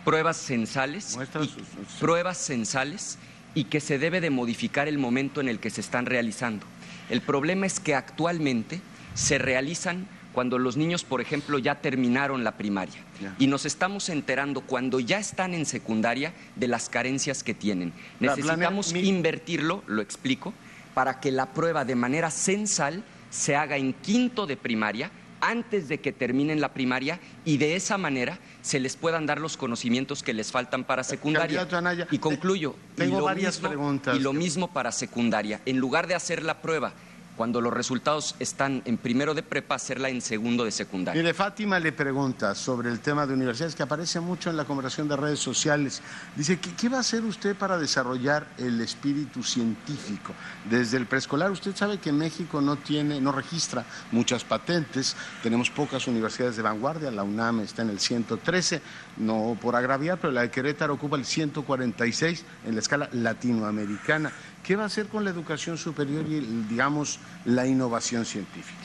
Speaker 25: pruebas censales, y, pruebas censales y que se debe de modificar el momento en el que se están realizando. El problema es que actualmente se realizan cuando los niños, por ejemplo, ya terminaron la primaria y nos estamos enterando cuando ya están en secundaria de las carencias que tienen. Necesitamos invertirlo, lo explico, para que la prueba de manera censal se haga en quinto de primaria antes de que terminen la primaria y de esa manera se les puedan dar los conocimientos que les faltan para secundaria.
Speaker 22: Anaya,
Speaker 25: y concluyo,
Speaker 22: tengo
Speaker 25: y lo
Speaker 22: varias
Speaker 25: mismo-
Speaker 22: preguntas.
Speaker 25: Y lo mismo para secundaria. En lugar de hacer la prueba cuando los resultados están en primero de prepa, hacerla en segundo de secundaria.
Speaker 22: Mire, Fátima le pregunta sobre el tema de universidades que aparece mucho en la conversación de redes sociales. Dice, ¿qué, qué va a hacer usted para desarrollar el espíritu científico? Desde el preescolar, usted sabe que México no tiene, no registra muchas patentes, tenemos pocas universidades de vanguardia, la UNAM está en el 113, no por agraviar, pero la de Querétaro ocupa el 146 en la escala latinoamericana. ¿Qué va a hacer con la educación superior y, digamos, la innovación científica?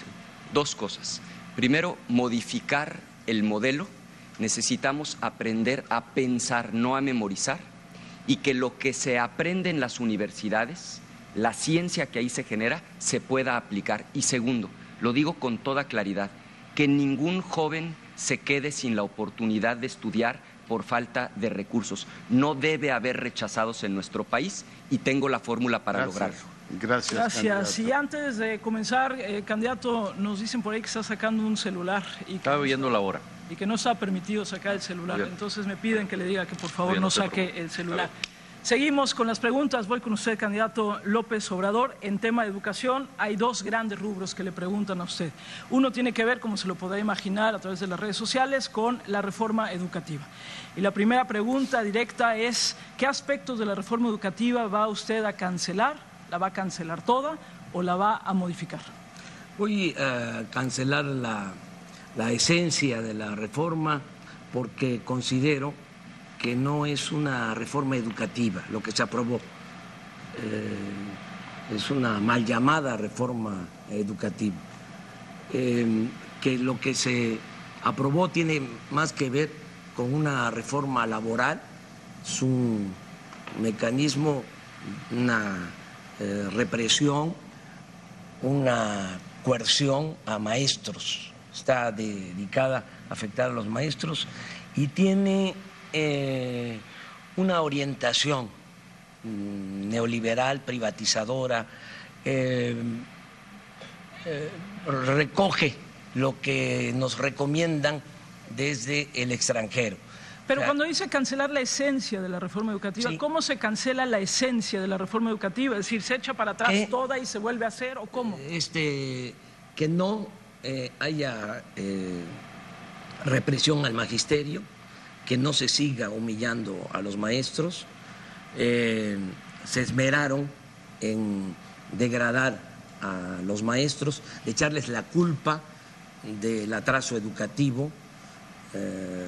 Speaker 25: Dos cosas. Primero, modificar el modelo. Necesitamos aprender a pensar, no a memorizar, y que lo que se aprende en las universidades, la ciencia que ahí se genera, se pueda aplicar. Y segundo, lo digo con toda claridad, que ningún joven se quede sin la oportunidad de estudiar por falta de recursos. No debe haber rechazados en nuestro país y tengo la fórmula para
Speaker 22: Gracias.
Speaker 25: lograrlo.
Speaker 22: Gracias.
Speaker 23: Gracias. Y antes de comenzar, eh, candidato, nos dicen por ahí que está sacando un celular y que,
Speaker 16: Estaba viendo la hora.
Speaker 23: y que no está permitido sacar el celular.
Speaker 16: Bien.
Speaker 23: Entonces me piden que le diga que por favor
Speaker 16: Bien,
Speaker 23: no saque el celular. Seguimos con las preguntas. Voy con usted, candidato López Obrador. En tema de educación hay dos grandes rubros que le preguntan a usted. Uno tiene que ver, como se lo podrá imaginar a través de las redes sociales, con la reforma educativa. Y la primera pregunta directa es, ¿qué aspectos de la reforma educativa va usted a cancelar? ¿La va a cancelar toda o la va a modificar?
Speaker 28: Voy a cancelar la, la esencia de la reforma porque considero que no es una reforma educativa lo que se aprobó. Eh, es una mal llamada reforma educativa. Eh, que lo que se aprobó tiene más que ver con una reforma laboral, es un mecanismo, una eh, represión, una coerción a maestros. Está dedicada a afectar a los maestros y tiene eh, una orientación mm, neoliberal, privatizadora, eh, eh, recoge lo que nos recomiendan desde el extranjero.
Speaker 23: Pero cuando dice cancelar la esencia de la reforma educativa, ¿cómo se cancela la esencia de la reforma educativa? Es decir, ¿se echa para atrás toda y se vuelve a hacer o cómo?
Speaker 28: Este, que no haya represión al magisterio, que no se siga humillando a los maestros. Eh, se esmeraron en degradar a los maestros, de echarles la culpa del atraso educativo. Eh,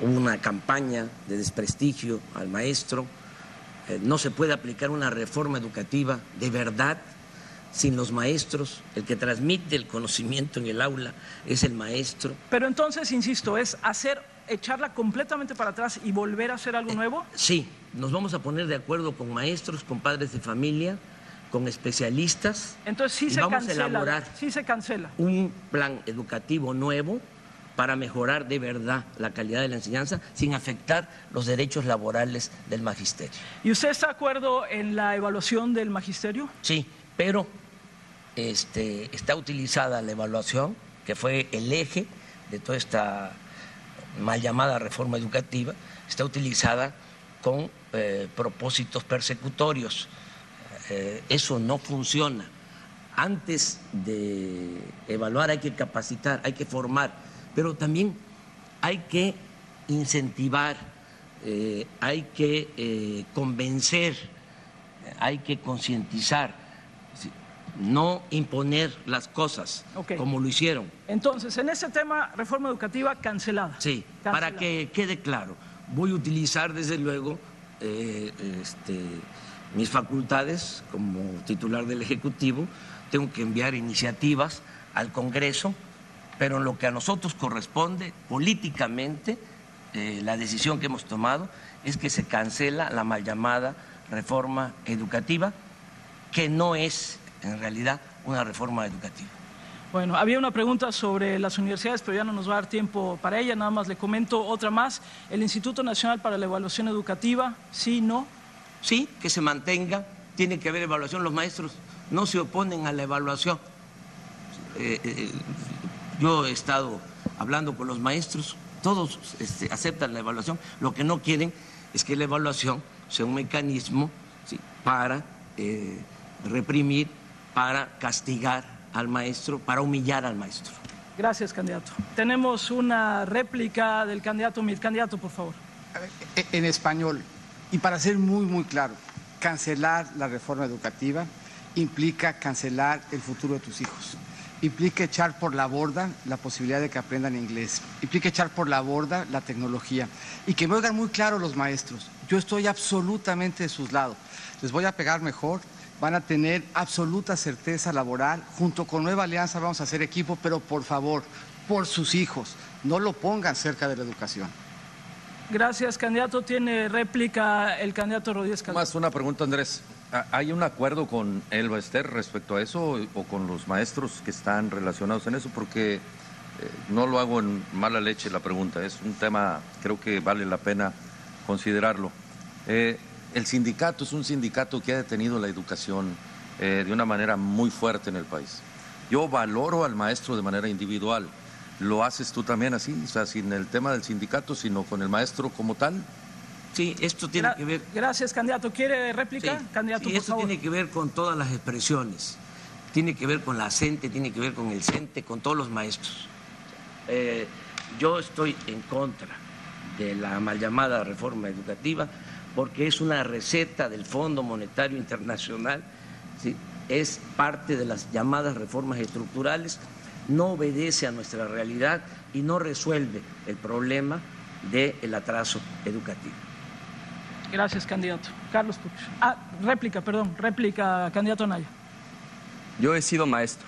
Speaker 28: hubo una campaña de desprestigio al maestro. Eh, no se puede aplicar una reforma educativa de verdad sin los maestros. El que transmite el conocimiento en el aula es el maestro.
Speaker 23: Pero entonces, insisto, es hacer echarla completamente para atrás y volver a hacer algo nuevo?
Speaker 28: Sí, nos vamos a poner de acuerdo con maestros, con padres de familia, con especialistas.
Speaker 23: Entonces sí se
Speaker 28: vamos
Speaker 23: cancela.
Speaker 28: a elaborar
Speaker 23: sí se cancela.
Speaker 28: un plan educativo nuevo para mejorar de verdad la calidad de la enseñanza sin afectar los derechos laborales del magisterio.
Speaker 23: ¿Y usted está de acuerdo en la evaluación del magisterio?
Speaker 28: Sí, pero este, está utilizada la evaluación, que fue el eje de toda esta mal llamada reforma educativa, está utilizada con eh, propósitos persecutorios. Eh, eso no funciona. Antes de evaluar hay que capacitar, hay que formar, pero también hay que incentivar, eh, hay que convencer, hay que concientizar no imponer las cosas como lo hicieron.
Speaker 23: Entonces, en ese tema, reforma educativa cancelada.
Speaker 28: Sí, para que quede claro, voy a utilizar desde luego eh, este, mis facultades como titular del Ejecutivo, tengo que enviar iniciativas al Congreso, pero en lo que a nosotros corresponde políticamente, eh, la decisión que hemos tomado es que se cancela la mal llamada reforma educativa, que no es en realidad una reforma educativa.
Speaker 23: Bueno, había una pregunta sobre las universidades, pero ya no nos va a dar tiempo para ella. Nada más le comento otra más. El Instituto Nacional para la Evaluación Educativa, ¿sí, no?
Speaker 28: Sí, que se mantenga. Tiene que haber evaluación. Los maestros no se oponen a la evaluación. Eh, eh, yo he estado hablando con los maestros, todos este, aceptan la evaluación. Lo que no quieren es que la evaluación sea un mecanismo para eh, reprimir para castigar al maestro, para humillar al maestro.
Speaker 23: Gracias, candidato. Tenemos una réplica del candidato. Mi candidato, por favor.
Speaker 26: E, en español, y para ser muy, muy claro, cancelar la reforma educativa implica cancelar el futuro de tus hijos. Implica echar por la borda la posibilidad de que aprendan inglés. Implica echar por la borda la tecnología. Y que me oigan muy claro los maestros. Yo estoy absolutamente de sus lados. Les voy a pegar mejor, van a tener absoluta certeza laboral. Junto con Nueva Alianza vamos a hacer equipo, pero por favor, por sus hijos, no lo pongan cerca de la educación.
Speaker 23: Gracias, candidato. Tiene réplica el candidato Rodríguez
Speaker 16: Más una pregunta, Andrés. ¿Hay un acuerdo con el Ester respecto a eso o con los maestros que están relacionados en eso? Porque eh, no lo hago en mala leche la pregunta, es un tema creo que vale la pena considerarlo. Eh, el sindicato es un sindicato que ha detenido la educación eh, de una manera muy fuerte en el país. Yo valoro al maestro de manera individual. ¿Lo haces tú también así? O sea, sin el tema del sindicato, sino con el maestro como tal.
Speaker 28: Sí, esto tiene que ver.
Speaker 23: Gracias, candidato. ¿Quiere réplica? candidato,
Speaker 28: sí, esto tiene que ver con todas las expresiones. Tiene que ver con la CENTE, tiene que ver con el CENTE, con todos los maestros. Eh, yo estoy en contra de la mal llamada reforma educativa porque es una receta del Fondo Monetario Internacional, es parte de las llamadas reformas estructurales, no obedece a nuestra realidad y no resuelve el problema del atraso educativo.
Speaker 23: Gracias, candidato. Carlos Puch. Ah, réplica, perdón, réplica, candidato Naya.
Speaker 25: Yo he sido maestro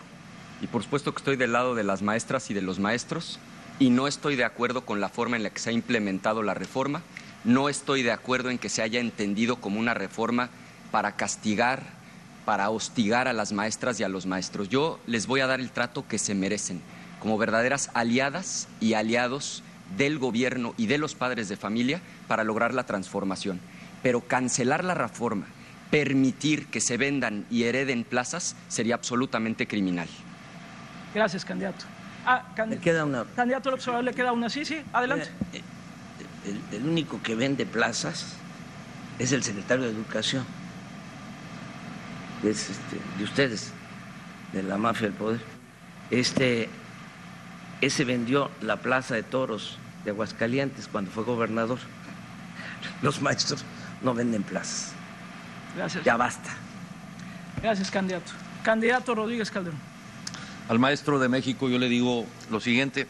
Speaker 25: y por supuesto que estoy del lado de las maestras y de los maestros y no estoy de acuerdo con la forma en la que se ha implementado la reforma. No estoy de acuerdo en que se haya entendido como una reforma para castigar, para hostigar a las maestras y a los maestros. Yo les voy a dar el trato que se merecen, como verdaderas aliadas y aliados del gobierno y de los padres de familia para lograr la transformación. Pero cancelar la reforma, permitir que se vendan y hereden plazas sería absolutamente criminal.
Speaker 23: Gracias, candidato. Ah,
Speaker 28: queda una.
Speaker 23: Candidato al observador, le queda una. Sí, sí, adelante. Eh,
Speaker 28: el, único que vende plazas es el secretario de Educación. Es este, de ustedes, de la mafia del poder. Este, ese vendió la plaza de toros de Aguascalientes cuando fue gobernador. Los maestros no venden plazas.
Speaker 23: Gracias.
Speaker 28: Ya basta.
Speaker 23: Gracias, candidato. Candidato Rodríguez Calderón.
Speaker 16: Al maestro de México yo le digo lo siguiente,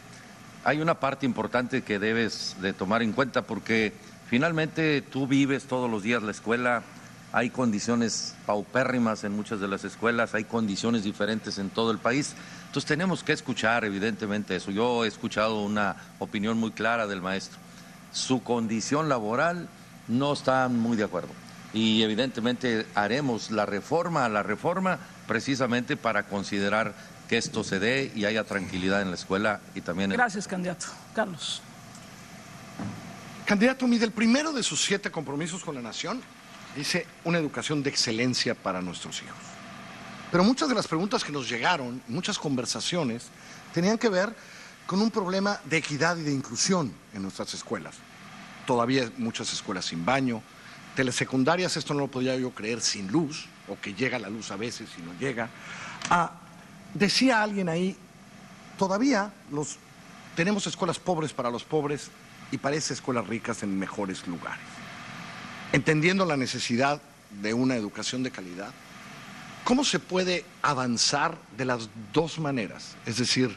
Speaker 16: hay una parte importante que debes de tomar en cuenta porque finalmente tú vives todos los días la escuela, hay condiciones paupérrimas en muchas de las escuelas, hay condiciones diferentes en todo el país. Entonces tenemos que escuchar evidentemente eso. Yo he escuchado una opinión muy clara del maestro. Su condición laboral no está muy de acuerdo. Y evidentemente haremos la reforma a la reforma precisamente para considerar que esto se dé y haya tranquilidad en la escuela y también...
Speaker 23: Gracias, candidato. Carlos.
Speaker 24: Candidato, mide el primero de sus siete compromisos con la nación dice una educación de excelencia para nuestros hijos. Pero muchas de las preguntas que nos llegaron, muchas conversaciones, tenían que ver con un problema de equidad y de inclusión en nuestras escuelas. Todavía muchas escuelas sin baño, telesecundarias, esto no lo podía yo creer, sin luz, o que llega la luz a veces y no llega. Decía alguien ahí, todavía los, tenemos escuelas pobres para los pobres y parece escuelas ricas en mejores lugares. Entendiendo la necesidad de una educación de calidad, ¿cómo se puede avanzar de las dos maneras? Es decir,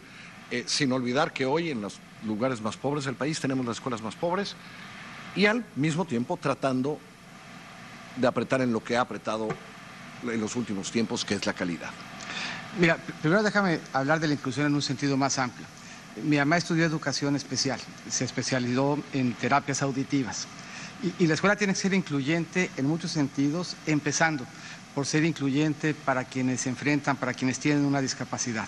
Speaker 24: eh, sin olvidar que hoy en los lugares más pobres del país tenemos las escuelas más pobres y al mismo tiempo tratando de apretar en lo que ha apretado en los últimos tiempos, que es la calidad.
Speaker 26: Mira, primero déjame hablar de la inclusión en un sentido más amplio. Mi mamá estudió educación especial, se especializó en terapias auditivas. Y, la escuela tiene que ser incluyente en muchos sentidos, empezando por ser incluyente para quienes se enfrentan, para quienes tienen una discapacidad.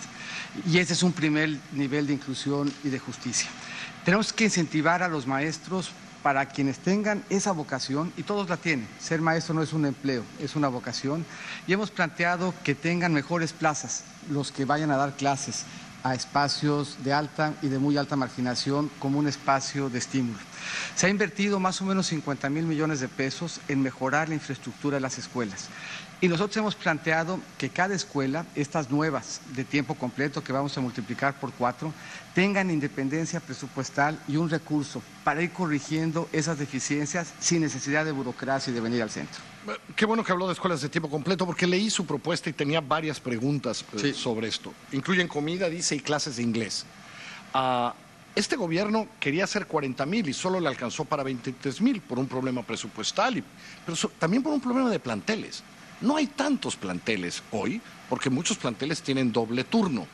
Speaker 26: Y ese es un primer nivel de inclusión y de justicia. Tenemos que incentivar a los maestros para quienes tengan esa vocación, y todos la tienen, ser maestro no es un empleo, es una vocación, y hemos planteado que tengan mejores plazas los que vayan a dar clases a espacios de alta y de muy alta marginación como un espacio de estímulo. Se ha invertido más o menos 50 mil millones de pesos en mejorar la infraestructura de las escuelas. Y nosotros hemos planteado que cada escuela, estas nuevas de tiempo completo que vamos a multiplicar por cuatro, tengan independencia presupuestal y un recurso para ir corrigiendo esas deficiencias sin necesidad de burocracia y de venir al centro.
Speaker 24: Qué bueno que habló de escuelas de tiempo completo porque leí su propuesta y tenía varias preguntas eh, sobre esto. Incluyen comida, dice, y clases de inglés. Ah, este gobierno quería hacer 40 mil y solo le alcanzó para 23 mil por un problema presupuestal, y, pero también por un problema de planteles. No hay tantos planteles hoy, porque muchos planteles tienen doble turno.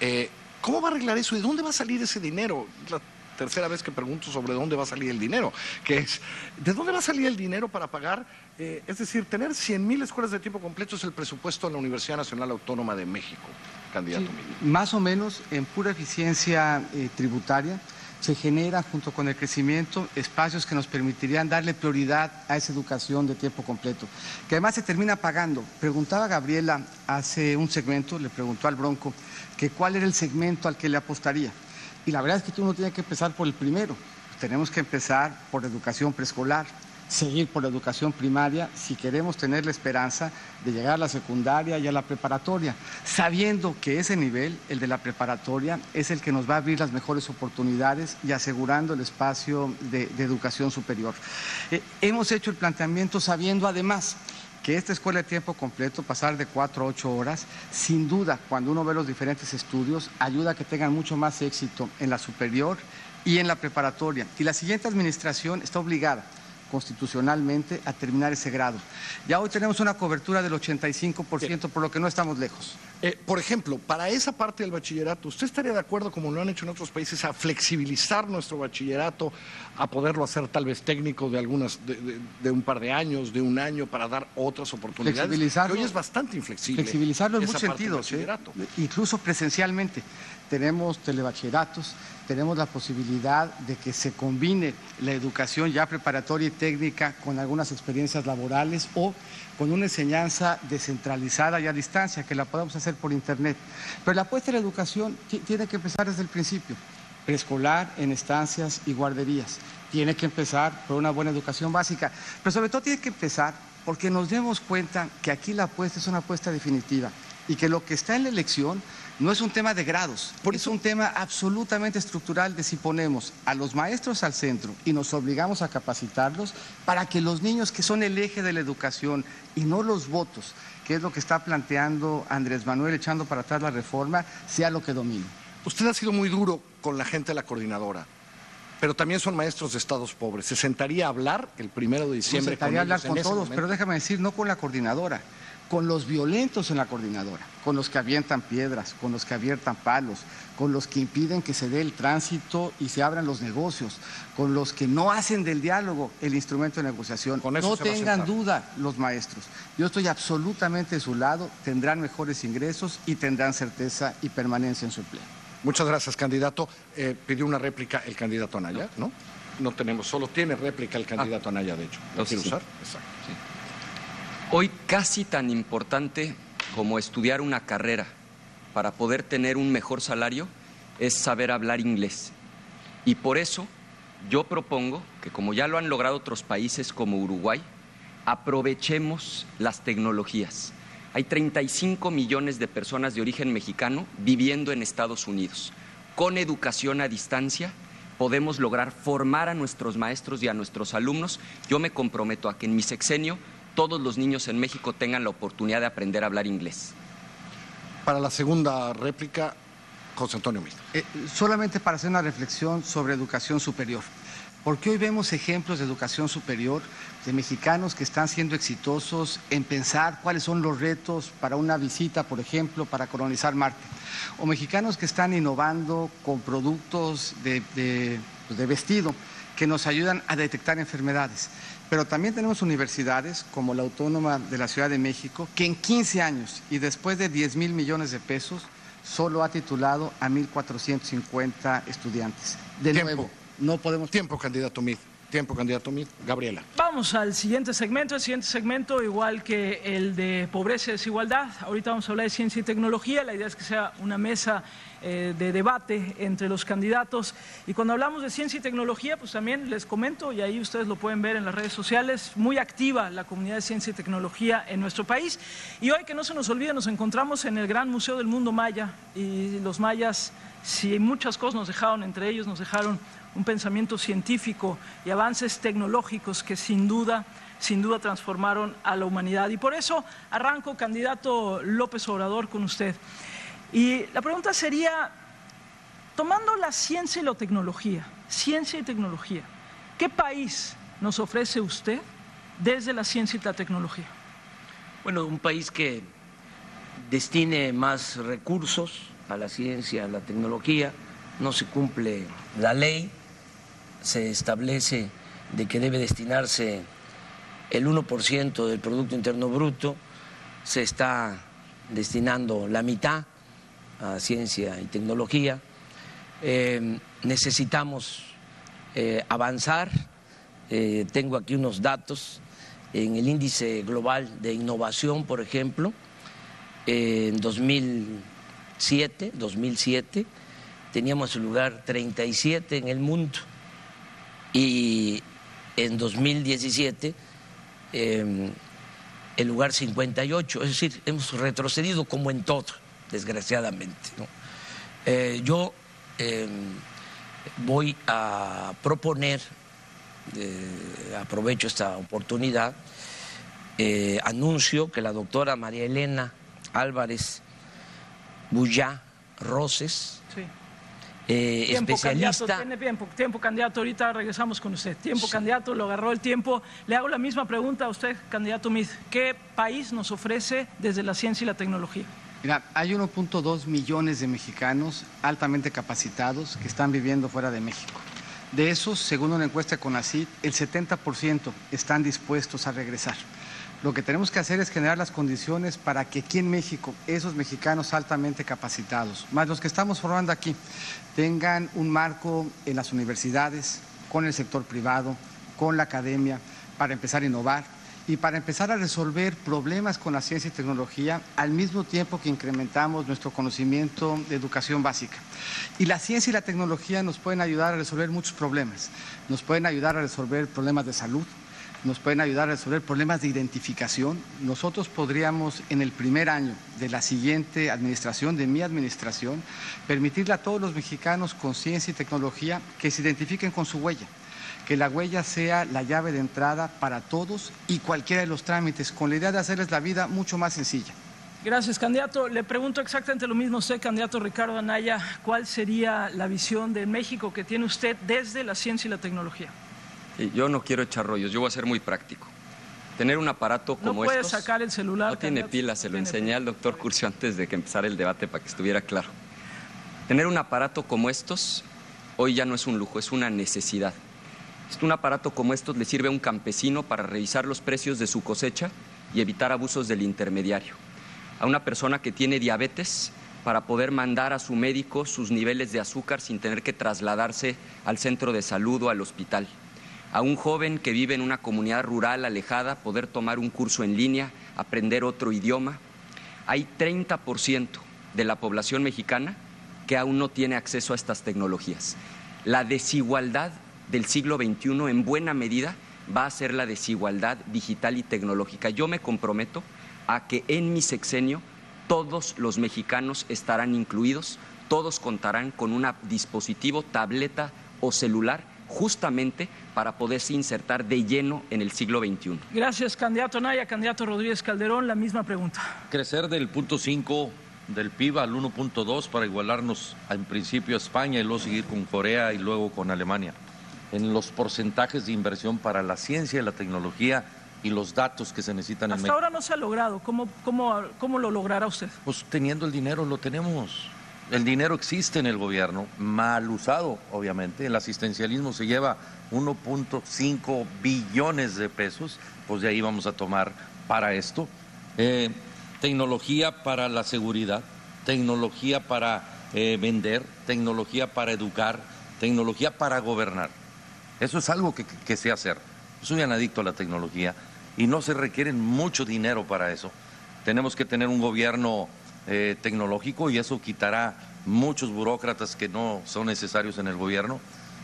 Speaker 24: Eh, ¿Cómo va a arreglar eso? ¿De dónde va a salir ese dinero? La tercera vez que pregunto sobre dónde va a salir el dinero, que es, ¿de dónde va a salir el dinero para pagar? Eh, es decir, tener 100.000 escuelas de tiempo completo es el presupuesto de la Universidad Nacional Autónoma de México, candidato.
Speaker 26: más o menos en pura eficiencia eh, tributaria se genera junto con el crecimiento espacios que nos permitirían darle prioridad a esa educación de tiempo completo, que además se termina pagando. Preguntaba Gabriela hace un segmento, le preguntó al Bronco, que cuál era el segmento al que le apostaría. Y la verdad es que uno tiene que empezar por el primero. Tenemos que empezar por educación preescolar, seguir por la educación primaria si queremos tener la esperanza de llegar a la secundaria y a la preparatoria, sabiendo que ese nivel, el de la preparatoria, es el que nos va a abrir las mejores oportunidades y asegurando el espacio de, educación superior. Eh, hemos hecho el planteamiento sabiendo además que esta escuela de tiempo completo, pasar de cuatro a ocho horas, sin duda, cuando uno ve los diferentes estudios, ayuda a que tengan mucho más éxito en la superior y en la preparatoria. Y la siguiente administración está obligada constitucionalmente a terminar ese grado. Ya hoy tenemos una cobertura del 85%, por lo que no estamos lejos.
Speaker 24: Eh, por ejemplo, para esa parte del bachillerato, ¿usted estaría de acuerdo, como lo han hecho en otros países, a flexibilizar nuestro bachillerato, a poderlo hacer tal vez técnico de algunas, de, un par de años, de un año, para dar otras oportunidades?
Speaker 26: Flexibilizarlo.
Speaker 24: hoy es bastante inflexible.
Speaker 26: Flexibilizarlo en muchos sentidos, ¿eh? incluso presencialmente. Tenemos telebachilleratos, tenemos la posibilidad de que se combine la educación ya preparatoria y técnica con algunas experiencias laborales o con una enseñanza descentralizada y a distancia, que la podamos hacer por Internet. Pero la apuesta en la educación tiene que empezar desde el principio, preescolar, en estancias y guarderías. Tiene que empezar por una buena educación básica, pero sobre todo tiene que empezar porque nos demos cuenta que aquí la apuesta es una apuesta definitiva y que lo que está en la elección no es un tema de grados, es un tema absolutamente estructural de si ponemos a los maestros al centro y nos obligamos a capacitarlos para que los niños que son el eje de la educación y no los votos, que es lo que está planteando Andrés Manuel echando para atrás la reforma, sea lo que domine.
Speaker 24: Usted ha sido muy duro con la gente de la coordinadora pero también son maestros de estados pobres. ¿Se sentaría a hablar el primero de diciembre?
Speaker 26: Se sentaría a hablar con todos, pero déjame decir, no con la coordinadora con los violentos en la coordinadora, con los que avientan piedras, con los que abiertan palos, con los que impiden que se dé el tránsito y se abran los negocios, con los que no hacen del diálogo el instrumento de negociación. no tengan duda los maestros. Yo estoy absolutamente de su lado, tendrán mejores ingresos y tendrán certeza y permanencia en su empleo.
Speaker 24: Muchas gracias, candidato. Eh, pidió una réplica el candidato Anaya, ¿no? ¿no? tenemos, solo tiene réplica el candidato Anaya, de hecho. ¿Lo quiere usar? Exacto.
Speaker 25: Hoy casi tan importante como estudiar una carrera para poder tener un mejor salario es saber hablar inglés. Y por eso yo propongo que como ya lo han logrado otros países como Uruguay, aprovechemos las tecnologías. Hay 35 millones de personas de origen mexicano viviendo en Estados Unidos. Con educación a distancia podemos lograr formar a nuestros maestros y a nuestros alumnos. Yo me comprometo a que en mi sexenio todos los niños en México tengan la oportunidad de aprender a hablar inglés.
Speaker 24: Para la segunda réplica, José Antonio Mil.
Speaker 26: Eh, solamente para hacer una reflexión sobre educación superior. Porque hoy vemos ejemplos de educación superior de mexicanos que están siendo exitosos en pensar cuáles son los retos para una visita, por ejemplo, para colonizar Marte. O mexicanos que están innovando con productos de, de pues, vestido que nos ayudan a detectar enfermedades. Pero también tenemos universidades como la Autónoma de la Ciudad de México, que en 15 años y después de 10 mil millones de pesos, solo ha titulado a 1.450 estudiantes. De nuevo, no podemos...
Speaker 24: Tiempo, candidato Mid. Tiempo, candidato. Gabriela.
Speaker 23: Vamos al siguiente segmento. El siguiente segmento, igual que el de pobreza y desigualdad. Ahorita vamos a hablar de ciencia y tecnología. La idea es que sea una mesa eh, de debate entre los candidatos. Y cuando hablamos de ciencia y tecnología, pues también les comento, y ahí ustedes lo pueden ver en las redes sociales, muy activa la comunidad de ciencia y tecnología en nuestro país. Y hoy, que no se nos olvide, nos encontramos en el Gran Museo del Mundo Maya. Y los mayas, si muchas cosas nos dejaron, entre ellos nos dejaron un pensamiento científico y avances tecnológicos que sin duda sin duda transformaron a la humanidad. Y por eso arranco, candidato López Obrador, con usted. Y la pregunta sería, tomando la ciencia y la tecnología, ciencia y tecnología, ¿qué país nos ofrece usted desde la ciencia y la tecnología?
Speaker 28: Bueno, un país que destine más recursos a la ciencia, a la tecnología, no se cumple la ley, se establece de que debe destinarse el 1% del Producto Interno Bruto, se está destinando la mitad a ciencia y tecnología. Eh, necesitamos eh, avanzar. Eh, tengo aquí unos datos en el índice global de innovación, por ejemplo, en 2007, 2007 teníamos el lugar 37 en el mundo y en 2017 em, el lugar 58, es decir, hemos retrocedido como en todo, desgraciadamente. Eh, yo em, voy a proponer, eh, aprovecho esta oportunidad, eh, anuncio que la doctora María Elena Álvarez Bullá Roses, eh,
Speaker 23: tiempo,
Speaker 28: especialista.
Speaker 23: Candidato, tiene tiempo, tiempo, candidato. Ahorita regresamos con usted. Tiempo, candidato, lo agarró el tiempo. Le hago la misma pregunta a usted, candidato Mid. ¿Qué país nos ofrece desde la ciencia y la tecnología?
Speaker 26: Mira, hay 1.2 millones de mexicanos altamente capacitados que están viviendo fuera de México. De esos, según una encuesta con ACID, el 70% están dispuestos a regresar. Lo que tenemos que hacer es generar las condiciones para que aquí en México esos mexicanos altamente capacitados, más los que estamos formando aquí, tengan un marco en las universidades, con el sector privado, con la academia, para empezar a innovar y para empezar a resolver problemas con la ciencia y tecnología al mismo tiempo que incrementamos nuestro conocimiento de educación básica. Y la ciencia y la tecnología nos pueden ayudar a resolver muchos problemas. Nos pueden ayudar a resolver problemas de salud, nos pueden ayudar a resolver problemas de identificación. Nosotros podríamos en el primer año de la siguiente administración, de mi administración, permitirle a todos los mexicanos con ciencia y tecnología que se identifiquen con su huella que la huella sea la llave de entrada para todos y cualquiera de los trámites, con la idea de hacerles la vida mucho más sencilla.
Speaker 23: Gracias, candidato. Le pregunto exactamente lo mismo a usted, candidato Ricardo Anaya. ¿Cuál sería la visión de México que tiene usted desde la ciencia y la tecnología?
Speaker 25: Yo no quiero echar rollos, yo voy a ser muy práctico. Tener un aparato como
Speaker 23: no puede
Speaker 25: estos.
Speaker 23: sacar el celular.
Speaker 25: No tiene pilas, se lo enseñé al doctor Curcio antes de que empezara el debate para que estuviera claro. Tener un aparato como estos hoy ya no es un lujo, es una necesidad. Un aparato como estos le sirve a un campesino para revisar los precios de su cosecha y evitar abusos del intermediario. A una persona que tiene diabetes para poder mandar a su médico sus niveles de azúcar sin tener que trasladarse al centro de salud o al hospital a un joven que vive en una comunidad rural alejada poder tomar un curso en línea, aprender otro idioma. Hay 30% de la población mexicana que aún no tiene acceso a estas tecnologías. La desigualdad del siglo XXI en buena medida va a ser la desigualdad digital y tecnológica. Yo me comprometo a que en mi sexenio todos los mexicanos estarán incluidos, todos contarán con un dispositivo, tableta o celular justamente para poderse insertar de lleno en el siglo XXI.
Speaker 23: Gracias, candidato Anaya. Candidato Rodríguez Calderón, la misma pregunta.
Speaker 16: Crecer del punto 5 del PIB al 1.2 para igualarnos en principio a España y luego seguir con Corea y luego con Alemania. En los porcentajes de inversión para la ciencia y la tecnología y los datos que se necesitan en
Speaker 23: Hasta
Speaker 16: México.
Speaker 23: ahora no se ha logrado. ¿Cómo, cómo, cómo lo logrará usted?
Speaker 16: Pues teniendo el dinero lo tenemos. El dinero existe en el gobierno, mal usado, obviamente. El asistencialismo se lleva 1.5 billones de pesos, pues de ahí vamos a tomar para esto. Eh, tecnología para la seguridad, tecnología para eh, vender, tecnología para educar, tecnología para gobernar. Eso es algo que, que, sé hacer. Soy un adicto a la tecnología y no se requiere mucho dinero para eso. Tenemos que tener un gobierno eh, tecnológico y eso quitará muchos burócratas que no son necesarios en el gobierno.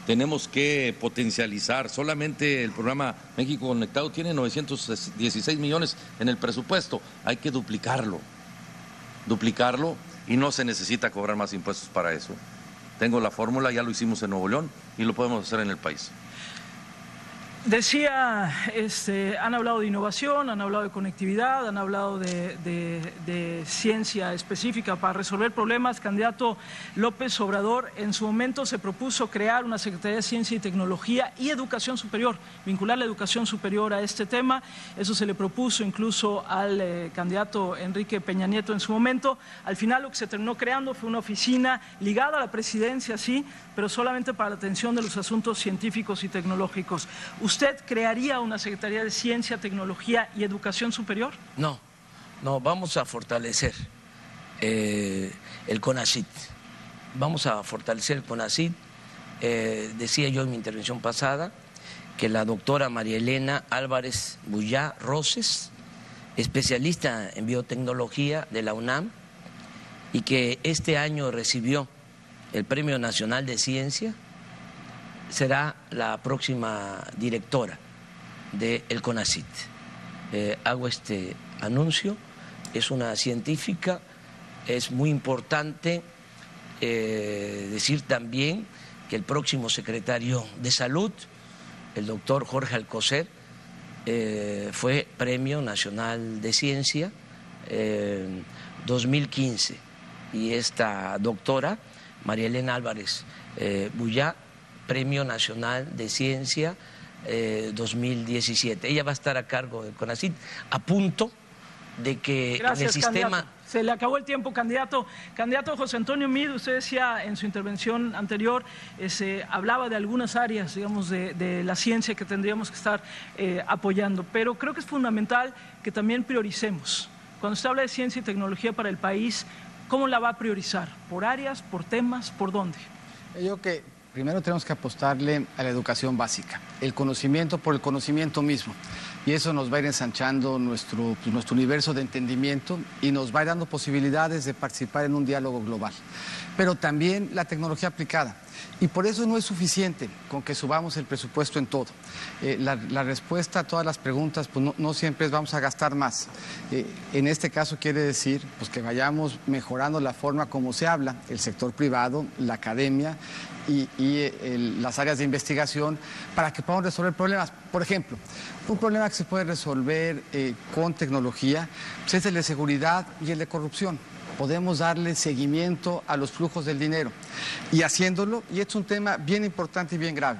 Speaker 16: Tenemos que potencializar, solamente el programa México Conectado tiene 916 millones en el presupuesto, hay que duplicarlo, duplicarlo y no se necesita cobrar más impuestos para eso. Tengo la fórmula, ya lo hicimos en Nuevo León y lo podemos hacer en el país.
Speaker 23: Decía, este, han hablado de innovación, han hablado de conectividad, han hablado de, ciencia específica para resolver problemas. Candidato López Obrador en su momento se propuso crear una Secretaría de Ciencia y Tecnología y Educación Superior, vincular la educación superior a este tema. Eso se le propuso incluso al eh, candidato Enrique Peña Nieto en su momento. Al final lo que se terminó creando fue una oficina ligada a la presidencia, sí, pero solamente para la atención de los asuntos científicos y tecnológicos. ¿Usted crearía una Secretaría de Ciencia, Tecnología y Educación Superior?
Speaker 28: No, no, vamos a fortalecer eh, el CONACIT. Vamos a fortalecer el CONACIT. Eh, decía yo en mi intervención pasada que la doctora María Elena Álvarez Bullá Roses, especialista en biotecnología de la UNAM, y que este año recibió el Premio Nacional de Ciencia, será la próxima directora del el CONACIT. Eh, hago este anuncio, es una científica, es muy importante eh, decir también que el próximo secretario de Salud, el doctor Jorge Alcocer, eh, fue Premio Nacional de Ciencia 2015 y esta doctora, María Elena Álvarez Bullá, Premio Nacional de Ciencia 2017. Ella va a estar a cargo del CONACIT, a punto de que
Speaker 23: Gracias,
Speaker 28: el sistema...
Speaker 23: Candidato. Se le acabó el tiempo, candidato. Candidato José Antonio Mid, usted decía en su intervención anterior, eh, se hablaba de algunas áreas, digamos, de, de la ciencia que tendríamos que estar eh, apoyando, pero creo que es fundamental que también prioricemos. Cuando se habla de ciencia y tecnología para el país, ¿cómo la va a priorizar? ¿Por áreas, por temas, por dónde?
Speaker 26: Yo creo que primero tenemos que apostarle a la educación básica, el conocimiento por el conocimiento mismo. Y eso nos va a ir ensanchando nuestro, pues, nuestro universo de entendimiento y nos va a ir dando posibilidades de participar en un diálogo global. Pero también la tecnología aplicada. Y por eso no es suficiente con que subamos el presupuesto en todo. Eh, la, respuesta a todas las preguntas pues no, siempre es vamos a gastar más. Eh, en este caso quiere decir pues, que vayamos mejorando la forma como se habla, el sector privado, la academia y, el, las áreas de investigación para que podamos resolver problemas. Por ejemplo, un problema que se puede resolver eh, con tecnología pues es el de seguridad y el de corrupción podemos darle seguimiento a los flujos del dinero. Y haciéndolo, y es un tema bien importante y bien grave.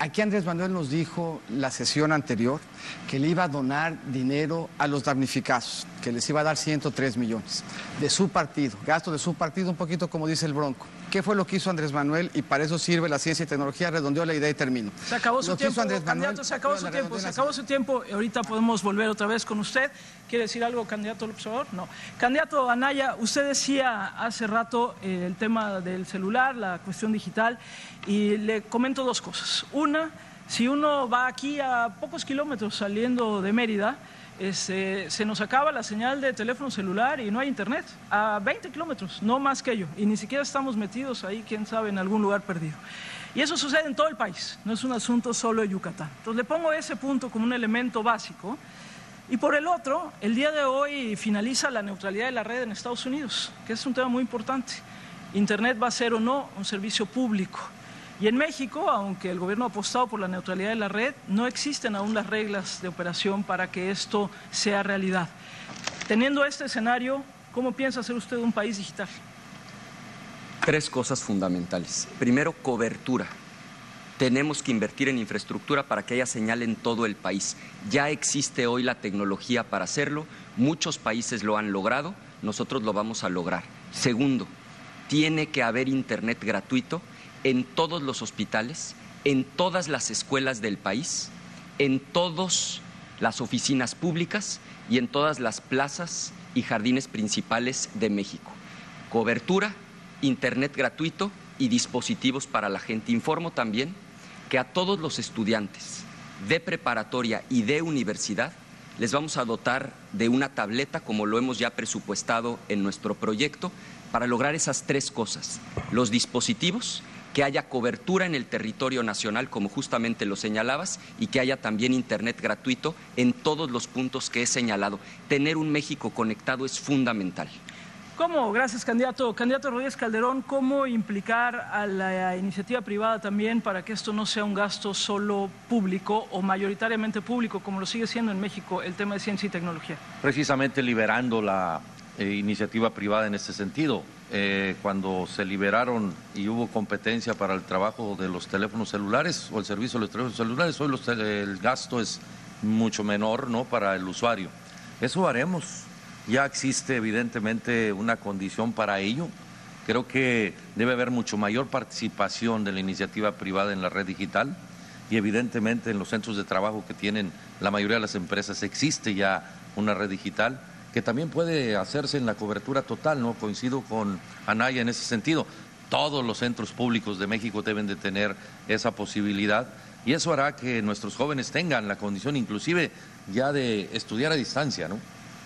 Speaker 26: Aquí Andrés Manuel nos dijo la sesión anterior que le iba a donar dinero a los damnificados, que les iba a dar 103 millones de su partido, gasto de su partido, un poquito como dice el Bronco. ¿Qué fue lo que hizo Andrés Manuel? Y para eso sirve la ciencia y tecnología. Redondeó la idea y termino.
Speaker 23: Se acabó su
Speaker 26: Lo
Speaker 23: tiempo,
Speaker 26: Manuel-
Speaker 23: candidato, se acabó su tiempo, se acabó su tiempo. y Ahorita podemos volver otra vez con usted. ¿Quiere decir algo, candidato López Obrador? No. Candidato Anaya, usted decía hace rato eh, el tema del celular, la cuestión digital, y le comento dos cosas. Una, si uno va aquí a pocos kilómetros saliendo de Mérida, este, se nos acaba la señal de teléfono celular y no hay internet. A 20 kilómetros, no más que ello. Y ni siquiera estamos metidos ahí, quién sabe, en algún lugar perdido. Y eso sucede en todo el país, no es un asunto solo de Yucatán. Entonces le pongo ese punto como un elemento básico. Y por el otro, el día de hoy finaliza la neutralidad de la red en Estados Unidos, que es un tema muy importante. Internet va a ser o no un servicio público. Y en México, aunque el gobierno ha apostado por la neutralidad de la red, no existen aún las reglas de operación para que esto sea realidad. Teniendo este escenario, ¿cómo piensa hacer usted un país digital?
Speaker 25: Tres cosas fundamentales. Primero, cobertura. Tenemos que invertir en infraestructura para que haya señal en todo el país. Ya existe hoy la tecnología para hacerlo, muchos países lo han logrado, nosotros lo vamos a lograr. Segundo, tiene que haber Internet gratuito en todos los hospitales, en todas las escuelas del país, en todas las oficinas públicas y en todas las plazas y jardines principales de México. Cobertura, Internet gratuito y dispositivos para la gente. Informo también que a todos los estudiantes de preparatoria y de universidad les vamos a dotar de una tableta como lo hemos ya presupuestado en nuestro proyecto para lograr esas tres cosas. Los dispositivos, que haya cobertura en el territorio nacional, como justamente lo señalabas, y que haya también Internet gratuito en todos los puntos que he señalado. Tener un México conectado es fundamental.
Speaker 23: ¿Cómo, gracias candidato, candidato Rodríguez Calderón, cómo implicar a la iniciativa privada también para que esto no sea un gasto solo público o mayoritariamente público, como lo sigue siendo en México el tema de ciencia y tecnología?
Speaker 16: precisamente liberando la eh, iniciativa privada en este sentido. Eh, cuando se liberaron y hubo competencia para el trabajo de los teléfonos celulares o el servicio de los teléfonos celulares, hoy el gasto es mucho menor ¿no? para el usuario. Eso haremos. Ya existe evidentemente una condición para ello. Creo que debe haber mucho mayor participación de la iniciativa privada en la red digital y evidentemente en los centros de trabajo que tienen la mayoría de las empresas existe ya una red digital que también puede hacerse en la cobertura total, ¿no? Coincido con Anaya en ese sentido. Todos los centros públicos de México deben de tener esa posibilidad y eso hará que nuestros jóvenes tengan la condición inclusive ya de estudiar a distancia, ¿no?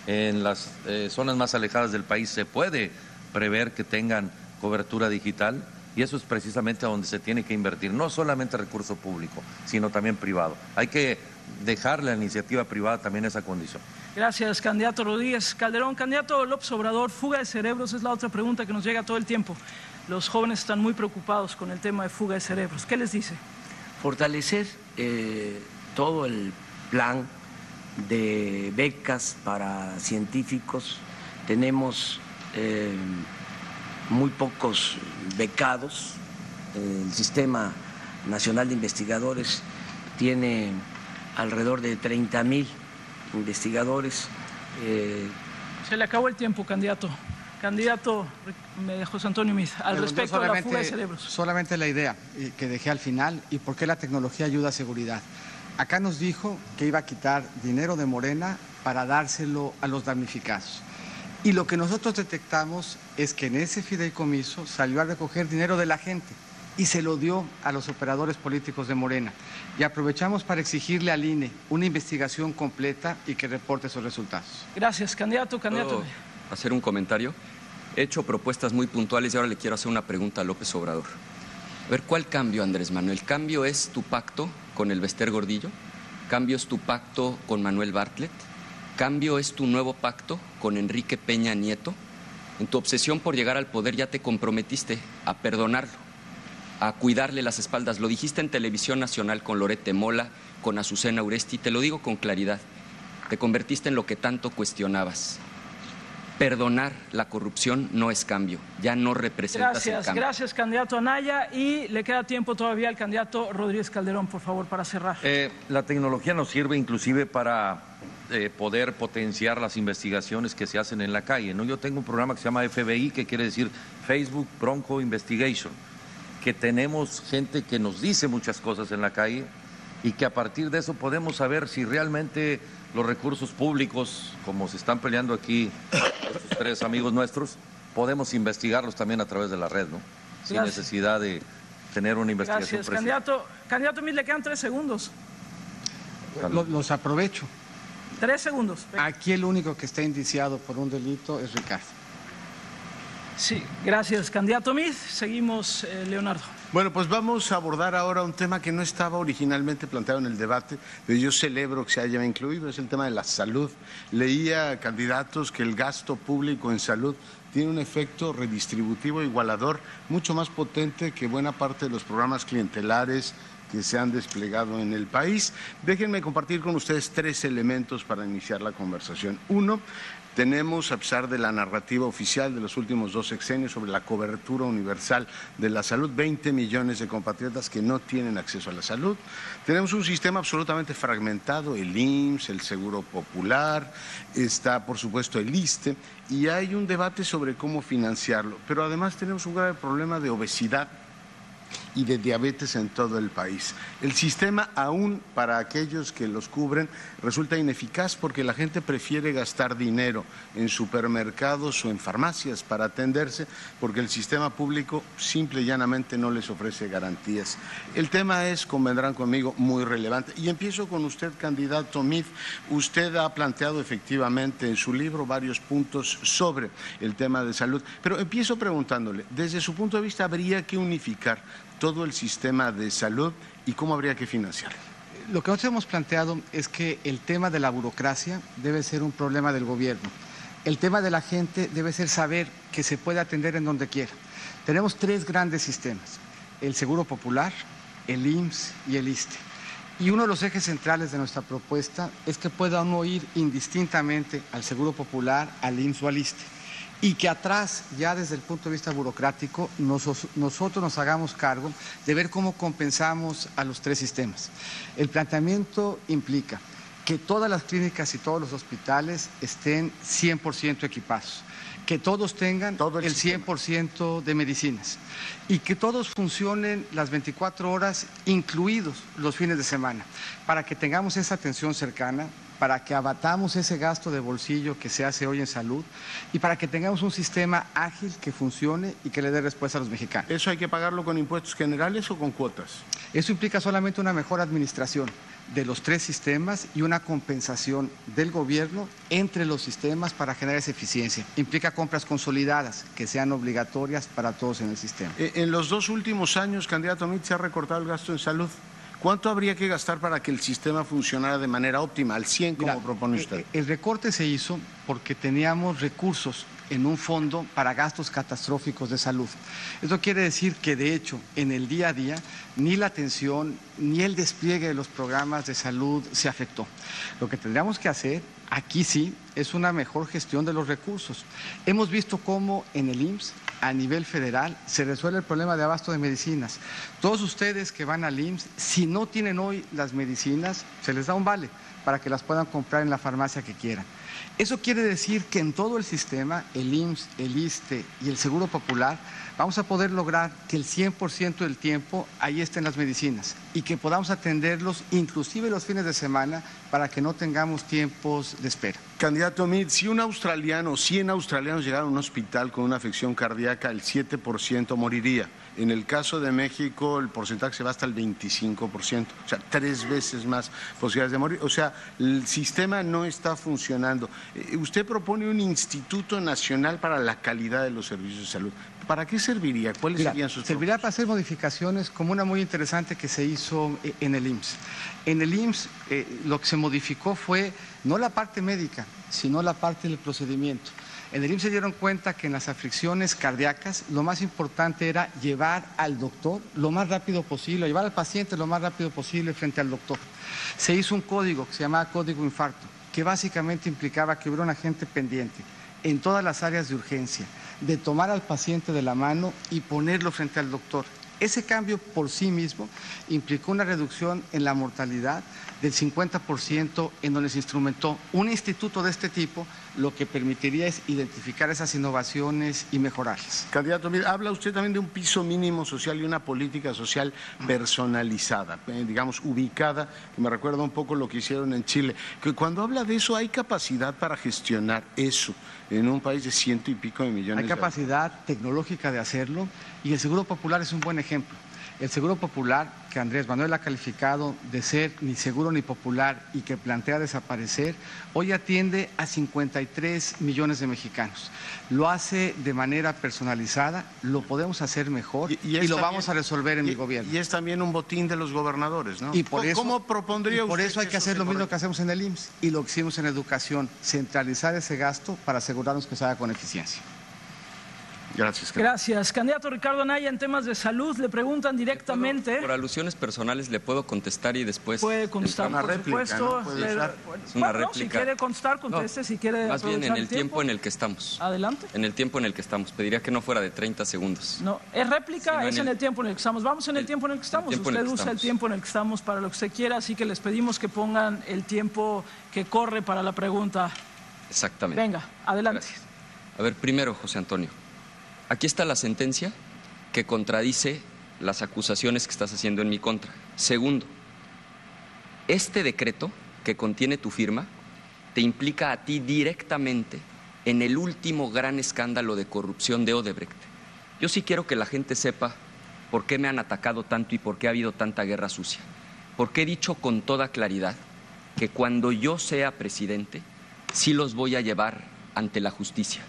Speaker 16: En las eh, zonas más alejadas del país se puede prever que tengan cobertura digital Y eso es precisamente donde se tiene que invertir, no solamente recurso público, sino también privado. Hay que dejarle a la iniciativa privada también esa condición.
Speaker 23: Gracias, candidato Rodríguez Calderón. Candidato López Obrador, fuga de cerebros es la otra pregunta que nos llega todo el tiempo. Los jóvenes están muy preocupados con el tema de fuga de cerebros. ¿Qué les dice?
Speaker 28: Fortalecer eh, todo el plan de becas para científicos. Tenemos eh, muy pocos becados. El Sistema Nacional de Investigadores tiene alrededor de 30 mil investigadores.
Speaker 23: Eh, Se le acabó el tiempo, candidato. Candidato José Antonio Miz, al respecto de la fuga de cerebros.
Speaker 26: Solamente la idea eh, que dejé al final y por qué la tecnología ayuda a seguridad. Acá nos dijo que iba a quitar dinero de Morena para dárselo a los damnificados. Y lo que nosotros detectamos es que en ese fideicomiso salió a recoger dinero de la gente y se lo dio a los operadores políticos de Morena. Y aprovechamos para exigirle al INE una investigación completa y que reporte sus resultados.
Speaker 23: Gracias, candidato, candidato.
Speaker 25: ¿Puedo hacer un comentario? He hecho propuestas muy puntuales y ahora le quiero hacer una pregunta a López Obrador. A ver, ¿cuál cambio, Andrés Manuel? ¿Cambio es tu pacto con el Bester Gordillo? ¿Cambio es tu pacto con Manuel Bartlett? ¿Cambio es tu nuevo pacto con Enrique Peña Nieto? En tu obsesión por llegar al poder ya te comprometiste a perdonarlo, a cuidarle las espaldas. Lo dijiste en televisión nacional con Lorete Mola, con Azucena Uresti, te lo digo con claridad. Te convertiste en lo que tanto cuestionabas. Perdonar la corrupción no es cambio, ya no representa
Speaker 23: Gracias,
Speaker 25: cambio.
Speaker 23: gracias, candidato Anaya. Y le queda tiempo todavía al candidato Rodríguez Calderón, por favor, para cerrar.
Speaker 16: Eh, la tecnología nos sirve inclusive para eh, poder potenciar las investigaciones que se hacen en la calle. ¿no? Yo tengo un programa que se llama FBI, que quiere decir Facebook Bronco Investigation, que tenemos gente que nos dice muchas cosas en la calle y que a partir de eso podemos saber si realmente los recursos públicos, como se están peleando aquí estos tres amigos nuestros, podemos investigarlos también a través de la red, ¿no? Sin
Speaker 23: Gracias.
Speaker 16: necesidad de tener una investigación
Speaker 23: Gracias,
Speaker 16: precisa.
Speaker 23: candidato. Candidato Miz, le quedan tres segundos.
Speaker 26: Lo- los aprovecho.
Speaker 23: Tres segundos.
Speaker 26: Aquí el único que está indiciado por un delito es Ricardo.
Speaker 23: Sí, gracias, candidato Miz. Seguimos, eh, Leonardo.
Speaker 22: Bueno, pues vamos a abordar ahora un tema que no estaba originalmente planteado en el debate, pero yo celebro que se haya incluido, es el tema de la salud. Leía candidatos que el gasto público en salud tiene un efecto redistributivo igualador mucho más potente que buena parte de los programas clientelares que se han desplegado en el país. Déjenme compartir con ustedes tres elementos para iniciar la conversación. Uno, tenemos, a pesar de la narrativa oficial de los últimos dos sexenios sobre la cobertura universal de la salud, 20 millones de compatriotas que no tienen acceso a la salud. Tenemos un sistema absolutamente fragmentado, el IMSS, el Seguro Popular, está por supuesto el ISTE, y hay un debate sobre cómo financiarlo. Pero además tenemos un grave problema de obesidad y de diabetes en todo el país. El sistema, aún para aquellos que los cubren, resulta ineficaz porque la gente prefiere gastar dinero en supermercados o en farmacias para atenderse porque el sistema público simple y llanamente no les ofrece garantías. El tema es, convendrán conmigo, muy relevante. Y empiezo con usted, candidato Mif. Usted ha planteado efectivamente en su libro varios puntos sobre el tema de salud, pero empiezo preguntándole, desde su punto de vista, ¿habría que unificar todo el sistema de salud y cómo habría que financiarlo?
Speaker 26: Lo que nosotros hemos planteado es que el tema de la burocracia debe ser un problema del gobierno. El tema de la gente debe ser saber que se puede atender en donde quiera. Tenemos tres grandes sistemas, el Seguro Popular, el IMSS y el ISTE. Y uno de los ejes centrales de nuestra propuesta es que pueda uno ir indistintamente al Seguro Popular, al IMSS o al ISTE. Y que atrás, ya desde el punto de vista burocrático, nosotros nos hagamos cargo de ver cómo compensamos a los tres sistemas. El planteamiento implica que todas las clínicas y todos los hospitales estén 100% equipados, que todos tengan el, 100% de medicinas y que todos funcionen las 24 horas, incluidos los fines de semana, para que tengamos esa atención cercana, para que abatamos ese gasto de bolsillo que se hace hoy en salud y para que tengamos un sistema ágil que funcione y que le dé respuesta a los mexicanos.
Speaker 22: ¿Eso hay que pagarlo con impuestos generales o con cuotas?
Speaker 26: Eso implica solamente una mejor administración. de los tres sistemas y una compensación del gobierno entre los sistemas para generar esa eficiencia. Implica compras consolidadas que sean obligatorias para todos en el sistema.
Speaker 22: Eh, En los dos últimos años, candidato Mit, se ha recortado el gasto en salud. ¿Cuánto habría que gastar para que el sistema funcionara de manera óptima, al 100, como
Speaker 26: Mira,
Speaker 22: propone
Speaker 26: eh,
Speaker 22: usted?
Speaker 26: El recorte se hizo porque teníamos recursos en un fondo para gastos catastróficos de salud. Esto quiere decir que, de hecho, en el día a día, ni la atención ni el despliegue de los programas de salud se afectó. Lo que tendríamos que hacer, aquí sí, es una mejor gestión de los recursos. Hemos visto cómo en el IMSS a nivel federal se resuelve el problema de abasto de medicinas. Todos ustedes que van al IMSS, si no tienen hoy las medicinas, se les da un vale para que las puedan comprar en la farmacia que quieran. Eso quiere decir que en todo el sistema, el IMSS, el ISTE y el Seguro Popular, vamos a poder lograr que el 100% del tiempo ahí estén las medicinas y que podamos atenderlos inclusive los fines de semana para que no tengamos tiempos de espera.
Speaker 22: Candidato Mit, si un australiano, 100 australianos llegaran a un hospital con una afección cardíaca, el 7% moriría. En el caso de México, el porcentaje se va hasta el 25%, o sea, tres veces más posibilidades de morir. O sea, el sistema no está funcionando. Eh, Usted propone un Instituto Nacional para la Calidad de los Servicios de Salud. ¿Para qué serviría? ¿Cuáles
Speaker 26: Mira,
Speaker 22: serían sus
Speaker 26: servirá para hacer modificaciones como una muy interesante que se hizo eh, en el IMSS. En el IMSS eh, lo que se modificó fue no la parte médica, sino la parte del procedimiento. En el IMSS se dieron cuenta que en las aflicciones cardíacas lo más importante era llevar al doctor lo más rápido posible, llevar al paciente lo más rápido posible frente al doctor. Se hizo un código que se llamaba código infarto, que básicamente implicaba que hubiera un agente pendiente en todas las áreas de urgencia, de tomar al paciente de la mano y ponerlo frente al doctor. Ese cambio por sí mismo implicó una reducción en la mortalidad del 50% en donde se instrumentó un instituto de este tipo, lo que permitiría es identificar esas innovaciones y mejorarlas.
Speaker 22: Candidato, habla usted también de un piso mínimo social y una política social personalizada, eh, digamos, ubicada, que me recuerda un poco lo que hicieron en Chile. Que cuando habla de eso, ¿hay capacidad para gestionar eso en un país de ciento y pico de millones
Speaker 26: Hay
Speaker 22: de
Speaker 26: capacidad tecnológica de hacerlo y el Seguro Popular es un buen ejemplo. El Seguro Popular, que Andrés Manuel ha calificado de ser ni seguro ni popular y que plantea desaparecer, hoy atiende a 53 millones de mexicanos. Lo hace de manera personalizada, lo podemos hacer mejor y, lo
Speaker 22: también-
Speaker 26: vamos a resolver en mi gobierno.
Speaker 22: Y es también un botín de los gobernadores, ¿no?
Speaker 26: Y por eso,
Speaker 22: ¿Cómo propondría
Speaker 26: y por
Speaker 22: usted
Speaker 26: eso hay que
Speaker 22: eso
Speaker 26: hacer lo mismo que hacemos en el IMSS y lo que hicimos en educación, centralizar ese gasto para asegurarnos que se haga con eficiencia.
Speaker 22: Gracias.
Speaker 23: Gracias. Candidato Ricardo Anaya, en temas de salud, le preguntan directamente.
Speaker 25: Por alusiones personales le puedo contestar y después.
Speaker 23: Puede contestar,
Speaker 25: entramos.
Speaker 23: por supuesto. Le-
Speaker 25: Es una
Speaker 23: Bueno, Si
Speaker 25: réplica.
Speaker 23: quiere contestar, conteste. si quiere
Speaker 25: Más bien en el tiempo en el que estamos.
Speaker 23: Adelante.
Speaker 25: En el tiempo en el que estamos. Pediría que no fuera de 30 segundos.
Speaker 23: No, es réplica,
Speaker 25: no,
Speaker 23: es
Speaker 25: en
Speaker 23: en
Speaker 25: el-
Speaker 23: el tiempo en el que estamos. Vamos en el tiempo en el que estamos.
Speaker 25: tiempo en
Speaker 23: Usted
Speaker 25: el que
Speaker 23: usa el
Speaker 25: estamos.
Speaker 23: tiempo en el que estamos para lo que usted quiera, así que les pedimos que pongan el tiempo que corre para la pregunta.
Speaker 25: Exactamente.
Speaker 23: Venga, adelante.
Speaker 25: A ver, primero, José Antonio. Aquí está la sentencia que contradice las acusaciones que estás haciendo en mi contra. Segundo, este decreto que contiene tu firma te implica a ti directamente en el último gran escándalo de corrupción de Odebrecht. Yo sí quiero que la gente sepa por qué me han atacado tanto y por qué ha habido tanta guerra sucia. Porque he dicho con toda claridad que cuando yo sea presidente, sí los voy a llevar ante la justicia.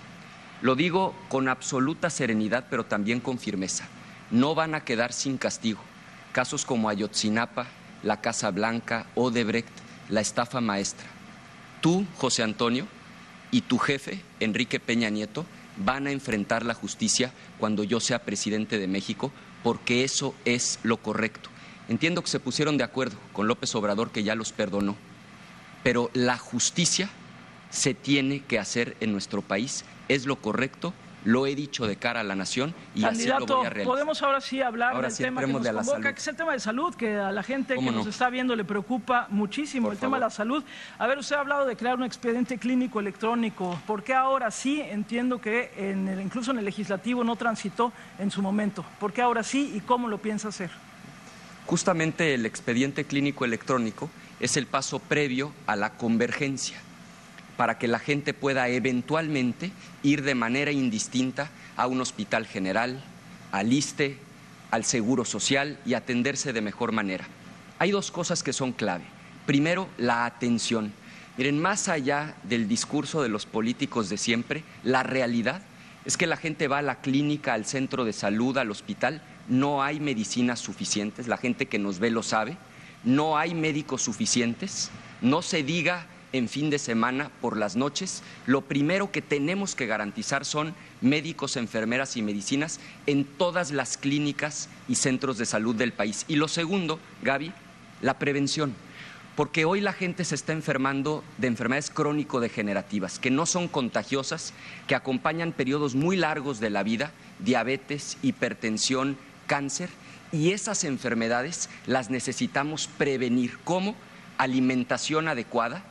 Speaker 25: Lo digo con absoluta serenidad, pero también con firmeza. No van a quedar sin castigo. Casos como Ayotzinapa, la Casa Blanca, Odebrecht, la estafa maestra. Tú, José Antonio, y tu jefe, Enrique Peña Nieto, van a enfrentar la justicia cuando yo sea presidente de México, porque eso es lo correcto. Entiendo que se pusieron de acuerdo con López Obrador, que ya los perdonó, pero la justicia se tiene que hacer en nuestro país, es lo correcto, lo he dicho de cara a la nación y así lo voy a realizar.
Speaker 23: podemos ahora sí hablar
Speaker 25: Ahora
Speaker 23: del
Speaker 25: sí,
Speaker 23: tema que nos convoca,
Speaker 25: salud.
Speaker 23: que es el tema de salud, que a la gente que
Speaker 25: ¿Cómo
Speaker 23: nos
Speaker 25: no?
Speaker 23: está viendo le preocupa muchísimo
Speaker 25: Por
Speaker 23: el tema de la salud. A ver, usted ha hablado de crear un expediente clínico electrónico. ¿Por qué ahora sí? Entiendo que en el- incluso en el legislativo no transitó en su momento. ¿Por qué ahora sí y cómo lo piensa hacer?
Speaker 25: Justamente el expediente clínico electrónico es el paso previo a la convergencia para que la gente pueda eventualmente ir de manera indistinta a un hospital general, al ISTE, al Seguro Social y atenderse de mejor manera. Hay dos cosas que son clave. Primero, la atención. Miren, más allá del discurso de los políticos de siempre, la realidad es que la gente va a la clínica, al centro de salud, al hospital, no hay medicinas suficientes, la gente que nos ve lo sabe, no hay médicos suficientes, no se diga en fin de semana por las noches, lo primero que tenemos que garantizar son médicos, enfermeras y medicinas en todas las clínicas y centros de salud del país. Y lo segundo, Gaby, la prevención. Porque hoy la gente se está enfermando de enfermedades crónico-degenerativas, que no son contagiosas, que acompañan periodos muy largos de la vida, diabetes, hipertensión, cáncer, y esas enfermedades las necesitamos prevenir. ¿Cómo? Alimentación adecuada,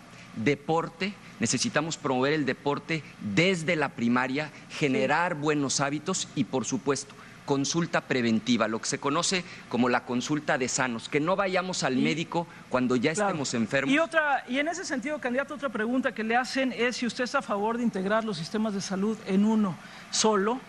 Speaker 25: deporte, necesitamos promover el deporte desde la primaria, generar buenos hábitos y, por supuesto, consulta preventiva, lo que se conoce como la consulta de sanos, que no vayamos al médico cuando ya estemos enfermos.
Speaker 23: Y otra, y en ese sentido, candidato, otra pregunta que le hacen es si usted está a favor de integrar los sistemas de salud en uno solo,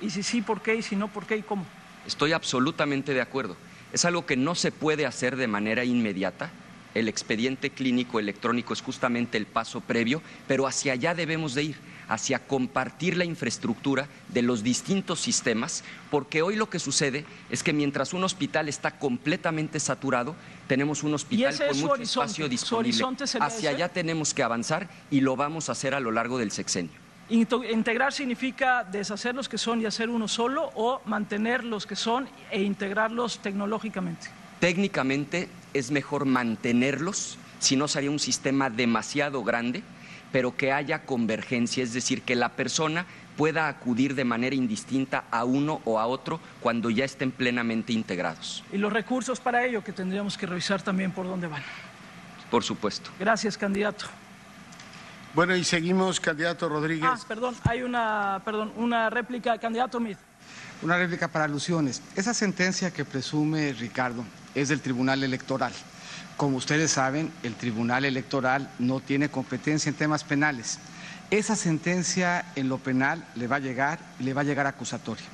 Speaker 23: y si sí, ¿por qué? Y si no, ¿por qué y cómo?
Speaker 25: Estoy absolutamente de acuerdo. Es algo que no se puede hacer de manera inmediata. El expediente clínico electrónico es justamente el paso previo, pero hacia allá debemos de ir, hacia compartir la infraestructura de los distintos sistemas, porque hoy lo que sucede es que mientras un hospital está completamente saturado, tenemos un hospital con mucho
Speaker 23: horizonte.
Speaker 25: espacio disponible. Hacia allá tenemos que avanzar y lo vamos a hacer a lo largo del sexenio.
Speaker 23: ¿Integrar significa deshacer los que son y hacer uno solo o mantener los que son e integrarlos tecnológicamente?
Speaker 25: Técnicamente es mejor mantenerlos, si no sería un sistema demasiado grande, pero que haya convergencia, es decir, que la persona pueda acudir de manera indistinta a uno o a otro cuando ya estén plenamente integrados.
Speaker 23: Y los recursos para ello que tendríamos que revisar también por dónde van.
Speaker 25: Por supuesto.
Speaker 23: Gracias, candidato.
Speaker 22: Bueno, y seguimos, candidato Rodríguez.
Speaker 23: Ah, perdón, hay una, perdón, una réplica, candidato Mid.
Speaker 26: Una réplica para alusiones. Esa sentencia que presume Ricardo es del Tribunal Electoral. Como ustedes saben, el Tribunal Electoral no tiene competencia en temas penales. Esa sentencia en lo penal le va a llegar le va a llegar acusatoria.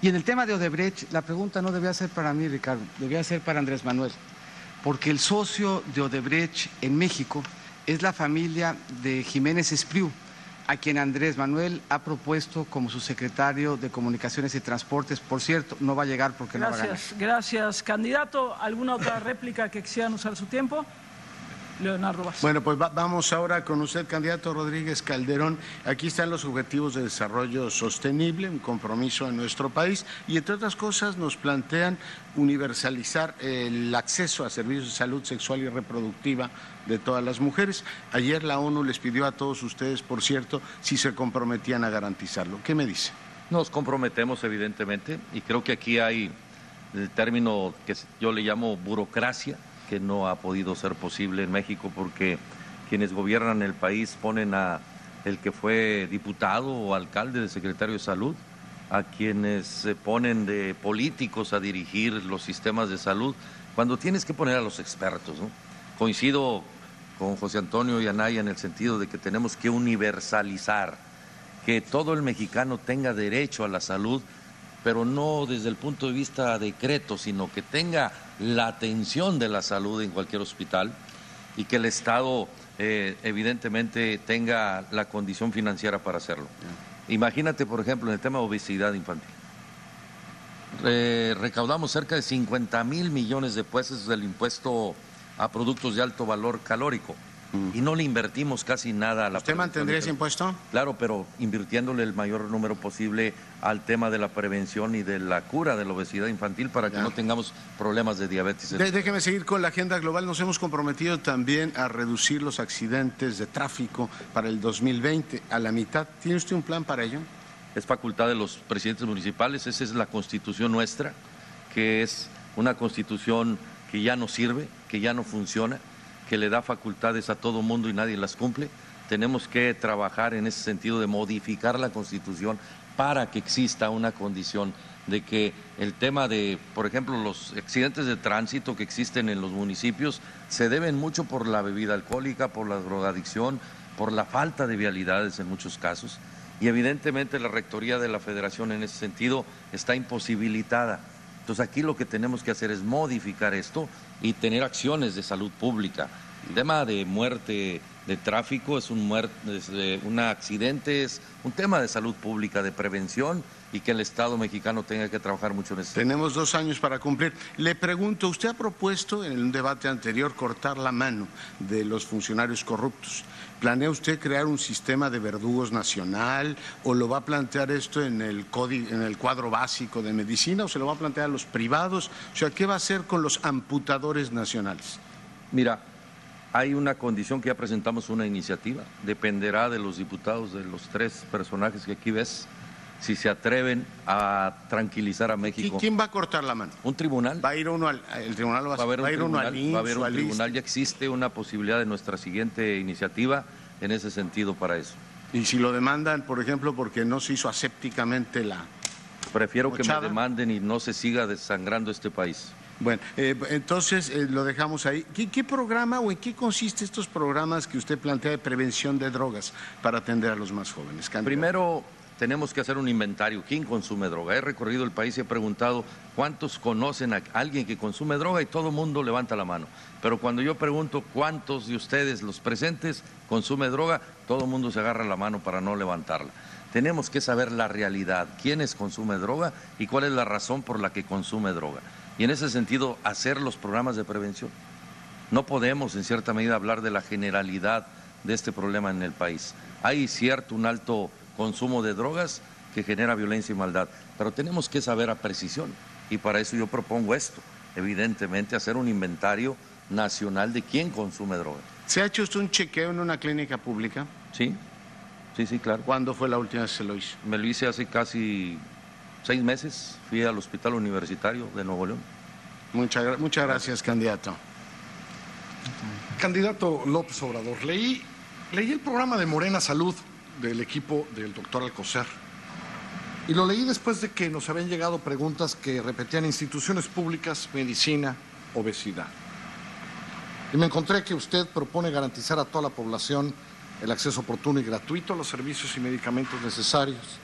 Speaker 26: Y en el tema de Odebrecht, la pregunta no debía ser para mí, Ricardo, debía ser para Andrés Manuel. Porque el socio de Odebrecht en México es la familia de Jiménez Espriu, a quien Andrés Manuel ha propuesto como su secretario de Comunicaciones y Transportes. Por cierto, no va a llegar porque no va a ganar.
Speaker 23: Gracias, gracias, candidato. ¿Alguna otra réplica que quisieran usar su tiempo? Leonardo Vázquez.
Speaker 22: Bueno, pues va- vamos ahora con usted, candidato Rodríguez Calderón. Aquí están los objetivos de desarrollo sostenible, un compromiso en nuestro país y, entre otras cosas, nos plantean universalizar el acceso a servicios de salud sexual y reproductiva de todas las mujeres. Ayer la ONU les pidió a todos ustedes, por cierto, si se comprometían a garantizarlo. ¿Qué me dice?
Speaker 16: Nos comprometemos, evidentemente, y creo que aquí hay el término que yo le llamo burocracia, no ha podido ser posible en México porque quienes gobiernan el país ponen a el que fue diputado o alcalde de secretario de salud, a quienes se ponen de políticos a dirigir los sistemas de salud, cuando tienes que poner a los expertos. Coincido con José Antonio y Anaya en el sentido de que tenemos que universalizar que todo el mexicano tenga derecho a la salud, pero no desde el punto de vista decreto, sino que tenga la atención de la salud en cualquier hospital y que el Estado eh, evidentemente tenga la condición financiera para hacerlo. Imagínate, por ejemplo, en el tema de obesidad infantil. Re- recaudamos cerca de 50 mil millones de pesos del impuesto a productos de alto valor calórico y no le invertimos casi nada a la
Speaker 22: ¿Usted mantendría ese impuesto?
Speaker 16: Claro, pero invirtiéndole el mayor número posible al tema de la prevención y de la cura de la obesidad infantil para que no tengamos problemas de diabetes.
Speaker 22: De- déjeme seguir con la agenda global. Nos hemos comprometido también a reducir los accidentes de tráfico para el 2020 a la mitad. ¿Tiene usted un plan para ello?
Speaker 16: Es facultad de los presidentes municipales, esa es la constitución nuestra, que es una constitución que ya no sirve, que ya no funciona, que le da facultades a todo mundo y nadie las cumple. Tenemos que trabajar en ese sentido de modificar la constitución para que exista una condición de que el tema de, por ejemplo, los accidentes de tránsito que existen en los municipios se deben mucho por la bebida alcohólica, por la drogadicción, por la falta de vialidades en muchos casos. Y evidentemente la Rectoría de la Federación en ese sentido está imposibilitada. Entonces aquí lo que tenemos que hacer es modificar esto y tener acciones de salud pública. El tema de muerte de tráfico es un, muerte, eh, un accidente, es un tema de salud pública, de prevención y que el Estado mexicano tenga que trabajar mucho en eso.
Speaker 22: Tenemos dos años para cumplir. Le pregunto, usted ha propuesto en un debate anterior cortar la mano de los funcionarios corruptos. ¿Planea usted crear un sistema de verdugos nacional o lo va a plantear esto en el, código, en el cuadro básico de medicina o se lo va a plantear a los privados? O sea, ¿qué va a hacer con los amputadores nacionales?
Speaker 16: Mira, hay una condición que ya presentamos una iniciativa, dependerá de los diputados, de los tres personajes que aquí ves, si se atreven a tranquilizar a México.
Speaker 22: ¿Y quién va a cortar la mano?
Speaker 16: Un tribunal.
Speaker 22: Va a ir uno al el tribunal va,
Speaker 16: va a haber un
Speaker 22: va a
Speaker 16: tribunal, va a haber un tribunal, ya existe una posibilidad de nuestra siguiente iniciativa en ese sentido para eso.
Speaker 22: Y si lo demandan, por ejemplo, porque no se hizo asépticamente la
Speaker 16: Prefiero que me
Speaker 22: Mochada.
Speaker 16: demanden y no se siga desangrando este país.
Speaker 22: Bueno, eh, entonces eh, lo dejamos ahí. ¿Qué, qué programa o en qué consiste estos programas que usted plantea de prevención de drogas para atender a los más jóvenes? Candidato?
Speaker 16: Primero tenemos que hacer un inventario. ¿Quién consume droga? He recorrido el país y he preguntado cuántos conocen a alguien que consume droga y todo el mundo levanta la mano. Pero cuando yo pregunto cuántos de ustedes, los presentes, consume droga, todo el mundo se agarra la mano para no levantarla. Tenemos que saber la realidad, quiénes consume droga y cuál es la razón por la que consume droga. Y en ese sentido, hacer los programas de prevención. No podemos, en cierta medida, hablar de la generalidad de este problema en el país. Hay cierto, un alto consumo de drogas que genera violencia y maldad, pero tenemos que saber a precisión. Y para eso yo propongo esto, evidentemente, hacer un inventario nacional de quién consume droga.
Speaker 22: ¿Se ha hecho usted un chequeo en una clínica pública?
Speaker 16: Sí, sí, sí, claro.
Speaker 22: ¿Cuándo fue la última vez que se lo hizo?
Speaker 16: Me lo hice hace casi seis meses, fui al Hospital Universitario de Nuevo León.
Speaker 22: Muchas, muchas gracias, candidato.
Speaker 24: Candidato López Obrador, leí, leí el programa de Morena Salud del equipo del doctor Alcocer. Y lo leí después de que nos habían llegado preguntas que repetían instituciones públicas, medicina, obesidad. Y me encontré que usted propone garantizar a toda la población el acceso oportuno y gratuito a los servicios y medicamentos necesarios,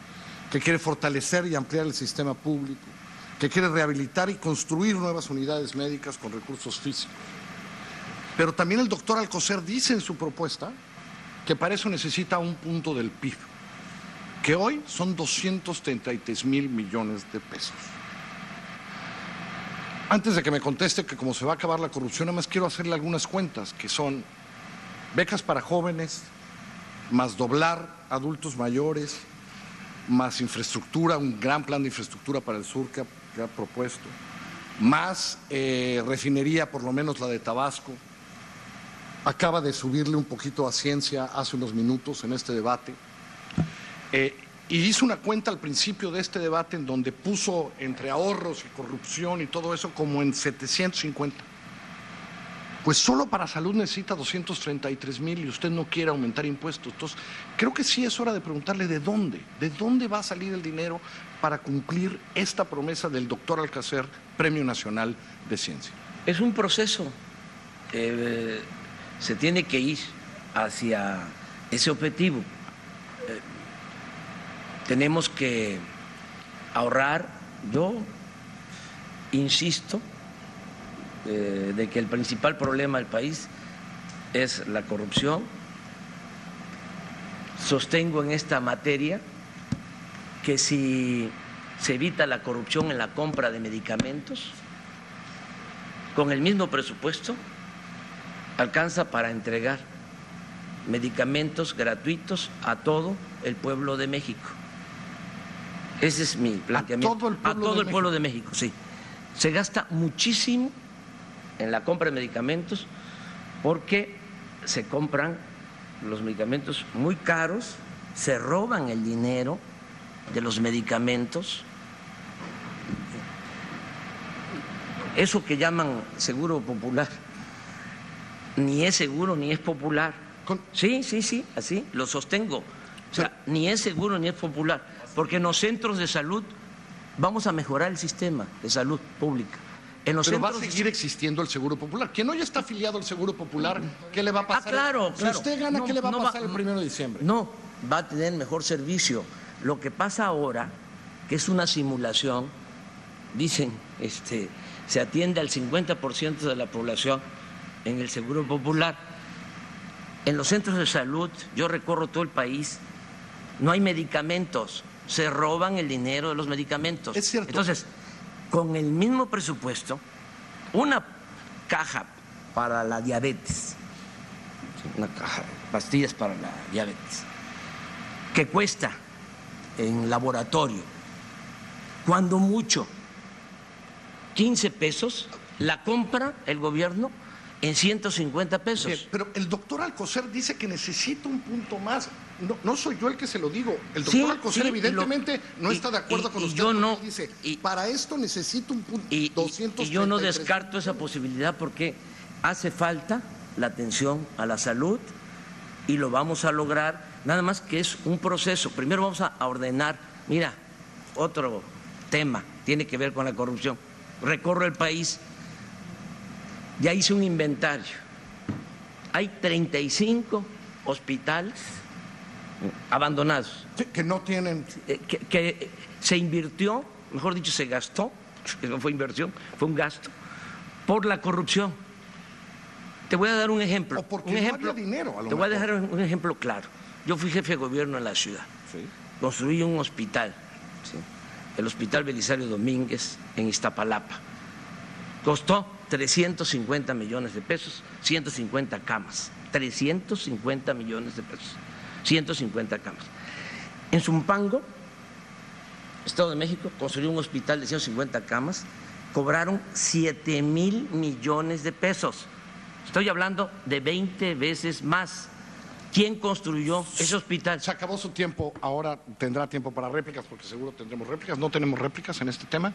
Speaker 24: que quiere fortalecer y ampliar el sistema público, que quiere rehabilitar y construir nuevas unidades médicas con recursos físicos. Pero también el doctor Alcocer dice en su propuesta que para eso necesita un punto del PIB, que hoy son 233 mil millones de pesos. Antes de que me conteste que como se va a acabar la corrupción, nada más quiero hacerle algunas cuentas, que son becas para jóvenes, más doblar adultos mayores, más infraestructura, un gran plan de infraestructura para el sur que ha, propuesto, más eh, refinería, por lo menos la de Tabasco. Acaba de subirle un poquito a ciencia hace unos minutos en este debate. Eh, y hizo una cuenta al principio de este debate en donde puso entre ahorros y corrupción y todo eso como en 750. Pues solo para salud necesita 233 mil y usted no quiere aumentar impuestos. Entonces, creo que sí es hora de preguntarle de dónde, de dónde va a salir el dinero para cumplir esta promesa del doctor Alcacer, Premio Nacional de Ciencia.
Speaker 28: Es un proceso. Eh, se tiene que ir hacia ese objetivo. Eh, tenemos que ahorrar. Yo insisto eh, de que el principal problema del país es la corrupción. Sostengo en esta materia que si se evita la corrupción en la compra de medicamentos, con el mismo presupuesto, alcanza para entregar medicamentos gratuitos a todo el pueblo de México. Ese es mi planteamiento.
Speaker 24: todo el pueblo
Speaker 28: a todo
Speaker 24: de
Speaker 28: el pueblo de México, sí. Se gasta muchísimo en la compra de medicamentos porque se compran los medicamentos muy caros, se roban el dinero de los medicamentos. Eso que llaman seguro popular ni es seguro ni es popular. Sí, sí, sí, así, lo sostengo. O sea, ni es seguro ni es popular, porque en los centros de salud vamos a mejorar el sistema de salud pública. En los
Speaker 24: Pero va a
Speaker 28: de
Speaker 24: seguir existiendo el Seguro Popular. Quien hoy está afiliado al Seguro Popular, ¿qué le va a pasar?
Speaker 28: Ah, claro,
Speaker 24: Si
Speaker 28: claro.
Speaker 24: usted gana,
Speaker 28: No,
Speaker 24: ¿qué le va a pasar el primero de diciembre?
Speaker 28: No, va a tener mejor servicio. Lo que pasa ahora, que es una simulación, dicen, este, se atiende al 50% de la población en el Seguro Popular. En los centros de salud, yo recorro todo el país, no hay medicamentos, se roban el dinero de los medicamentos.
Speaker 24: Es cierto.
Speaker 28: Entonces, con el mismo presupuesto, una caja para la diabetes, una caja de pastillas para la diabetes, que cuesta en laboratorio, cuando mucho, 15 pesos, la compra el gobierno en 150 pesos.
Speaker 24: Bien, pero el doctor Alcocer dice que necesita un punto más. No, no soy yo el que se lo digo. El doctor
Speaker 28: Sí,
Speaker 24: Alcocer
Speaker 28: sí,
Speaker 24: evidentemente
Speaker 28: lo-
Speaker 24: no
Speaker 28: y-
Speaker 24: está de acuerdo
Speaker 28: y-
Speaker 24: con
Speaker 28: y
Speaker 24: usted.
Speaker 28: yo no.
Speaker 24: Dice, para esto necesito un punto.
Speaker 28: Y, y yo no descarto esa posibilidad porque hace falta la atención a la salud y lo vamos a lograr, nada más que es un proceso. Primero vamos a ordenar, mira, otro tema tiene que ver con la corrupción. Recorro el país, ya hice un inventario. Hay 35 hospitales abandonados.
Speaker 24: que no tienen.
Speaker 28: Que, que se invirtió, mejor dicho, se gastó, *laughs* no fue inversión, fue un gasto, por la corrupción. Te voy a dar un ejemplo.
Speaker 24: porque
Speaker 28: un
Speaker 24: no
Speaker 28: ejemplo
Speaker 24: había dinero, a lo
Speaker 28: te voy a dejar un ejemplo claro. Yo fui jefe de gobierno en la ciudad. Construí un hospital, ¿sí? el Hospital Belisario Domínguez en Iztapalapa. Costó 350 millones de pesos, 150 camas. 350 millones de pesos, 150 camas. En Zumpango, Estado de México, construyó un hospital de 150 camas, cobraron 7 mil millones de pesos. Estoy hablando de 20 veces más. ¿Quién construyó ese hospital?
Speaker 24: Se acabó su tiempo, ahora tendrá tiempo para réplicas, porque seguro tendremos réplicas. ¿No tenemos réplicas en este tema?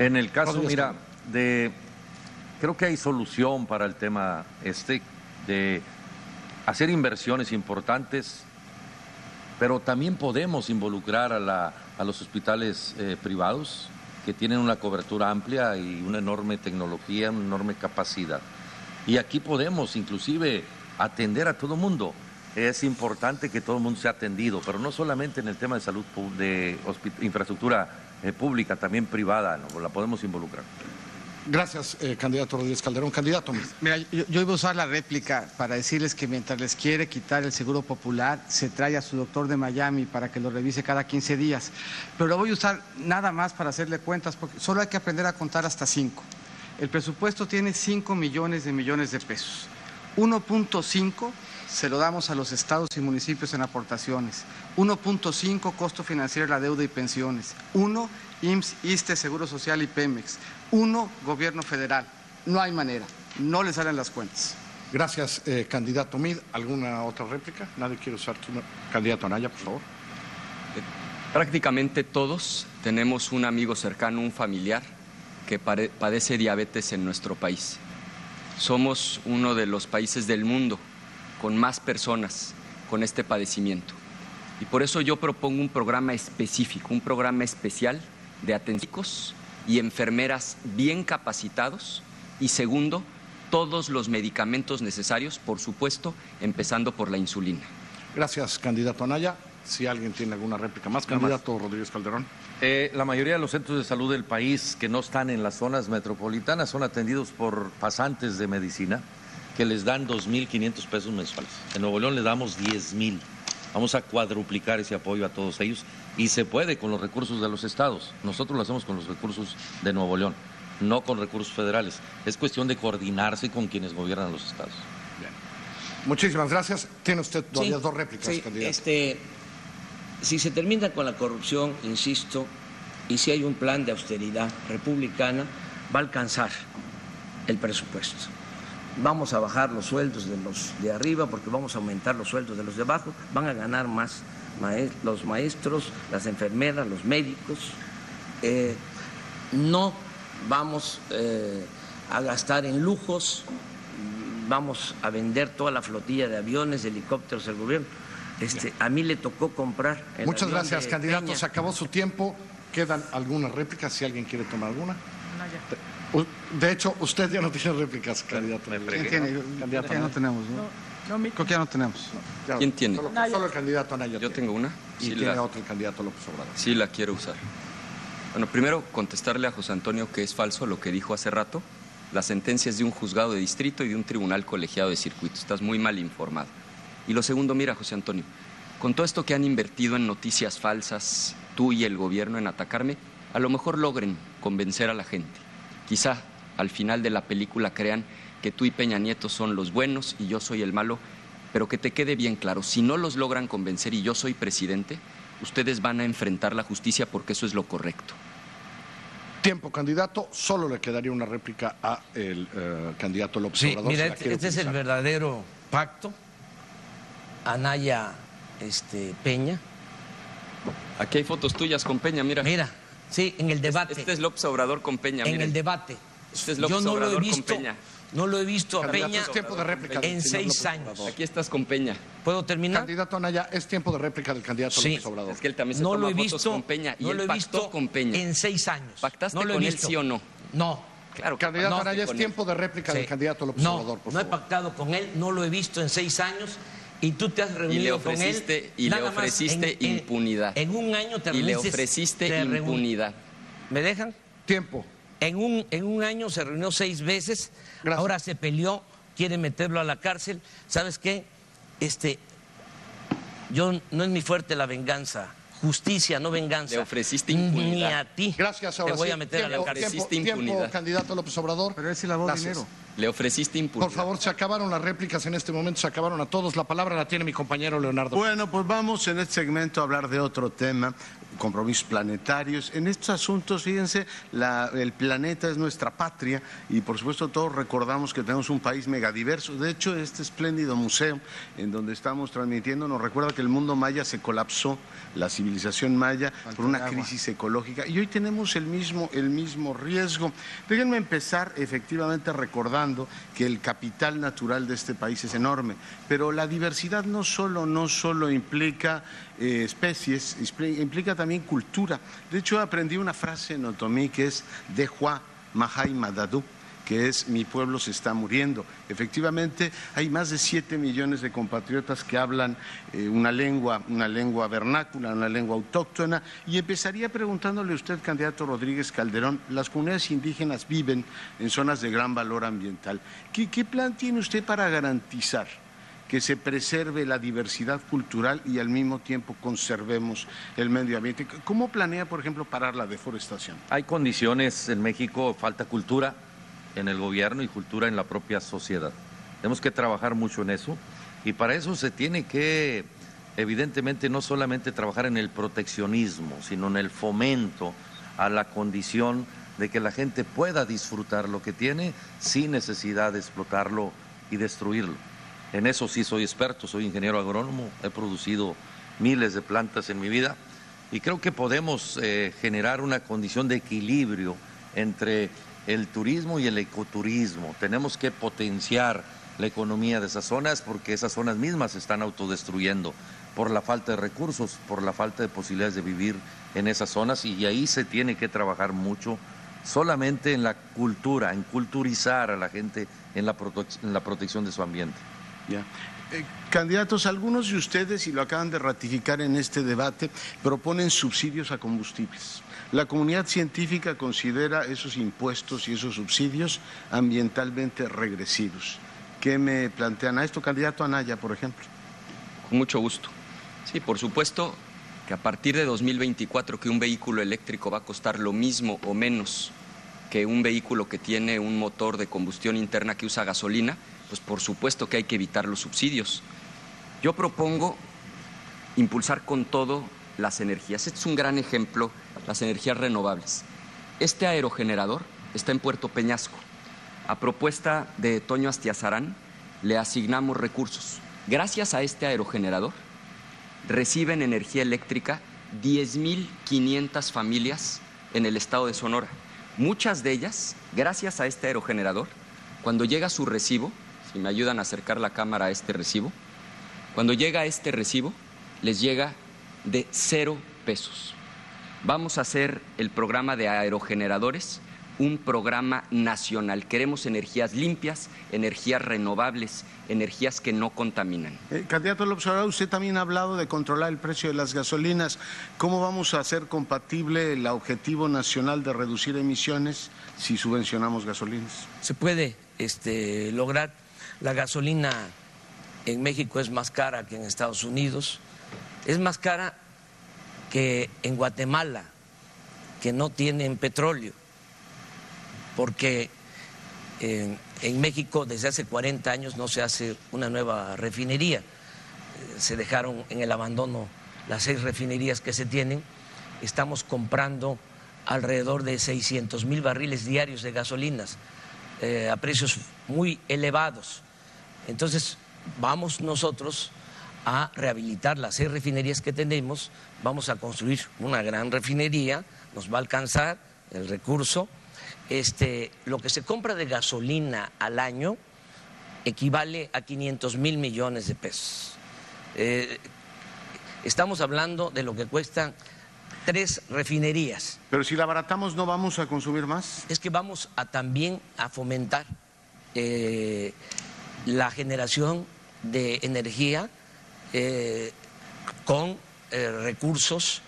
Speaker 16: En el caso, mira, de creo que hay solución para el tema este de hacer inversiones importantes, pero también podemos involucrar a, la- a los hospitales eh, privados que tienen una cobertura amplia y una enorme tecnología, una enorme capacidad. Y aquí podemos inclusive atender a todo mundo. Es importante que todo el mundo sea atendido, pero no solamente en el tema de salud, de infraestructura eh, pública, también privada, ¿no? la podemos involucrar.
Speaker 24: Gracias, eh, candidato Rodríguez Calderón. Candidato.
Speaker 26: Mira, yo, yo iba a usar la réplica para decirles que mientras les quiere quitar el seguro popular, se trae a su doctor de Miami para que lo revise cada 15 días. Pero lo voy a usar nada más para hacerle cuentas, porque solo hay que aprender a contar hasta 5. El presupuesto tiene 5 millones de millones de pesos. 1.5 se lo damos a los estados y municipios en aportaciones. 1.5 costo financiero de la deuda y pensiones. 1 IMSS, ISTE, Seguro Social y Pemex. 1 gobierno federal. No hay manera. No le salen las cuentas.
Speaker 24: Gracias, eh, candidato Mid. ¿Alguna otra réplica? Nadie quiere usar tu candidato Anaya, por favor.
Speaker 25: Prácticamente todos tenemos un amigo cercano, un familiar que padece diabetes en nuestro país. Somos uno de los países del mundo con más personas con este padecimiento. Y por eso yo propongo un programa específico, un programa especial de atención y enfermeras bien capacitados. Y segundo, todos los medicamentos necesarios, por supuesto, empezando por la insulina.
Speaker 24: Gracias, candidato Anaya. Si alguien tiene alguna réplica más,
Speaker 16: Nada más.
Speaker 24: candidato Rodríguez Calderón.
Speaker 16: Eh, la mayoría de los centros de salud del país que no están en las zonas metropolitanas son atendidos por pasantes de medicina que les dan 2.500 pesos mensuales. En Nuevo León le damos 10.000. Vamos a cuadruplicar ese apoyo a todos ellos y se puede con los recursos de los estados. Nosotros lo hacemos con los recursos de Nuevo León, no con recursos federales. Es cuestión de coordinarse con quienes gobiernan los estados.
Speaker 24: Muchísimas gracias. Tiene usted todavía
Speaker 28: Sí,
Speaker 24: dos réplicas,
Speaker 28: sí,
Speaker 24: candidato.
Speaker 28: este, si se termina con la corrupción, insisto, y si hay un plan de austeridad republicana, va a alcanzar el presupuesto. Vamos a bajar los sueldos de los de arriba porque vamos a aumentar los sueldos de los de abajo, van a ganar más los maestros, las enfermeras, los médicos. Eh, no vamos eh, a gastar en lujos, vamos a vender toda la flotilla de aviones, de helicópteros del gobierno. Este, a mí le tocó comprar. el
Speaker 24: Muchas
Speaker 28: avión
Speaker 24: gracias,
Speaker 28: de
Speaker 24: candidato.
Speaker 28: Peña.
Speaker 24: Se acabó su tiempo. Quedan algunas réplicas, si alguien quiere tomar alguna. De hecho, usted ya no tiene réplicas, candidato.
Speaker 26: ¿Quién tiene?
Speaker 24: Candidato
Speaker 26: Ya no tenemos, ¿no? Creo que ya no tenemos.
Speaker 24: Ya,
Speaker 25: ¿Quién tiene?
Speaker 24: Solo, solo el candidato Anaya.
Speaker 25: Yo tengo una.
Speaker 24: Y
Speaker 25: Sí,
Speaker 24: tiene
Speaker 25: la-
Speaker 24: otro el candidato López Obrador.
Speaker 25: Sí, la quiero usar. Bueno, primero contestarle a José Antonio que es falso lo que dijo hace rato. La sentencia es de un juzgado de distrito y de un tribunal colegiado de circuito. Estás muy mal informado. Y lo segundo, mira, José Antonio, con todo esto que han invertido en noticias falsas, tú y el gobierno en atacarme, a lo mejor logren convencer a la gente. Quizá al final de la película crean que tú y Peña Nieto son los buenos y yo soy el malo, pero que te quede bien claro, si no los logran convencer y yo soy presidente, ustedes van a enfrentar la justicia porque eso es lo correcto.
Speaker 24: Tiempo, candidato. Solo le quedaría una réplica a el eh, candidato López
Speaker 28: Sí,
Speaker 24: Obrador.
Speaker 28: mira,
Speaker 24: si
Speaker 28: este, este es el verdadero pacto. Anaya este, Peña.
Speaker 25: Aquí hay fotos tuyas con Peña, mira.
Speaker 28: Mira, sí, en el debate.
Speaker 25: Este es López Obrador con Peña,
Speaker 28: en
Speaker 25: miren.
Speaker 28: el debate.
Speaker 25: Este es López
Speaker 28: Yo no lo he
Speaker 25: Obrador
Speaker 28: visto,
Speaker 25: con Peña.
Speaker 28: no lo he visto a Peña
Speaker 24: es tiempo de réplica del
Speaker 28: en seis
Speaker 24: López
Speaker 28: años.
Speaker 24: Obrador.
Speaker 25: Aquí estás con Peña.
Speaker 28: ¿Puedo terminar?
Speaker 24: Candidato Anaya, es tiempo de réplica del candidato
Speaker 28: Sí.
Speaker 24: López Obrador.
Speaker 25: Es que él también se
Speaker 28: No
Speaker 25: toma
Speaker 28: lo he
Speaker 25: fotos
Speaker 28: visto,
Speaker 25: con Peña y
Speaker 28: no
Speaker 25: él
Speaker 28: lo he
Speaker 25: pactó
Speaker 28: visto
Speaker 25: con Peña.
Speaker 28: en seis años.
Speaker 25: ¿Pactaste
Speaker 28: no lo he
Speaker 25: con él sí o no?
Speaker 28: No.
Speaker 25: Claro que
Speaker 24: Candidato Anaya, es tiempo de réplica del candidato López
Speaker 28: no,
Speaker 24: Obrador, por
Speaker 28: no he pactado con él, no lo he visto en seis años y tú te has reunido
Speaker 25: ofreciste-
Speaker 28: con él.
Speaker 25: y le ofreciste
Speaker 28: en-
Speaker 25: impunidad.
Speaker 28: En, un año te
Speaker 25: Y le
Speaker 28: reuniste-
Speaker 25: ofreciste impunidad.
Speaker 28: ¿Me dejan?
Speaker 24: Tiempo.
Speaker 28: En un, en un año se reunió seis veces, ahora se peleó, quiere meterlo a la cárcel. ¿Sabes qué? Este, yo no es mi fuerte la venganza. Justicia, no venganza.
Speaker 25: Le ofreciste
Speaker 28: Ni
Speaker 25: impunidad.
Speaker 28: a ti.
Speaker 24: Gracias, ahora
Speaker 28: Te voy
Speaker 24: sí.
Speaker 28: a meter a la
Speaker 24: Tiempo,
Speaker 28: cárcel.
Speaker 24: tiempo,
Speaker 25: Ofreciste
Speaker 24: tiempo,
Speaker 25: impunidad.
Speaker 24: candidato López Obrador.
Speaker 26: Pero él sí lavó
Speaker 24: Gracias.
Speaker 26: dinero.
Speaker 25: Le ofreciste impunidad.
Speaker 24: Por favor, se acabaron las réplicas en este momento, se acabaron a todos. La palabra la tiene mi compañero Leonardo.
Speaker 22: Bueno, pues vamos en este segmento a hablar de otro tema, compromisos planetarios. En estos asuntos, fíjense, la- el planeta es nuestra patria y por supuesto todos recordamos que tenemos un país megadiverso. De hecho, este espléndido museo en donde estamos transmitiendo nos recuerda que el mundo maya se colapsó, la civilización maya, por una crisis ecológica y hoy tenemos el mismo, el mismo riesgo. Déjenme empezar efectivamente recordando que el capital natural de este país es enorme, pero la diversidad no solo, no solo implica eh, especies, impli- implica también cultura. De hecho, aprendí una frase en otomí que es Dehua Mahai Madadu que es Mi pueblo se está muriendo. Efectivamente, hay más de 7 millones de compatriotas que hablan eh, una lengua, una lengua vernácula, una lengua autóctona, y empezaría preguntándole a usted, candidato Rodríguez Calderón, las comunidades indígenas viven en zonas de gran valor ambiental. ¿Qué, qué plan tiene usted para garantizar que se preserve la diversidad cultural y al mismo tiempo conservemos el medio ambiente? ¿Cómo planea, por ejemplo, parar la deforestación?
Speaker 16: Hay condiciones en México, falta cultura en el gobierno y cultura en la propia sociedad. Tenemos que trabajar mucho en eso y para eso se tiene que, evidentemente, no solamente trabajar en el proteccionismo, sino en el fomento a la condición de que la gente pueda disfrutar lo que tiene sin necesidad de explotarlo y destruirlo. En eso sí soy experto, soy ingeniero agrónomo, he producido miles de plantas en mi vida y creo que podemos eh, generar una condición de equilibrio entre el turismo y el ecoturismo. Tenemos que potenciar la economía de esas zonas porque esas zonas mismas se están autodestruyendo por la falta de recursos, por la falta de posibilidades de vivir en esas zonas y ahí se tiene que trabajar mucho solamente en la cultura, en culturizar a la gente en la, prote- en la protección de su ambiente.
Speaker 22: Ya. Eh, candidatos, algunos de ustedes, y lo acaban de ratificar en este debate, proponen subsidios a combustibles. La comunidad científica considera esos impuestos y esos subsidios ambientalmente regresivos. ¿Qué me plantean a esto, candidato Anaya, por ejemplo?
Speaker 25: Con mucho gusto. Sí, por supuesto que a partir de 2024 que un vehículo eléctrico va a costar lo mismo o menos que un vehículo que tiene un motor de combustión interna que usa gasolina, pues por supuesto que hay que evitar los subsidios. Yo propongo impulsar con todo las energías. Este es un gran ejemplo, las energías renovables. Este aerogenerador está en Puerto Peñasco. A propuesta de Toño Astiazarán, le asignamos recursos. Gracias a este aerogenerador, reciben energía eléctrica 10.500 familias en el estado de Sonora. Muchas de ellas, gracias a este aerogenerador, cuando llega su recibo, si me ayudan a acercar la cámara a este recibo, cuando llega este recibo, les llega de cero pesos. Vamos a hacer el programa de aerogeneradores un programa nacional. Queremos energías limpias, energías renovables, energías que no contaminan.
Speaker 22: Eh, candidato al observador, usted también ha hablado de controlar el precio de las gasolinas. ¿Cómo vamos a hacer compatible el objetivo nacional de reducir emisiones si subvencionamos gasolinas?
Speaker 28: Se puede este, lograr. La gasolina en México es más cara que en Estados Unidos. Es más cara que en Guatemala, que no tienen petróleo porque en, México desde hace 40 años no se hace una nueva refinería. Eh, se dejaron en el abandono las seis refinerías que se tienen. Estamos comprando alrededor de 600 mil barriles diarios de gasolinas eh, a precios muy elevados. Entonces, vamos nosotros a rehabilitar las seis refinerías que tenemos, vamos a construir una gran refinería, nos va a alcanzar el recurso este, lo que se compra de gasolina al año equivale a 500 mil millones de pesos. Eh, estamos hablando de lo que cuestan tres refinerías.
Speaker 22: Pero si la abaratamos, ¿no vamos a consumir más?
Speaker 28: Es que vamos a también a fomentar eh, la generación de energía eh, con recursos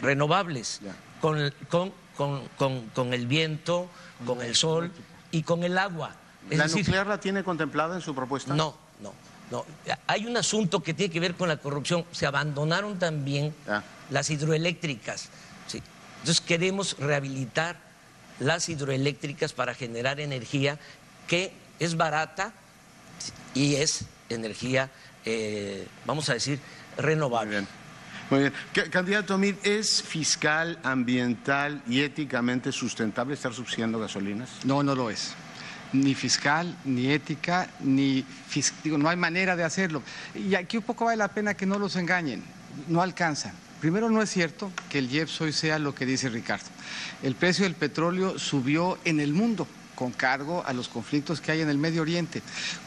Speaker 28: renovables, con, con con, el viento, con el sol y con el agua.
Speaker 22: ¿La nuclear la tiene contemplada en su propuesta?
Speaker 28: No, no, no. Hay un asunto que tiene que ver con la corrupción. Se abandonaron también ah. las hidroeléctricas. Sí. Entonces queremos rehabilitar las hidroeléctricas para generar energía que es barata y es energía, eh, vamos a decir, renovable.
Speaker 22: Muy bien. Candidato Mir, ¿es fiscal, ambiental y éticamente sustentable estar subsidiando gasolinas?
Speaker 26: No, no lo es. Ni fiscal, ni ética, ni digo, no hay manera de hacerlo. Y aquí un poco vale la pena que no los engañen. No alcanza. Primero, no es cierto que el IEPS hoy sea lo que dice Ricardo. El precio del petróleo subió en el mundo con cargo a los conflictos que hay en el Medio Oriente.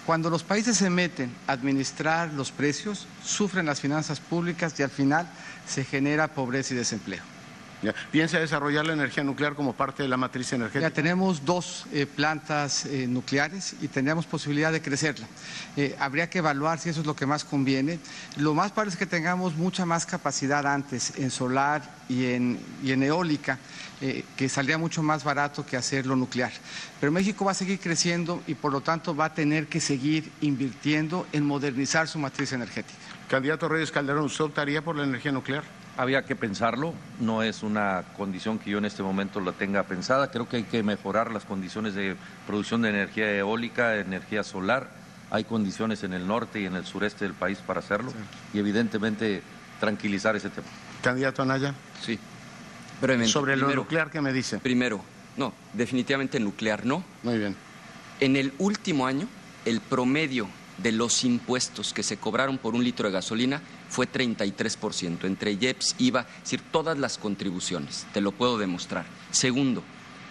Speaker 26: Cuando los países se meten a administrar los precios, sufren las finanzas públicas y al final se genera pobreza y desempleo.
Speaker 22: ¿Piensa desarrollar la energía nuclear como parte de la matriz energética?
Speaker 26: Ya tenemos dos eh, plantas eh, nucleares y tendríamos posibilidad de crecerla. Eh, habría que evaluar si eso es lo que más conviene. Lo más padre es que tengamos mucha más capacidad antes en solar y en, y en eólica. Que saldría mucho más barato que hacerlo nuclear. Pero México va a seguir creciendo y por lo tanto va a tener que seguir invirtiendo en modernizar su matriz energética.
Speaker 22: Candidato Reyes Calderón, ¿usted optaría por la energía nuclear?
Speaker 16: había que pensarlo, no es una condición que yo en este momento la tenga pensada, creo que hay que mejorar las condiciones de producción de energía eólica, energía solar, hay condiciones en el norte y en el sureste del país para hacerlo y evidentemente tranquilizar ese tema.
Speaker 22: Candidato Anaya.
Speaker 25: Sí.
Speaker 22: Brevemente. Sobre lo nuclear, ¿qué me dice?
Speaker 25: Primero, no, definitivamente nuclear no.
Speaker 22: Muy bien.
Speaker 25: En el último año, el promedio de los impuestos que se cobraron por un litro de gasolina fue 33%, entre IEPS, IVA, es decir, todas las contribuciones, te lo puedo demostrar. Segundo,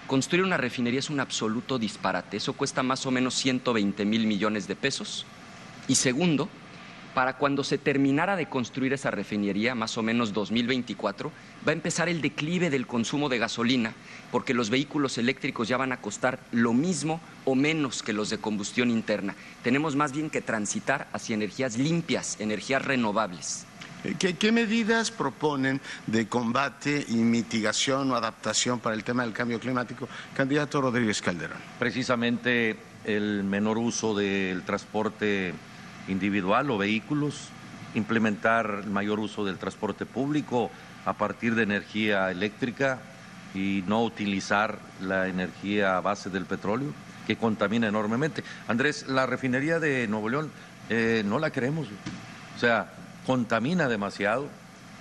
Speaker 25: construir una refinería es un absoluto disparate, eso cuesta más o menos 120 mil millones de pesos. Y segundo, para cuando se terminara de construir esa refinería, más o menos 2024, va a empezar el declive del consumo de gasolina, porque los vehículos eléctricos ya van a costar lo mismo o menos que los de combustión interna. Tenemos más bien que transitar hacia energías limpias, energías renovables.
Speaker 22: Eh, ¿Qué, medidas proponen de combate y mitigación o adaptación para el tema del cambio climático? Candidato Rodríguez Calderón.
Speaker 16: Precisamente el menor uso del transporte individual o vehículos, implementar el mayor uso del transporte público a partir de energía eléctrica y no utilizar la energía a base del petróleo, que contamina enormemente. Andrés, la refinería de Nuevo León eh, no la queremos, o sea, contamina demasiado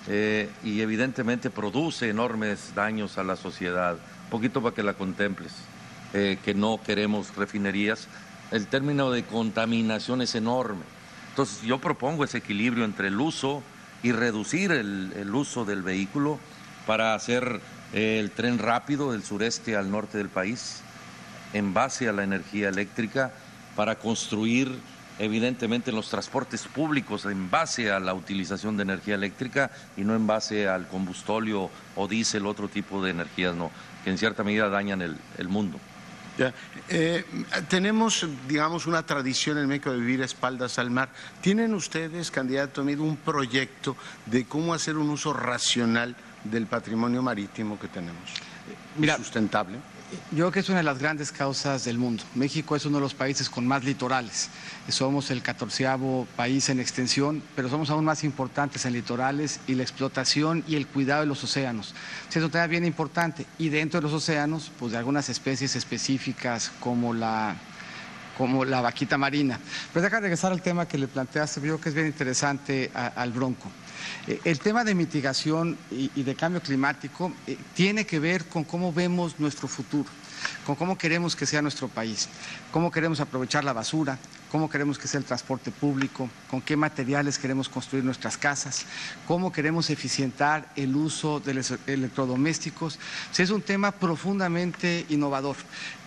Speaker 16: eh, y evidentemente produce enormes daños a la sociedad. Un poquito para que la contemples, eh, que no queremos refinerías. El término de contaminación es enorme entonces yo propongo ese equilibrio entre el uso y reducir el, uso del vehículo para hacer eh, el tren rápido del sureste al norte del país en base a la energía eléctrica, para construir evidentemente en los transportes públicos en base a la utilización de energía eléctrica y no en base al combustóleo o diésel, otro tipo de energías ¿no? que en cierta medida dañan el mundo.
Speaker 22: Eh, tenemos, digamos, una tradición en México de vivir a espaldas al mar. ¿Tienen ustedes, candidato amigo, un proyecto de cómo hacer un uso racional del patrimonio marítimo que tenemos?
Speaker 26: Mira,
Speaker 22: sustentable.
Speaker 26: Yo creo que es una de las grandes causas del mundo. México es uno de los países con más litorales. Somos el catorceavo país en extensión, pero somos aún más importantes en litorales y la explotación y el cuidado de los océanos. Es un tema bien importante. Y dentro de los océanos, pues de algunas especies específicas como la como la vaquita marina. Pero deja regresar al tema que le planteaste, yo creo que es bien interesante al bronco. Eh, el tema de mitigación y, de cambio climático eh, tiene que ver con cómo vemos nuestro futuro, con cómo queremos que sea nuestro país, cómo queremos aprovechar la basura, cómo queremos que sea el transporte público, con qué materiales queremos construir nuestras casas, cómo queremos eficientar el uso de los electrodomésticos. es un tema profundamente innovador.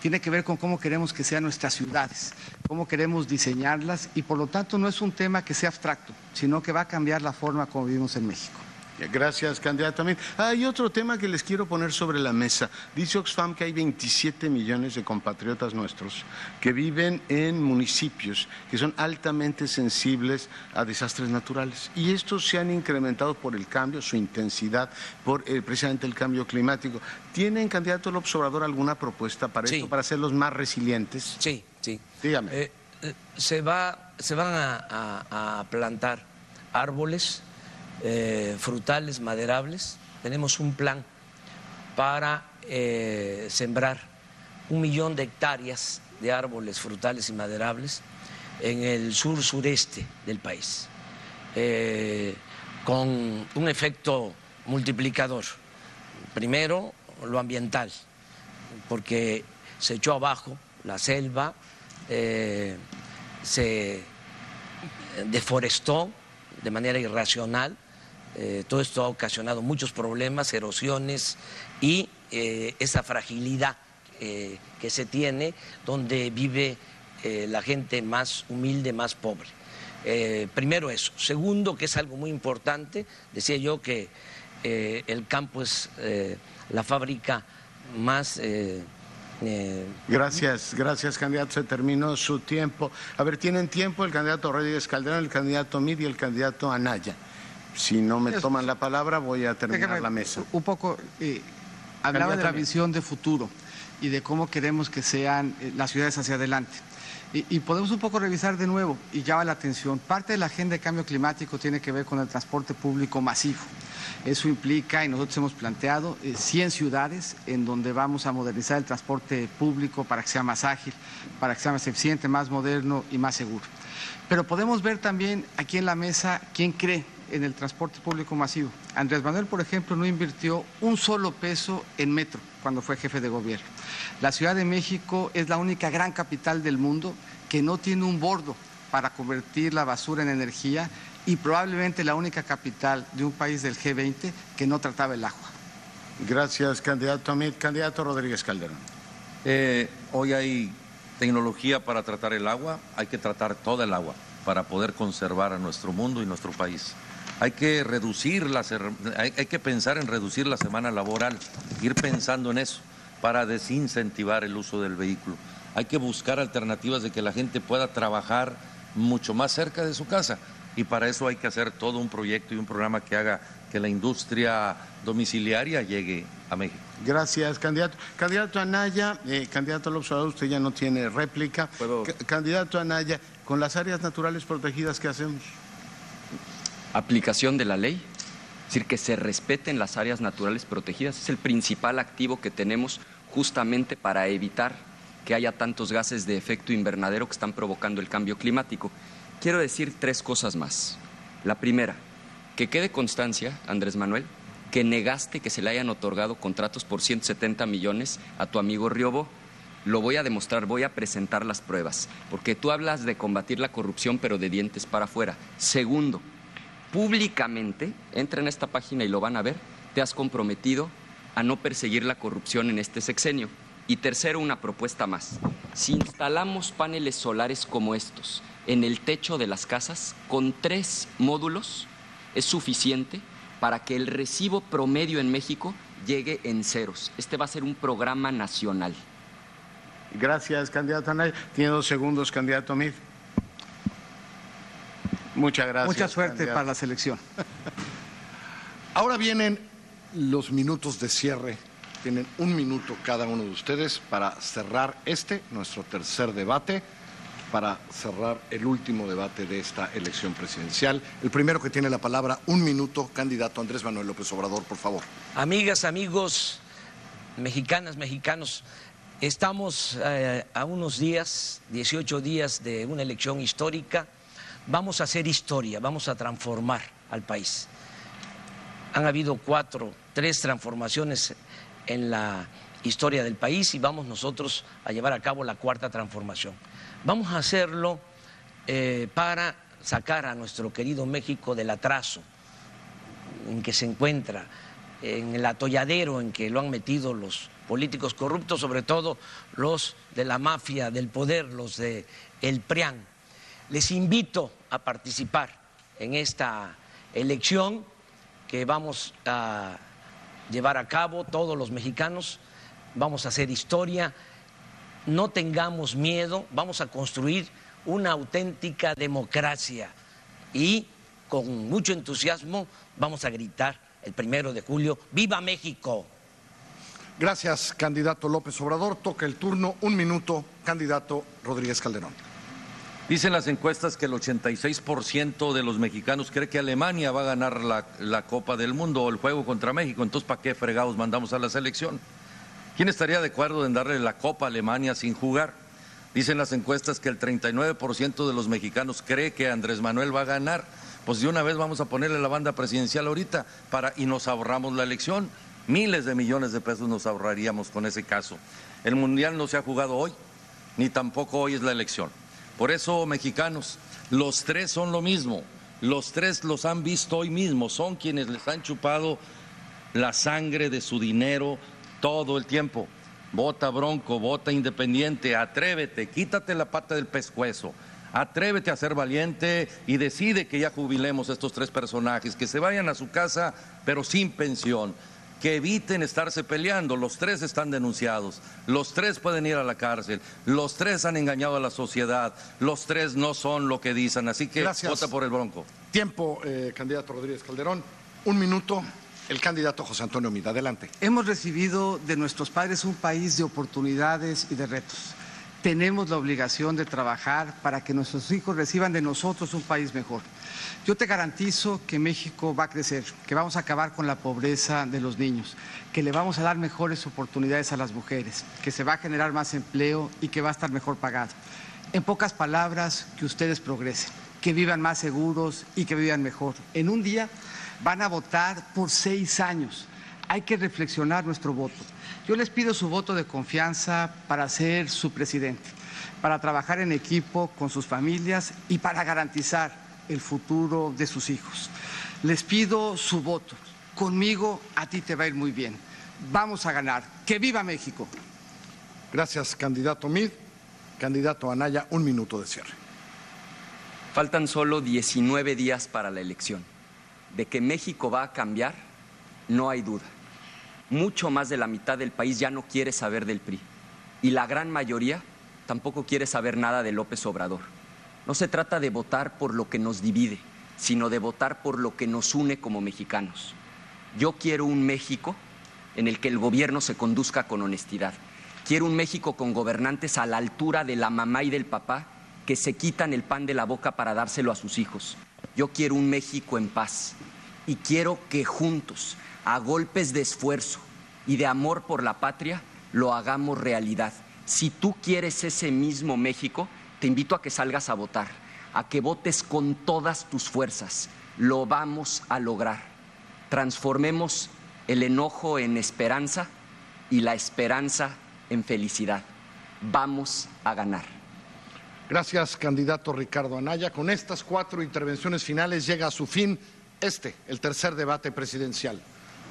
Speaker 26: Tiene que ver con cómo queremos que sean nuestras ciudades, cómo queremos diseñarlas y por lo tanto no es un tema que sea abstracto, sino que va a cambiar la forma como vivimos en México.
Speaker 22: Gracias, candidato. También hay otro tema que les quiero poner sobre la mesa. Dice Oxfam que hay 27 millones de compatriotas nuestros que viven en municipios que son altamente sensibles a desastres naturales. Y estos se han incrementado por el cambio, su intensidad, por eh, precisamente el cambio climático. ¿Tienen, candidato el observador, alguna propuesta para esto, para hacerlos más resilientes?
Speaker 28: Sí, sí.
Speaker 22: Dígame.
Speaker 28: Eh, eh, se, va, se van a plantar árboles eh, frutales, maderables. Tenemos un plan para eh, sembrar un millón de hectáreas de árboles frutales y maderables en el sur sureste del país, eh, con un efecto multiplicador. Primero, lo ambiental, porque se echó abajo la selva, se deforestó de manera irracional eh, todo esto ha ocasionado muchos problemas, erosiones y eh, esa fragilidad eh, que se tiene donde vive la gente más humilde, más pobre. primero eso. Segundo, que es algo muy importante, decía yo que el campo es la fábrica más...
Speaker 22: gracias, gracias candidato. Se terminó su tiempo. A ver, tienen tiempo el candidato Rodríguez Calderón, el candidato Mid y el candidato Anaya. Si no me toman la palabra, voy a terminar la mesa.
Speaker 26: Un poco, eh, hablaba de la visión de futuro y de cómo queremos que sean eh, las ciudades hacia adelante. Y, podemos un poco revisar de nuevo, y llama la atención, parte de la agenda de cambio climático tiene que ver con el transporte público masivo. Eso implica, y nosotros hemos planteado, 100 eh, ciudades en donde vamos a modernizar el transporte público para que sea más ágil, para que sea más eficiente, más moderno y más seguro. Pero podemos ver también aquí en la mesa quién cree en el transporte público masivo. Andrés Manuel, por ejemplo, no invirtió un solo peso en metro cuando fue jefe de gobierno. La Ciudad de México es la única gran capital del mundo que no tiene un bordo para convertir la basura en energía y probablemente la única capital de un país del G20 que no trataba el agua.
Speaker 22: Gracias, candidato Amit. Candidato Rodríguez Calderón.
Speaker 16: Eh, hoy hay tecnología para tratar el agua, hay que tratar toda el agua para poder conservar a nuestro mundo y nuestro país. Hay que reducir la, hay, que pensar en reducir la semana laboral, ir pensando en eso para desincentivar el uso del vehículo. Hay que buscar alternativas de que la gente pueda trabajar mucho más cerca de su casa y para eso hay que hacer todo un proyecto y un programa que haga que la industria domiciliaria llegue a México.
Speaker 22: Gracias, candidato. Candidato Anaya, eh, candidato al observador, usted ya no tiene réplica. Candidato Anaya, con las áreas naturales protegidas, ¿qué hacemos?
Speaker 25: Aplicación de la ley, es decir, que se respeten las áreas naturales protegidas, es el principal activo que tenemos justamente para evitar que haya tantos gases de efecto invernadero que están provocando el cambio climático. Quiero decir tres cosas más. La primera, que quede constancia, Andrés Manuel, que negaste que se le hayan otorgado contratos por 170 millones a tu amigo Riobo. Lo voy a demostrar, voy a presentar las pruebas, porque tú hablas de combatir la corrupción, pero de dientes para afuera. Segundo, públicamente, entra en esta página y lo van a ver, te has comprometido a no perseguir la corrupción en este sexenio. Y tercero, una propuesta más. Si instalamos paneles solares como estos en el techo de las casas, con tres módulos es suficiente para que el recibo promedio en México llegue en ceros. Este va a ser un programa nacional.
Speaker 22: Gracias, candidato Anaya. Tiene dos segundos, candidato Mid. Muchas gracias.
Speaker 26: Mucha suerte
Speaker 22: candidato.
Speaker 26: para la selección. *laughs*
Speaker 24: Ahora vienen los minutos de cierre. Tienen un minuto cada uno de ustedes para cerrar este, nuestro tercer debate, para cerrar el último debate de esta elección presidencial. El primero que tiene la palabra, un minuto, candidato Andrés Manuel López Obrador, por favor.
Speaker 28: Amigas, amigos, mexicanas, mexicanos, estamos eh, a unos días, 18 días de una elección histórica. Vamos a hacer historia, vamos a transformar al país. Han habido cuatro, tres transformaciones en la historia del país y vamos nosotros a llevar a cabo la cuarta transformación. Vamos a hacerlo eh, para sacar a nuestro querido México del atraso en que se encuentra, en el atolladero en que lo han metido los políticos corruptos, sobre todo los de la mafia del poder, los de el PRIAN. Les invito a participar en esta elección que vamos a llevar a cabo todos los mexicanos, vamos a hacer historia, no tengamos miedo, vamos a construir una auténtica democracia y con mucho entusiasmo vamos a gritar el primero de julio, ¡Viva México!
Speaker 24: Gracias, candidato López Obrador. Toca el turno, un minuto, candidato Rodríguez Calderón.
Speaker 16: Dicen las encuestas que el 86% de los mexicanos cree que Alemania va a ganar la, la Copa del Mundo o el juego contra México. Entonces, ¿para qué fregados mandamos a la selección? ¿Quién estaría de acuerdo en darle la Copa a Alemania sin jugar? Dicen las encuestas que el 39% de los mexicanos cree que Andrés Manuel va a ganar. Pues de una vez vamos a ponerle la banda presidencial ahorita para, y nos ahorramos la elección. Miles de millones de pesos nos ahorraríamos con ese caso. El Mundial no se ha jugado hoy, ni tampoco hoy es la elección. Por eso, mexicanos, los tres son lo mismo. Los tres los han visto hoy mismo. Son quienes les han chupado la sangre de su dinero todo el tiempo. Vota bronco, vota independiente, atrévete, quítate la pata del pescuezo. Atrévete a ser valiente y decide que ya jubilemos a estos tres personajes, que se vayan a su casa, pero sin pensión que eviten estarse peleando. Los tres están denunciados, los tres pueden ir a la cárcel, los tres han engañado a la sociedad, los tres no son lo que dicen, así que
Speaker 24: Gracias.
Speaker 16: vota por el Bronco.
Speaker 24: Tiempo, eh, candidato Rodríguez Calderón. Un minuto, el candidato José Antonio Mida. Adelante.
Speaker 26: Hemos recibido de nuestros padres un país de oportunidades y de retos. Tenemos la obligación de trabajar para que nuestros hijos reciban de nosotros un país mejor. Yo te garantizo que México va a crecer, que vamos a acabar con la pobreza de los niños, que le vamos a dar mejores oportunidades a las mujeres, que se va a generar más empleo y que va a estar mejor pagado. En pocas palabras, que ustedes progresen, que vivan más seguros y que vivan mejor. En un día van a votar por seis años. Hay que reflexionar nuestro voto. Yo les pido su voto de confianza para ser su presidente, para trabajar en equipo con sus familias y para garantizar el futuro de sus hijos. Les pido su voto. Conmigo a ti te va a ir muy bien. Vamos a ganar. ¡Que viva México!
Speaker 24: Gracias, candidato Mid. Candidato Anaya, un minuto de cierre.
Speaker 25: Faltan solo 19 días para la elección. De que México va a cambiar, no hay duda. Mucho más de la mitad del país ya no quiere saber del PRI. Y la gran mayoría tampoco quiere saber nada de López Obrador. No se trata de votar por lo que nos divide, sino de votar por lo que nos une como mexicanos. Yo quiero un México en el que el gobierno se conduzca con honestidad. Quiero un México con gobernantes a la altura de la mamá y del papá que se quitan el pan de la boca para dárselo a sus hijos. Yo quiero un México en paz y quiero que juntos, a golpes de esfuerzo y de amor por la patria, lo hagamos realidad. Si tú quieres ese mismo México, te invito a que salgas a votar, a que votes con todas tus fuerzas. Lo vamos a lograr. Transformemos el enojo en esperanza y la esperanza en felicidad. Vamos a ganar.
Speaker 24: Gracias, candidato Ricardo Anaya. Con estas cuatro intervenciones finales llega a su fin este, el tercer debate presidencial.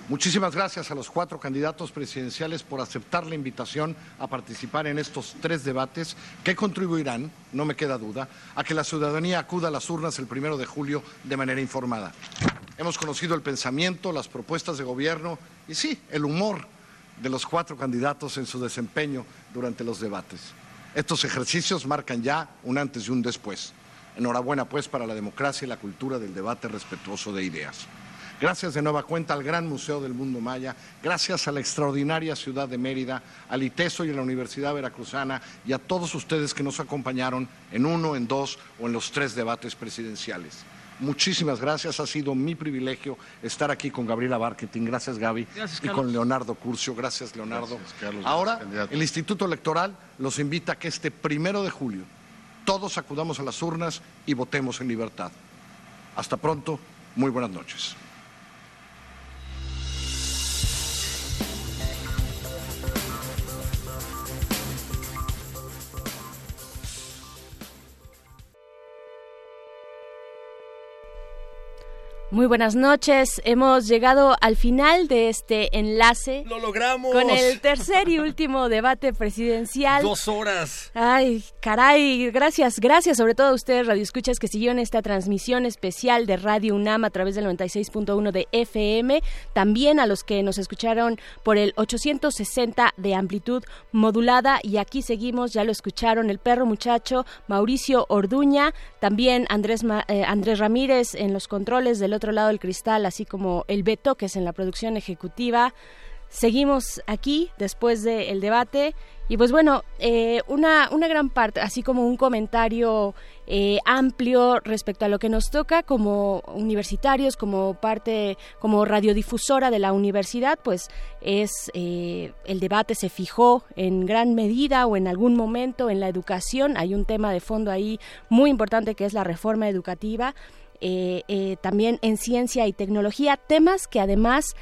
Speaker 24: Muchísimas gracias a los cuatro candidatos presidenciales por aceptar la invitación a participar en estos tres debates que contribuirán, no me queda duda, a que la ciudadanía acuda a las urnas el primero de julio de manera informada. Hemos conocido el pensamiento, las propuestas de gobierno y sí, el humor de los cuatro candidatos en su desempeño durante los debates. Estos ejercicios marcan ya un antes y un después. Enhorabuena pues para la democracia y la cultura del debate respetuoso de ideas. Gracias de nueva cuenta al Gran Museo del Mundo Maya, gracias a la extraordinaria ciudad de Mérida, al ITESO y a la Universidad Veracruzana y a todos ustedes que nos acompañaron en uno, en dos o en los tres debates presidenciales. Muchísimas gracias, ha sido mi privilegio estar aquí con Gabriela Barquetín, gracias Gaby,
Speaker 23: Gracias,
Speaker 24: y con Leonardo Curcio, gracias Leonardo.
Speaker 22: Gracias, Carlos,
Speaker 24: Ahora, el Instituto Electoral los invita a que este primero de julio todos acudamos a las urnas y votemos en libertad. Hasta pronto, muy buenas noches.
Speaker 3: Muy buenas noches. Hemos llegado al final de este enlace.
Speaker 1: ¡Lo logramos!
Speaker 3: Con el tercer y último debate presidencial.
Speaker 1: Dos horas.
Speaker 3: Ay, caray, gracias, gracias sobre todo a ustedes, Radio Escuchas, que siguieron esta transmisión especial de Radio UNAM a través del 96.1 de FM. También a los que nos escucharon por el 860 de amplitud modulada. Y aquí seguimos, ya lo escucharon, el perro muchacho, Mauricio Orduña, también Andrés, Ma- eh, Andrés Ramírez en los controles del otro lado del cristal, así como el Beto, que es en la producción ejecutiva. Seguimos aquí después del debate y pues bueno, eh, una, una gran parte, así como un comentario eh, amplio respecto a lo que nos toca como universitarios, como parte, como radiodifusora de la universidad, pues es eh, el debate se fijó en gran medida o en algún momento en la educación. Hay un tema de fondo ahí muy importante que es la reforma educativa. Eh, eh, también en ciencia y tecnología, temas que además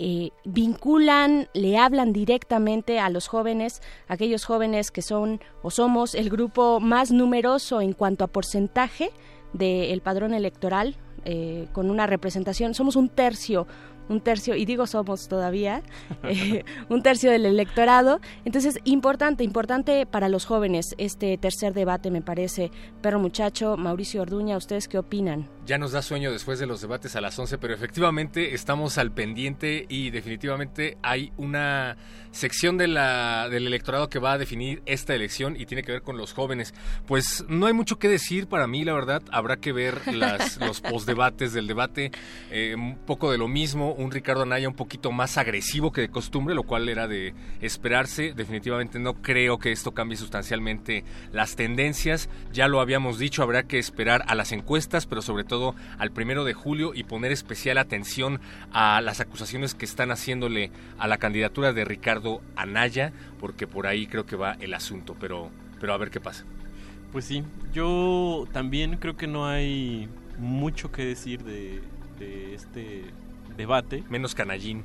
Speaker 3: eh, vinculan, le hablan directamente a los jóvenes, aquellos jóvenes que son o somos el grupo más numeroso en cuanto a porcentaje del padrón electoral, eh, con una representación, somos un tercio un tercio, y digo somos todavía, *laughs* eh, un tercio del electorado. Entonces, importante, importante para los jóvenes este tercer debate, me parece. Perro Muchacho, Mauricio Orduña, ¿ustedes qué opinan?
Speaker 1: Ya nos da sueño después de los debates a las 11, pero efectivamente estamos al pendiente y definitivamente hay una sección de la, del electorado que va a definir esta elección y tiene que ver con los jóvenes. Pues no hay mucho que decir para mí, la verdad. Habrá que ver las, *laughs* los postdebates del debate. Eh, un poco de lo mismo, un Ricardo Anaya un poquito más agresivo que de costumbre, lo cual era de esperarse. Definitivamente no creo que esto cambie sustancialmente las tendencias. Ya lo habíamos dicho, habrá que esperar a las encuestas, pero sobre todo al primero de julio y poner especial atención a las acusaciones que están haciéndole a la candidatura de Ricardo Anaya, porque por ahí creo que va el asunto, pero, pero a ver qué pasa.
Speaker 4: Pues sí, yo también creo que no hay mucho que decir de, de este debate.
Speaker 1: Menos canallín.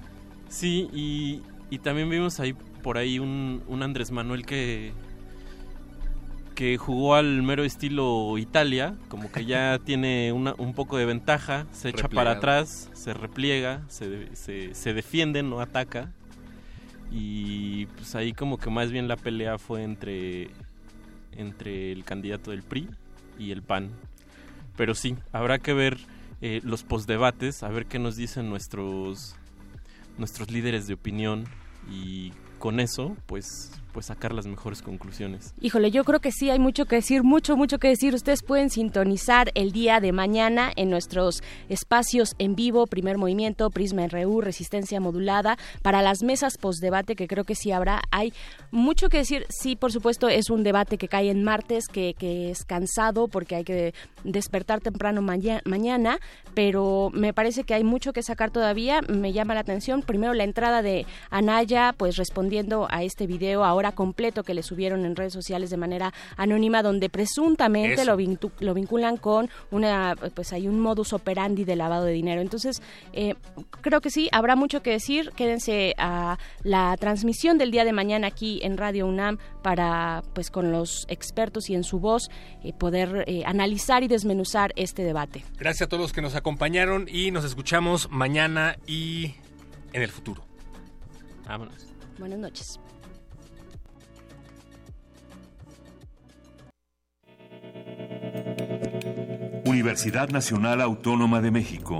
Speaker 4: Sí, y, y también vimos ahí por ahí un, un Andrés Manuel que que jugó al mero estilo Italia, como que ya *laughs* tiene una- un poco de ventaja, se echa para atrás, se repliega, se, se defiende, no ataca. Y pues ahí como que más bien la pelea fue entre, entre el candidato del PRI y el PAN. Pero sí, habrá que ver eh, los postdebates, a ver qué nos dicen nuestros, nuestros líderes de opinión y con eso, pues, pues sacar las mejores conclusiones.
Speaker 3: Híjole, yo creo que sí hay mucho que decir, mucho, mucho que decir. Ustedes pueden sintonizar el día de mañana en nuestros espacios en vivo, Primer Movimiento, Prisma RU, Resistencia Modulada, para las mesas postdebate, que creo que sí habrá. Hay mucho que decir. Sí, por supuesto, es un debate que cae en martes, que, que es cansado porque hay que despertar temprano maña- mañana, pero me parece que hay mucho que sacar todavía. Me llama la atención, primero la entrada de Anaya, pues respondiendo a este video ahora completo que le subieron en redes sociales de manera anónima, donde presuntamente lo, vintu- lo vinculan con una, pues hay un modus operandi de lavado de dinero. Entonces, eh, creo que sí, habrá mucho que decir. Quédense a la transmisión del día de mañana aquí en Radio UNAM para, pues con los expertos y en su voz, eh, poder eh, analizar y desmenuzar este debate.
Speaker 1: Gracias a todos los que nos acompañaron y nos escuchamos mañana y en el futuro.
Speaker 4: Vámonos.
Speaker 3: Buenas noches.
Speaker 29: Universidad Nacional Autónoma de México